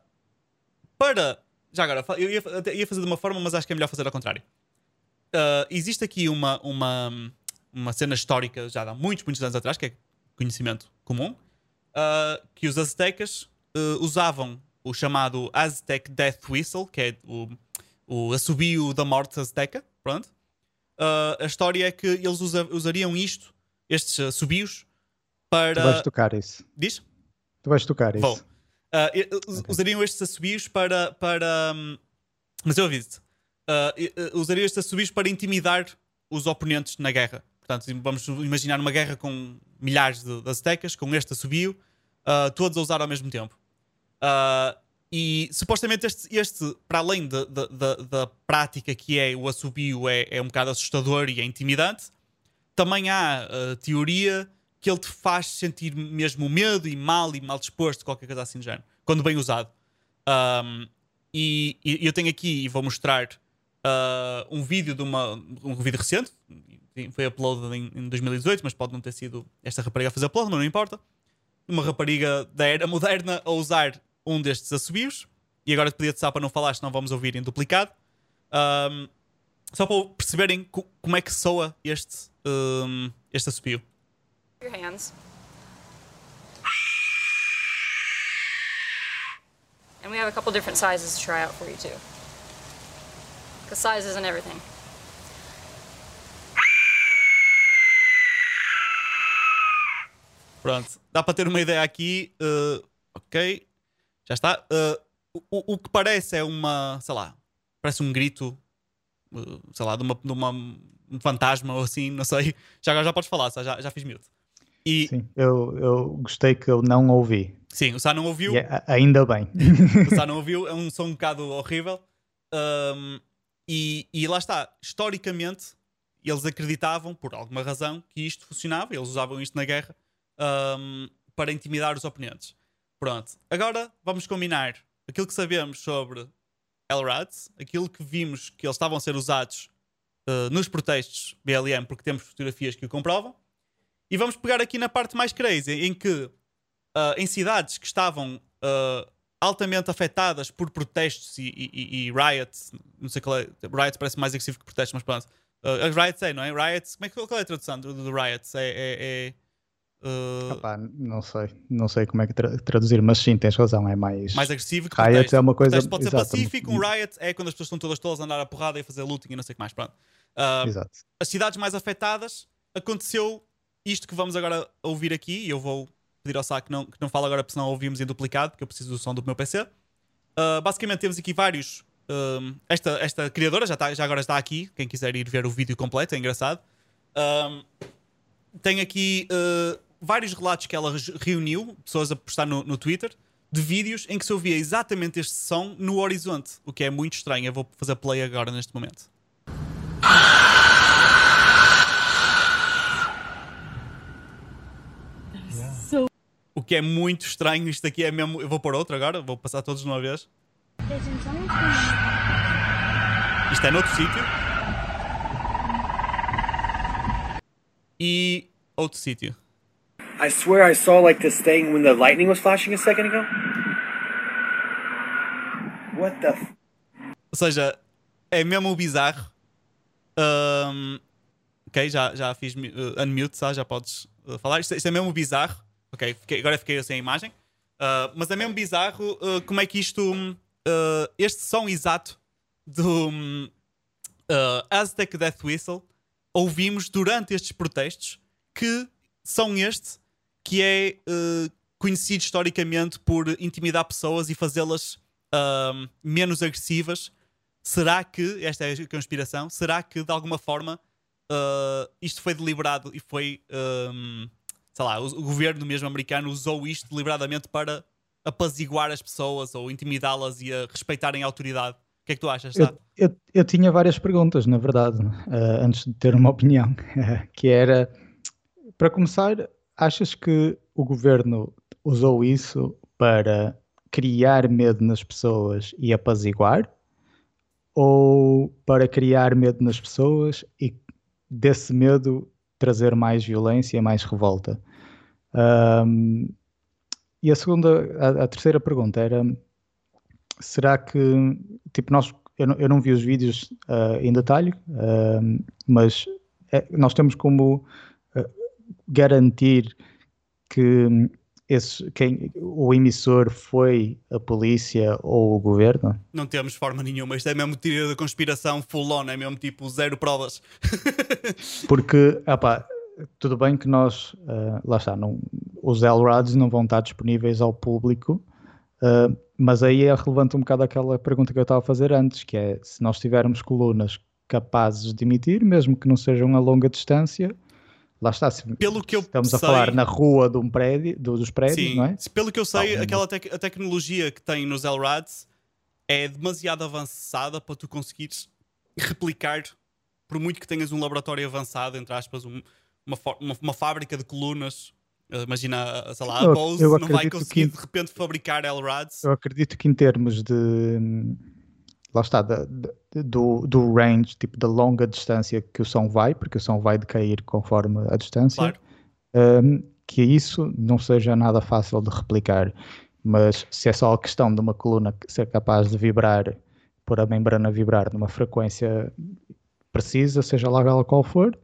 para. Já agora, eu ia, até ia fazer de uma forma, mas acho que é melhor fazer ao contrário. Ah, existe aqui uma, uma, uma cena histórica já há muitos, muitos anos atrás, que é conhecimento comum, ah, que os aztecas ah, usavam o chamado Aztec Death Whistle, que é o, o assobio da morte azteca. Pronto. A história é que eles usa- usariam isto, estes assobios, Tu vais para. tocar isso. Diz? Tu vais tocar isso. Uh, usariam estes assobios para. para um, mas eu aviso-te. Uh, usariam estes assobios para intimidar os oponentes na guerra. Portanto, vamos imaginar uma guerra com milhares de, de aztecas, com este assobio, uh, todos a usar ao mesmo tempo. Uh, e supostamente este, este para além de, de, de, da prática que é o assobio, é, é um bocado assustador e é intimidante, também há a teoria que ele te faz sentir mesmo medo e mal e mal disposto, qualquer coisa assim do género, quando bem usado. Um, e, e, eu tenho aqui e vou mostrar uh, um vídeo de uma um vídeo recente, foi uploadado em, em, 2018, mas pode não ter sido esta rapariga a fazer upload, mas não importa. Uma rapariga da era moderna a usar um destes assobios. E agora pedia-te só para não falar, senão vamos ouvir em duplicado. Um, só para perceberem co como é que soa este, um, este assobio. Your hands. And we have a couple different sizes to try out for you too. Because size isn't everything. Pronto, dá para ter uma ideia aqui. Uh, ok, já está. Uh, o, o, que parece é uma, sei lá, parece um grito, uh, sei lá, de uma, de uma um fantasma ou assim, não sei. Já agora já podes falar, já, já fiz mute. E... Sim, eu, eu gostei que eu não ouvi. Sim, o Sá não ouviu. Ainda bem. o Sá não ouviu, é um som um bocado horrível. Um, e, e lá está, historicamente, eles acreditavam, por alguma razão, que isto funcionava, eles usavam isto na guerra um, para intimidar os oponentes. Pronto, agora vamos combinar aquilo que sabemos sobre LRADs, aquilo que vimos que eles estavam a ser usados uh, nos protestos BLM, porque temos fotografias que o comprovam, e vamos pegar aqui na parte mais crazy, em que uh, em cidades que estavam uh, altamente afetadas por protestos e, e, e, riots, não sei qual é, riots parece mais agressivo que protestos, mas pronto. Uh, riots é, não é? Riots, como é, qual é a tradução do, do riots? É, é, é Uh... não sei, não sei como é que tra traduzir, mas sim, tens razão, é mais. Mais agressivo que riot protesto. é uma coisa. pode ser pacífico, um riot é quando as pessoas estão todas todas a andar a porrada e a fazer looting e não sei o que mais. Pronto. Uh, Exato. As cidades mais afetadas aconteceu isto que vamos agora ouvir aqui, e eu vou pedir ao Sá que não, que não fale agora, porque senão ouvimos em duplicado, porque eu preciso do som do meu PC. Uh, ah, basicamente, temos aqui vários. esta, esta criadora já, tá, já agora está aqui. Quem quiser ir ver o vídeo completo, é engraçado. tem aqui uh, vários relatos que ela reuniu, pessoas a postar no, no Twitter, de vídeos em que se ouvia exatamente este som no horizonte, o que é muito estranho. Eu vou fazer play agora neste momento. O que é muito estranho, isto aqui é mesmo. Eu vou pôr outro agora, vou passar todos de uma vez. Isto é noutro sítio. E outro sítio. I swear I saw like this thing when the lightning was flashing a second ago. What the f... Ou seja, é mesmo bizarro. Um, ok, já, já fiz uh, unmute, tá? já podes uh, falar. Isto, isto, é mesmo bizarro. Ok, fiquei, agora fiquei sem a imagem. Uh, mas é mesmo bizarro uh, como é que isto. Uh, este som exato do um, Aztec Death Whistle ouvimos durante estes protestos que são este que é conhecido historicamente por intimidar pessoas e fazê-las menos agressivas. Será que, esta é a conspiração, será que de alguma forma isto foi deliberado e foi, sei lá, o, o, governo mesmo americano usou isto deliberadamente para apaziguar as pessoas ou intimidá-las e a respeitarem a autoridade? O que é que tu achas? Eu, eu, eu, tinha várias perguntas, na verdade, uh, antes de ter uma opinião, que era, para começar, achas que o governo usou isso para criar medo nas pessoas e apaziguar? Ou para criar medo nas pessoas e desse medo trazer mais violência, mais revolta? Um, e a segunda, a, a, terceira pergunta era: será que, tipo, nós, eu não, eu não vi os vídeos uh, em detalhe, uh, mas é, nós temos como uh, garantir que quem, o emissor foi a polícia ou o governo? Não temos forma nenhuma. Isto é mesmo teoria da conspiração full on, é mesmo tipo zero provas. Porque, opa, tudo bem que nós, uh, lá está, não, os LRADs não vão estar disponíveis ao público, Uh, mas aí é relevante um bocado aquela pergunta que eu estava a fazer antes, que é se nós tivermos colunas capazes de emitir, mesmo que não sejam a longa distância, lá está, se, pelo que eu estamos sei, a falar na rua de um prédio, dos prédios, sim, não é? Pelo que eu sei, Ah, aquela tec a tecnologia que tem nos LRADs é demasiado avançada para tu conseguires replicar, por muito que tenhas um laboratório avançado, entre aspas, um, uma, uma, uma, fábrica de colunas. Imagina, sei lá, a Bose não vai conseguir que, de repente fabricar LRADs. Eu acredito que em termos de. Lá está, de, do, do range, tipo da longa distância que o som vai, porque o som vai decair conforme a distância, claro. um, que isso não seja nada fácil de replicar. Mas se é só a questão de uma coluna ser capaz de vibrar, por a membrana vibrar numa frequência precisa, seja lá ela qual for,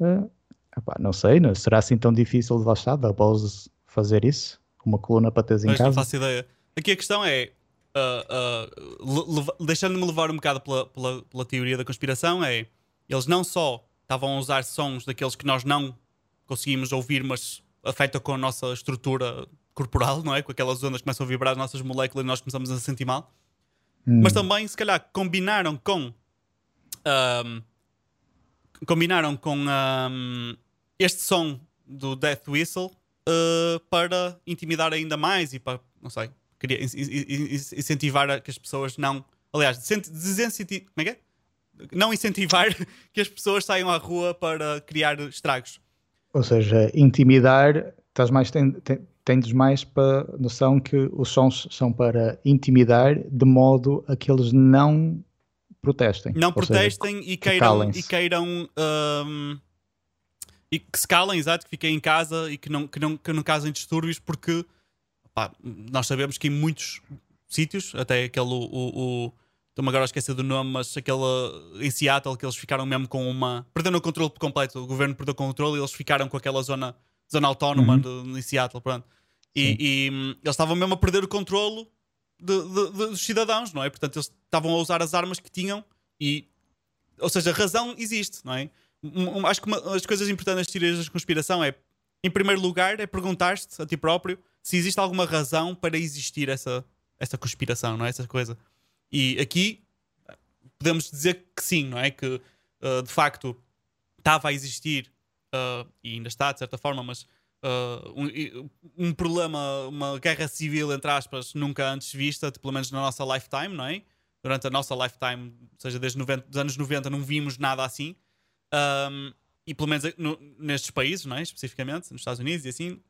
uh, epá, não sei, não, será assim tão difícil de lá estar, da Bose fazer isso? Uma coluna para teres em casa? Não faço ideia. Aqui a questão é, uh, uh, deixando-me levar um bocado pela, pela, pela teoria da conspiração, é eles não só estavam a usar sons daqueles que nós não conseguimos ouvir, mas afeta com a nossa estrutura corporal, não é? Com aquelas ondas que começam a vibrar as nossas moléculas e nós começamos a sentir mal. Hum. Mas também, se calhar, combinaram com. Um, combinaram com um, este som do Death Whistle uh, para intimidar ainda mais e para, não sei, queria incentivar a que as pessoas não. Aliás, desincentivar. Como é que é? Não incentivar que as pessoas saiam à rua para criar estragos. Ou seja, intimidar, estás mais, tendes mais para a noção que os sons são para intimidar de modo a que eles não protestem. Não protestem seja, e queiram, e queiram um, e que se calem, exato, que fiquem em casa e que não, que não, que não causem distúrbios, porque pá, nós sabemos que em muitos sítios, até aquele o, o estou-me agora a esquecer do nome, mas aquele em Seattle que eles ficaram mesmo com uma. Perderam o controle por completo, o governo perdeu o controle e eles ficaram com aquela zona, zona autónoma uhum. de, em Seattle, pronto. E, e hum, eles estavam mesmo a perder o controle de, de, dos cidadãos, não é? Portanto, eles estavam a usar as armas que tinham e. Ou seja, a razão existe, não é? Um, um, acho que uma das coisas importantes das teorias da conspiração é, em primeiro lugar, é perguntar-te a ti próprio se existe alguma razão para existir essa, essa conspiração, não é? Essa coisa. E aqui podemos dizer que sim, não é? Que uh, de facto estava a existir uh, e ainda está de certa forma, mas uh, um, um, problema, uma guerra civil, entre aspas, nunca antes vista, pelo menos na nossa lifetime, não é? Durante a nossa lifetime, ou seja, desde os anos 90, não vimos nada assim. Um, e pelo menos no, nestes países, não é? especificamente, nos Estados Unidos e assim.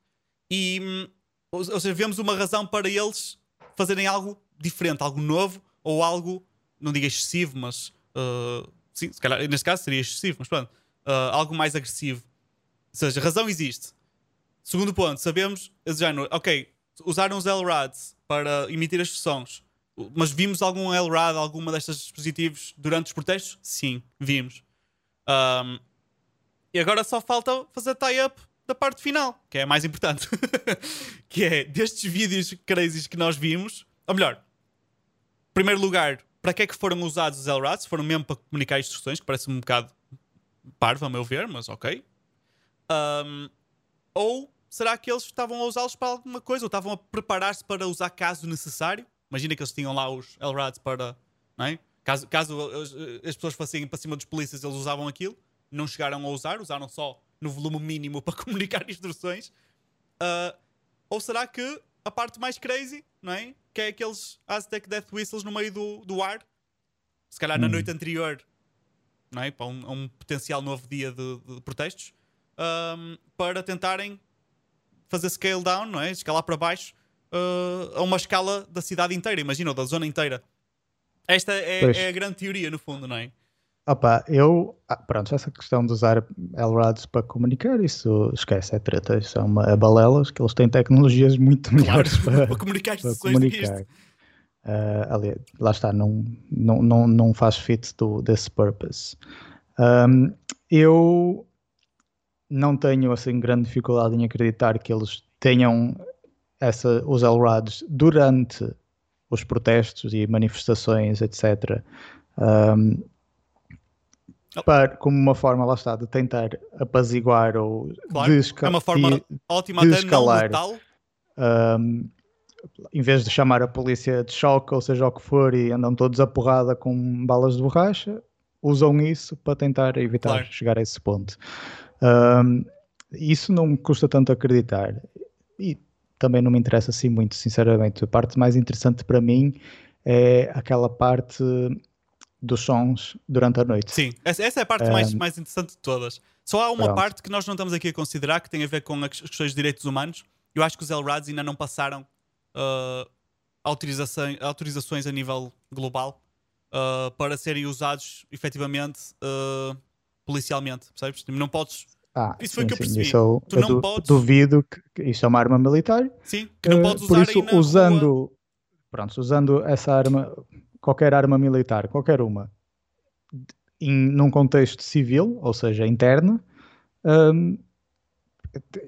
E, ou, seja, vemos uma razão para eles fazerem algo diferente, algo novo, ou algo, não digo excessivo, mas uh, sim, se calhar, neste caso seria excessivo, mas pronto, uh, algo mais agressivo. Ou seja, razão existe. Segundo ponto, sabemos, género, ok, usaram os LRADs para emitir estes sons, mas vimos algum LRAD, alguma destes dispositivos durante os protestos? Sim, vimos. Um, e agora só falta fazer tie-up da parte final, que é a mais importante. que é destes vídeos crazy que nós vimos, ou melhor, em primeiro lugar, para que é que foram usados os LRADs? Foram mesmo para comunicar instruções, que parece um bocado parvo, a meu ver, mas ok. Um, ou será que eles estavam a usá-los para alguma coisa? Ou estavam a preparar-se para usar caso necessário? Imagina que eles tinham lá os LRADs para. Não é? Caso, caso as pessoas fossem para cima dos polícias, eles usavam aquilo. Não chegaram a usar, usaram só no volume mínimo para comunicar instruções. Uh, ou será que a parte mais crazy, não é? Que é aqueles Aztec Death Whistles no meio do, do ar, se calhar hum. na noite anterior, não é? Para um, um potencial novo dia de, de protestos, um, para tentarem fazer scale down, não é? Escalar para baixo uh, a uma escala da cidade inteira, imagina, ou da zona inteira. Esta é, é, a grande teoria, no fundo, não é? Opa, eu. Ah, pronto, essa questão de usar LRADs para comunicar, isso esquece, é treta. Isso é uma é balelas que eles têm tecnologias muito melhores claro, para, para comunicar para comunicar. Uh, ali, lá está, não, não, não, não faz fit do, desse purpose. Um, eu não tenho assim grande dificuldade em acreditar que eles tenham essa, os LRADs durante os protestos e manifestações, etc. Um, para, como uma forma, lá está, de tentar apaziguar ou claro, é uma forma ótima de escalar um, em vez de chamar a polícia de choque, ou seja o que for, e andam todos a porrada com balas de borracha, usam isso para tentar evitar claro. chegar a esse ponto. Um, isso não me custa tanto acreditar. E também não me interessa assim muito, sinceramente. A parte mais interessante para mim é aquela parte dos sons durante a noite. Sim, essa é a parte um, mais, mais interessante de todas. Só há uma pronto. parte que nós não estamos aqui a considerar que tem a ver com as questões de direitos humanos. Eu acho que os LRADs ainda não passaram uh, autorizações, autorizações a nível global uh, para serem usados efetivamente uh, policialmente, percebes? Não podes. Ah, isso sim, foi o que eu percebi. Isso, tu não du podes... Duvido que isso é uma arma militar. Sim, que não podes usar Por isso, usando, pronto, usando essa arma, qualquer arma militar, qualquer uma, em, num contexto civil, ou seja, interno, um,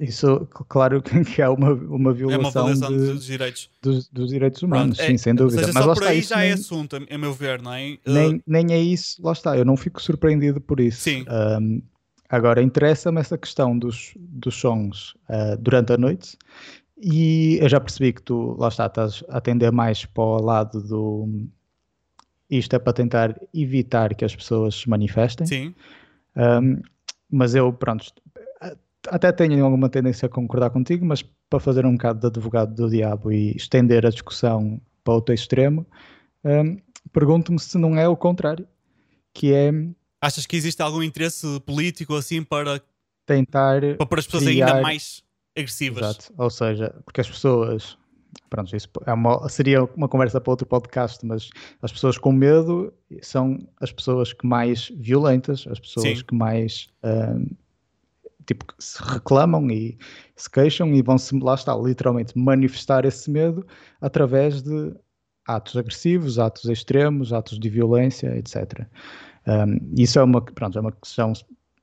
isso, claro que é uma, uma violação, é uma de, dos, direitos. Dos, dos direitos humanos, Pronto, sim, é, sem dúvida. Seja, Mas lá por aí já é nem, é assunto, a meu ver, não é? Nem, uh... nem é isso, lá está, eu não fico surpreendido por isso. Sim. Um, agora, interessa-me essa questão dos, dos sons uh, durante a noite e eu já percebi que tu, lá está, estás a atender mais para o lado do... Isto é para tentar evitar que as pessoas se manifestem. Sim. Um, mas eu, pronto, até tenho alguma tendência a concordar contigo, mas para fazer um bocado de advogado do diabo e estender a discussão para outro extremo, um, pergunto-me se não é o contrário, que é... Achas que existe algum interesse político assim para tentar para pôr as pessoas criar... ainda mais agressivas? Exato, ou seja, porque as pessoas... Pronto, isso é uma, seria uma conversa para outro podcast, mas as pessoas com medo são as pessoas que mais violentas, as pessoas Sim. que mais... Um, tipo, se reclamam e se queixam e vão-se, lá está, literalmente manifestar esse medo através de atos agressivos, atos extremos, atos de violência, etc. Um, isso é uma, pronto, é uma questão,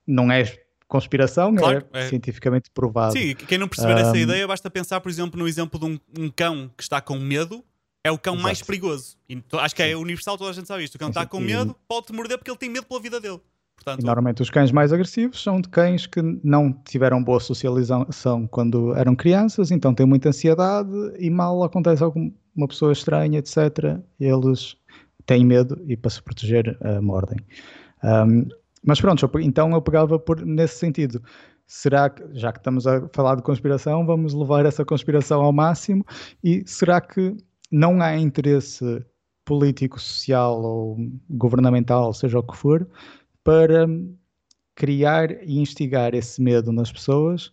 não é conspiração, é claro, é, é, cientificamente provado. Sim, quem não perceber um, essa ideia, basta pensar, por exemplo, no exemplo de um, um cão que está com medo, é o cão exato. mais perigoso. E acho que é universal, toda a gente sabe isto. O cão está com medo, pode-te morder porque ele tem medo pela vida dele. Portanto, normalmente os cães mais agressivos são de cães que não tiveram boa socialização quando eram crianças, então têm muita ansiedade e mal acontece alguma pessoa estranha, etc. Eles têm medo e para se proteger uh, mordem. Um, mas pronto, então eu pegava por, nesse sentido. Será que, já que estamos a falar de conspiração, vamos levar essa conspiração ao máximo? E será que não há interesse político, social ou governamental, seja o que for, para criar e instigar esse medo nas pessoas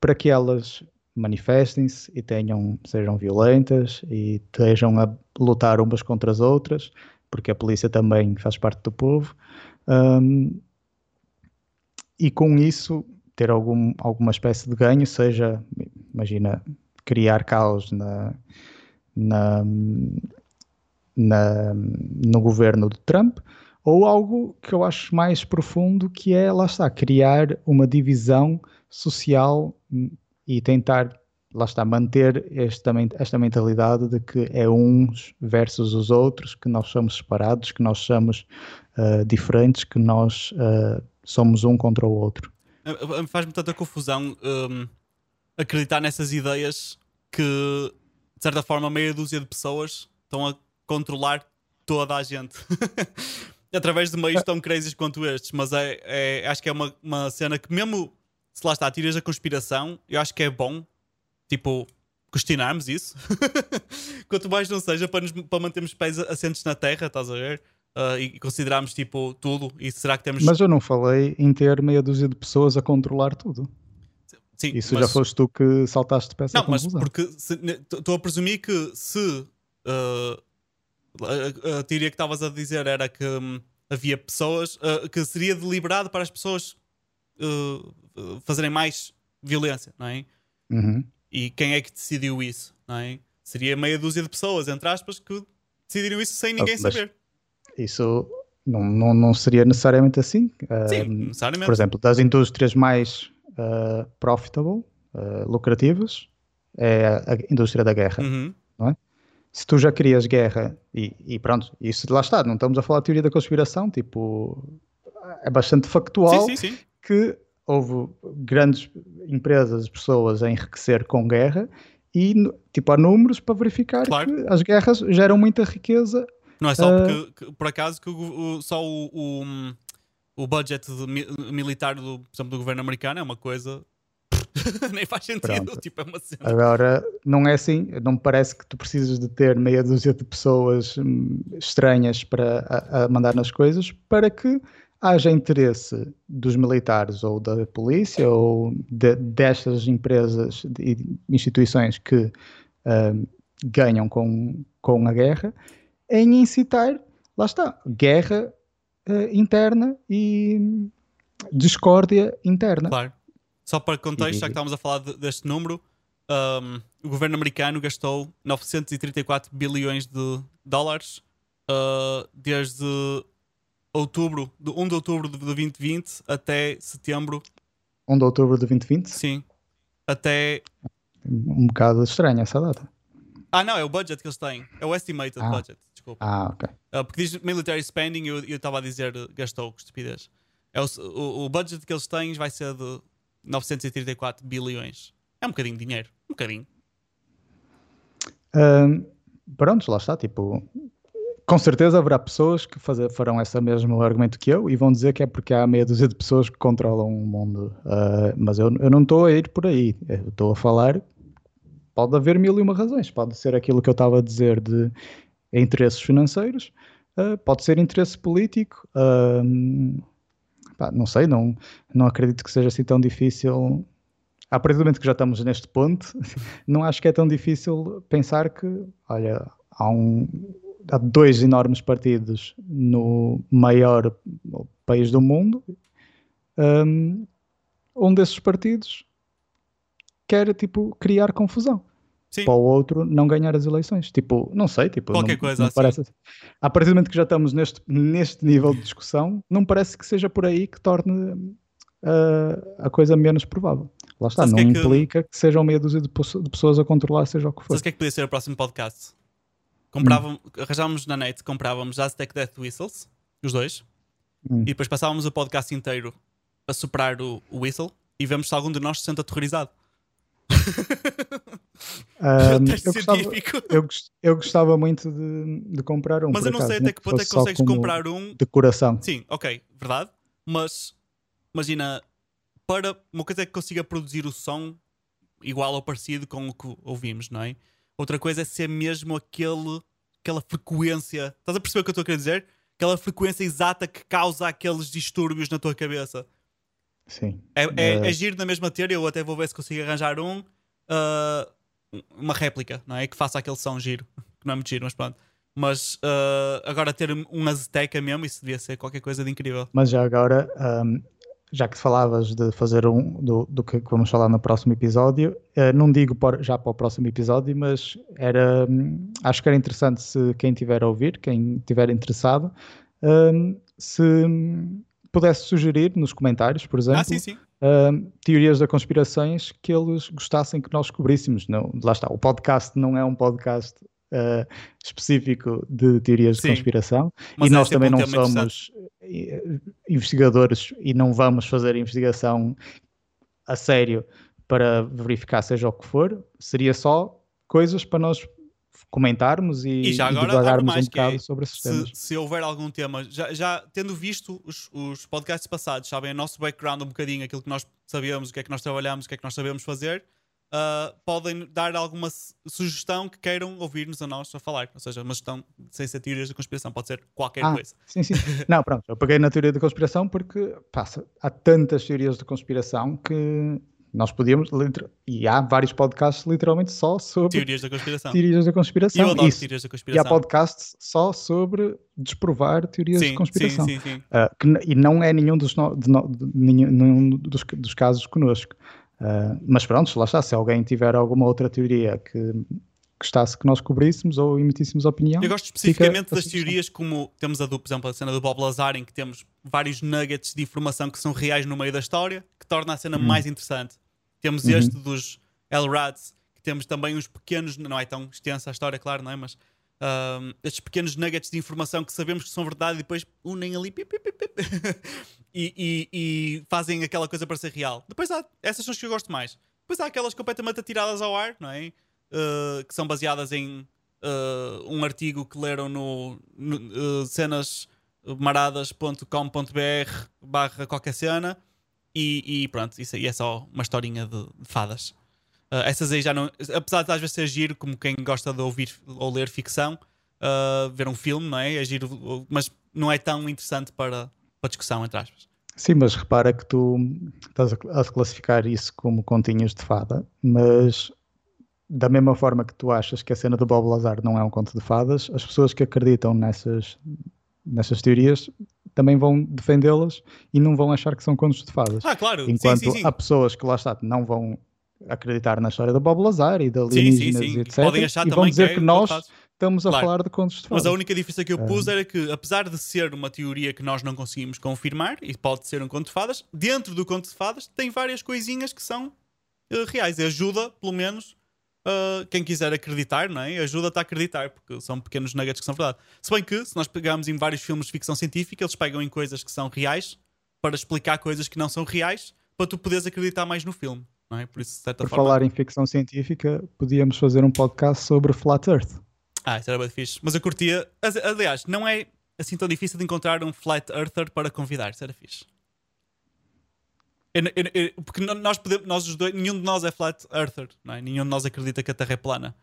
para que elas manifestem-se e tenham, sejam violentas e estejam a lutar umas contra as outras, porque a polícia também faz parte do povo. Um, e com isso ter algum, alguma espécie de ganho, seja, imagina, criar caos na, na, na, no governo de Trump, ou algo que eu acho mais profundo, que é, lá está, criar uma divisão social e tentar, lá está, manter esta, esta mentalidade de que é uns versus os outros, que nós somos separados, que nós somos uh, diferentes, que nós uh, somos um contra o outro. Faz-me tanta confusão um, acreditar nessas ideias que, de certa forma, meia dúzia de pessoas estão a controlar toda a gente. através de meios tão crazy quanto estes, mas é, é, acho que é uma, uma cena que mesmo se lá está, tiras a conspiração, eu acho que é bom, tipo, questionarmos isso. Quanto mais não seja para, nos, para mantermos pés assentes na terra, estás a ver? Uh, e considerarmos tipo tudo e será que temos mas eu não falei em ter meia dúzia de pessoas a controlar tudo Sim, isso mas... já foste tu que saltaste peça não, mas porque estou a presumir que se uh, a, a teoria que estavas a dizer era que hum, havia pessoas uh, que seria deliberado para as pessoas fazerem mais violência, não é? Uhum. E quem é que decidiu isso, não é? Seria meia dúzia de pessoas, entre aspas, que decidiram isso sem ninguém ah, saber. Isso não, não, não seria necessariamente assim. Sim, uh, necessariamente. Por exemplo, das indústrias mais profitable, lucrativas, é a indústria da guerra, uhum. não é? se tu já querias guerra e, e, pronto, isso lá está, não estamos a falar de teoria da conspiração, tipo, é bastante factual sim, sim, sim. que houve grandes empresas, pessoas a enriquecer com guerra e tipo há números para verificar Claro. que as guerras geram muita riqueza. Não é só Ah. porque, que- por acaso, que o, o- só o, o, o budget militar do, por exemplo, do governo americano é uma coisa. Nem faz sentido. Tipo, é. Agora, não é assim, não me parece que tu precisas de ter meia dúzia de pessoas hum, estranhas para a, a mandar nas coisas para que haja interesse dos militares ou da polícia ou de, destas empresas e instituições que hum, ganham com, com a guerra em incitar, lá está, guerra eh, interna e hum, discórdia interna. Claro. Só para contexto, já que estávamos a falar de- deste número, um, o governo americano gastou 934 bilhões de dólares uh, desde outubro, de 1 de outubro de 2020 até setembro, 1 de outubro de 2020, sim, até. um bocado estranha essa data. Ah, não, é o budget que eles têm. É o estimated Ah. budget, desculpa. Ah, ok. Uh, porque diz military spending e eu estava a dizer gastou, que estupidez. É o, o, o budget que eles têm vai ser de 934 bilhões. É um bocadinho de dinheiro. Um bocadinho. Ahm, pronto, lá está, tipo, com certeza haverá pessoas que fazer, farão esse mesmo argumento que eu e vão dizer que é porque há meia dúzia de pessoas que controlam o mundo. Ah, mas eu, eu não estou a ir por aí, eu estou a falar, pode haver mil e uma razões, pode ser aquilo que eu estava a dizer de interesses financeiros, ah, pode ser interesse político, ahm, pá, não sei, não, não acredito que seja assim tão difícil. A partir do momento que já estamos neste ponto, não acho que é tão difícil pensar que, olha, há, um, há dois enormes partidos no maior país do mundo. Um, um desses partidos quer, tipo, criar confusão. Sim. Para o outro não ganhar as eleições. Tipo, não sei, tipo, Qualquer não, coisa não assim. parece. A partir do momento que já estamos neste, neste nível de discussão, não parece que seja por aí que torne uh, a coisa menos provável. Lá está, Sabes não que é que- implica que sejam meia dúzia de, pesso- de pessoas a controlar, seja o que for. Sabes o que é que podia ser o próximo podcast? Comprávamos, Hum. arranjávamos na net, comprávamos Aztec Death Whistles, os dois, Hum. e depois passávamos o podcast inteiro a soprar o, o whistle e vemos se algum de nós se sente aterrorizado. Um, Teste eu, gostava, eu, eu gostava muito de, de comprar um. Mas eu não acaso, sei até que ponto é que consegues comprar um. Decoração. Sim, ok, verdade. Mas imagina, para uma coisa é que consiga produzir o som igual ou parecido com o que ouvimos, não é? Outra coisa é ser mesmo aquele, aquela frequência. Estás a perceber o que eu estou a querer dizer? Aquela frequência exata que causa aqueles distúrbios na tua cabeça. Sim. É, é, giro na mesma teoria, eu até vou ver se consigo arranjar um, ah, uma réplica, não é? Que faça aquele som giro. Que não é muito giro, mas pronto. Mas ah, agora ter um Azteca mesmo, isso devia ser qualquer coisa de incrível. Mas já agora, um, já que falavas de fazer um do, do que vamos falar no próximo episódio, eh, não digo por- já para o próximo episódio, mas era, hum, acho que era interessante se quem tiver a ouvir, quem tiver interessado, hum, se pudesse sugerir nos comentários, por exemplo, Ah, sim, sim. hum, teorias da conspirações que eles gostassem que nós cobríssemos. Não, lá está, o podcast não é um podcast eh, específico de teorias Sim. de conspiração e é nós também não somos eh, investigadores e não vamos fazer investigação a sério para verificar seja o que for, seria só coisas para nós comentarmos e, E já e agora, mais um é, bocado sobre esses temas. Se, se houver algum tema, já, já tendo visto os, os podcasts passados, sabem, o nosso background um bocadinho, aquilo que nós sabemos, o que é que nós trabalhamos, o que é que nós sabemos fazer, ah, podem dar alguma su- sugestão que queiram ouvir-nos a nós a falar. Ou seja, uma sugestão sem ser teorias da conspiração, pode ser qualquer Ah, coisa. sim, sim. Não, pronto, eu peguei na teoria da conspiração porque passa, há tantas teorias de conspiração que nós podíamos, e há vários podcasts literalmente só sobre Teorias da conspiração. teorias da conspiração. eu adoro Isso. teorias da E há conspiração. podcasts só sobre desprovar teorias sim, de conspiração. sim, sim, sim. Uh, que n- e não é nenhum dos, no- de de nenhum, dos, dos casos connosco. Uh, mas pronto, lá está. Se alguém tiver alguma outra teoria que gostasse que nós cobríssemos ou emitíssemos opinião, Eu gosto especificamente das teorias como temos a do, por exemplo, a cena do Bob Lazar, em que temos vários nuggets de informação que são reais no meio da história, que torna a cena mais interessante. Temos Uhum. este dos Elrads, que temos também uns pequenos, não é tão extensa a história, claro, não é? Mas ahm, estes pequenos nuggets de informação que sabemos que são verdade e depois unem ali pip, pip, pip, e, e- e fazem aquela coisa para ser real. Depois há, essas são as que eu gosto mais. Depois há aquelas completamente atiradas ao ar, não é? uh, que são baseadas em uh, um artigo que leram no, no uh, cenasmaradas.com.br barra qualquer cena e, e, pronto, isso aí é só uma historinha de, de fadas. Uh, essas aí já não. Apesar de às vezes ser giro, como quem gosta de ouvir ou ler ficção, uh, ver um filme, não é? É giro, mas não é tão interessante para, para discussão, entre aspas. Sim, mas repara que tu estás a classificar isso como continhos de fada, mas da mesma forma que tu achas que a cena do Bob Lazar não é um conto de fadas, as pessoas que acreditam nessas, nessas teorias também vão defendê-las e não vão achar que são contos de fadas. Ah, claro. Enquanto sim, sim, sim. há pessoas que lá está, não vão acreditar na história do Bob Lazar e da alienígenas e etc. Podem achar e vão dizer que, que é nós contado. Estamos a Claro. falar de contos de fadas. Mas a única diferença que eu pus Ah. era que, apesar de ser uma teoria que nós não conseguimos confirmar, e pode ser um conto de fadas, dentro do conto de fadas tem várias coisinhas que são eh, reais. E ajuda, pelo menos, eh, quem quiser acreditar, não é? Ajuda-te a acreditar, porque são pequenos nuggets que são verdade. Se bem que, se nós pegarmos em vários filmes de ficção científica, eles pegam em coisas que são reais para explicar coisas que não são reais, para tu poderes acreditar mais no filme, não é? Por isso, de certa Por forma. falar em ficção científica, podíamos fazer um podcast sobre Flat Earth. Ah, isso era bem fixe. Mas eu curtia. Aliás, não é assim tão difícil de encontrar um flat earther para convidar. Isso era fixe. Eu- eu- eu- porque nós podemos, nós os dois, nenhum de nós é flat earther, não é? Nenhum de nós acredita que a Terra é plana.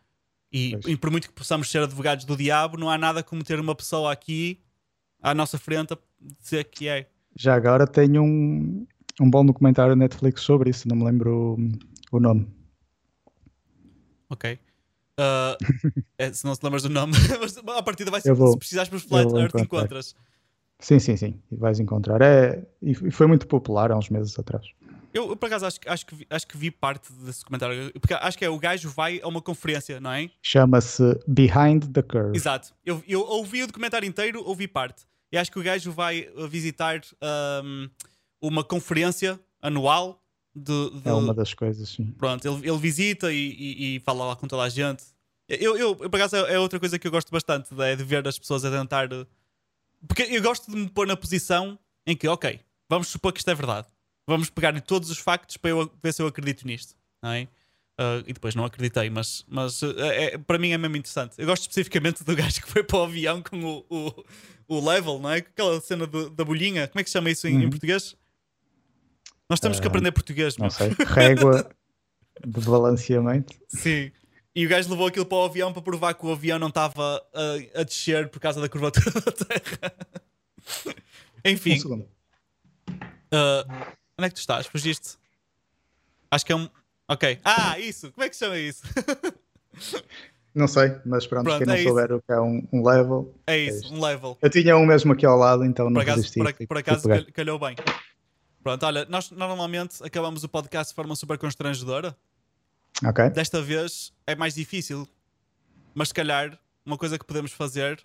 E, e por muito que possamos ser advogados do diabo, não há nada como ter uma pessoa aqui à nossa frente a dizer que é. Já agora tenho um, um bom documentário Netflix sobre isso, não me lembro o, o nome. Ok. Ah, é, se não te lembras do nome, mas a partida vai ser. Vou- se precisares por flat eu vou earth, encontras. Sim, sim, sim, e vais encontrar. É, e foi muito popular há uns meses atrás. Eu, eu, por acaso, acho, que- acho, que vi, acho que vi parte desse documentário. Porque acho que é o gajo vai a uma conferência, não é? Chama-se Behind the Curve. Exato. Eu, eu ouvi o documentário inteiro, ouvi parte. E acho que o gajo vai uh, visitar um, uma conferência anual de. de- É uma das coisas, sim. Pronto, ele, ele visita e, e- e fala lá com toda a gente. Eu, eu, por acaso, é outra coisa que eu gosto bastante, é de ver as pessoas a tentar. uh, Porque eu gosto de me pôr na posição em que, ok, vamos supor que isto é verdade. Vamos pegar em todos os factos para eu ver se eu acredito nisto. Não é? Uh, e depois não acreditei, mas, mas uh, é- para mim é mesmo interessante. Eu gosto especificamente do gajo que foi para o avião com o, o, o level, não é? Aquela cena do- da bolhinha. Como é que se chama isso em, em Uhum. português? Nós temos que Ah, aprender português, Não sei. Régua de balanceamento. Sim. E o gajo levou aquilo para o avião para provar que o avião não estava a, a descer por causa da curvatura da Terra. Enfim, Um segundo. uh, onde é que tu estás? Fugiste? Acho que é um. Ok. Ah, isso! Como é que se chama isso? Não sei, mas pronto, Pronto, quem não é isso. souber o que é um, um level. É isto. isso, um level. Eu tinha um mesmo aqui ao lado, então não Por acaso, resisti. por, por acaso calhou bem. Pronto, olha, nós normalmente acabamos o podcast de forma super constrangedora. Ok. Desta vez é mais difícil. Mas se calhar, uma coisa que podemos fazer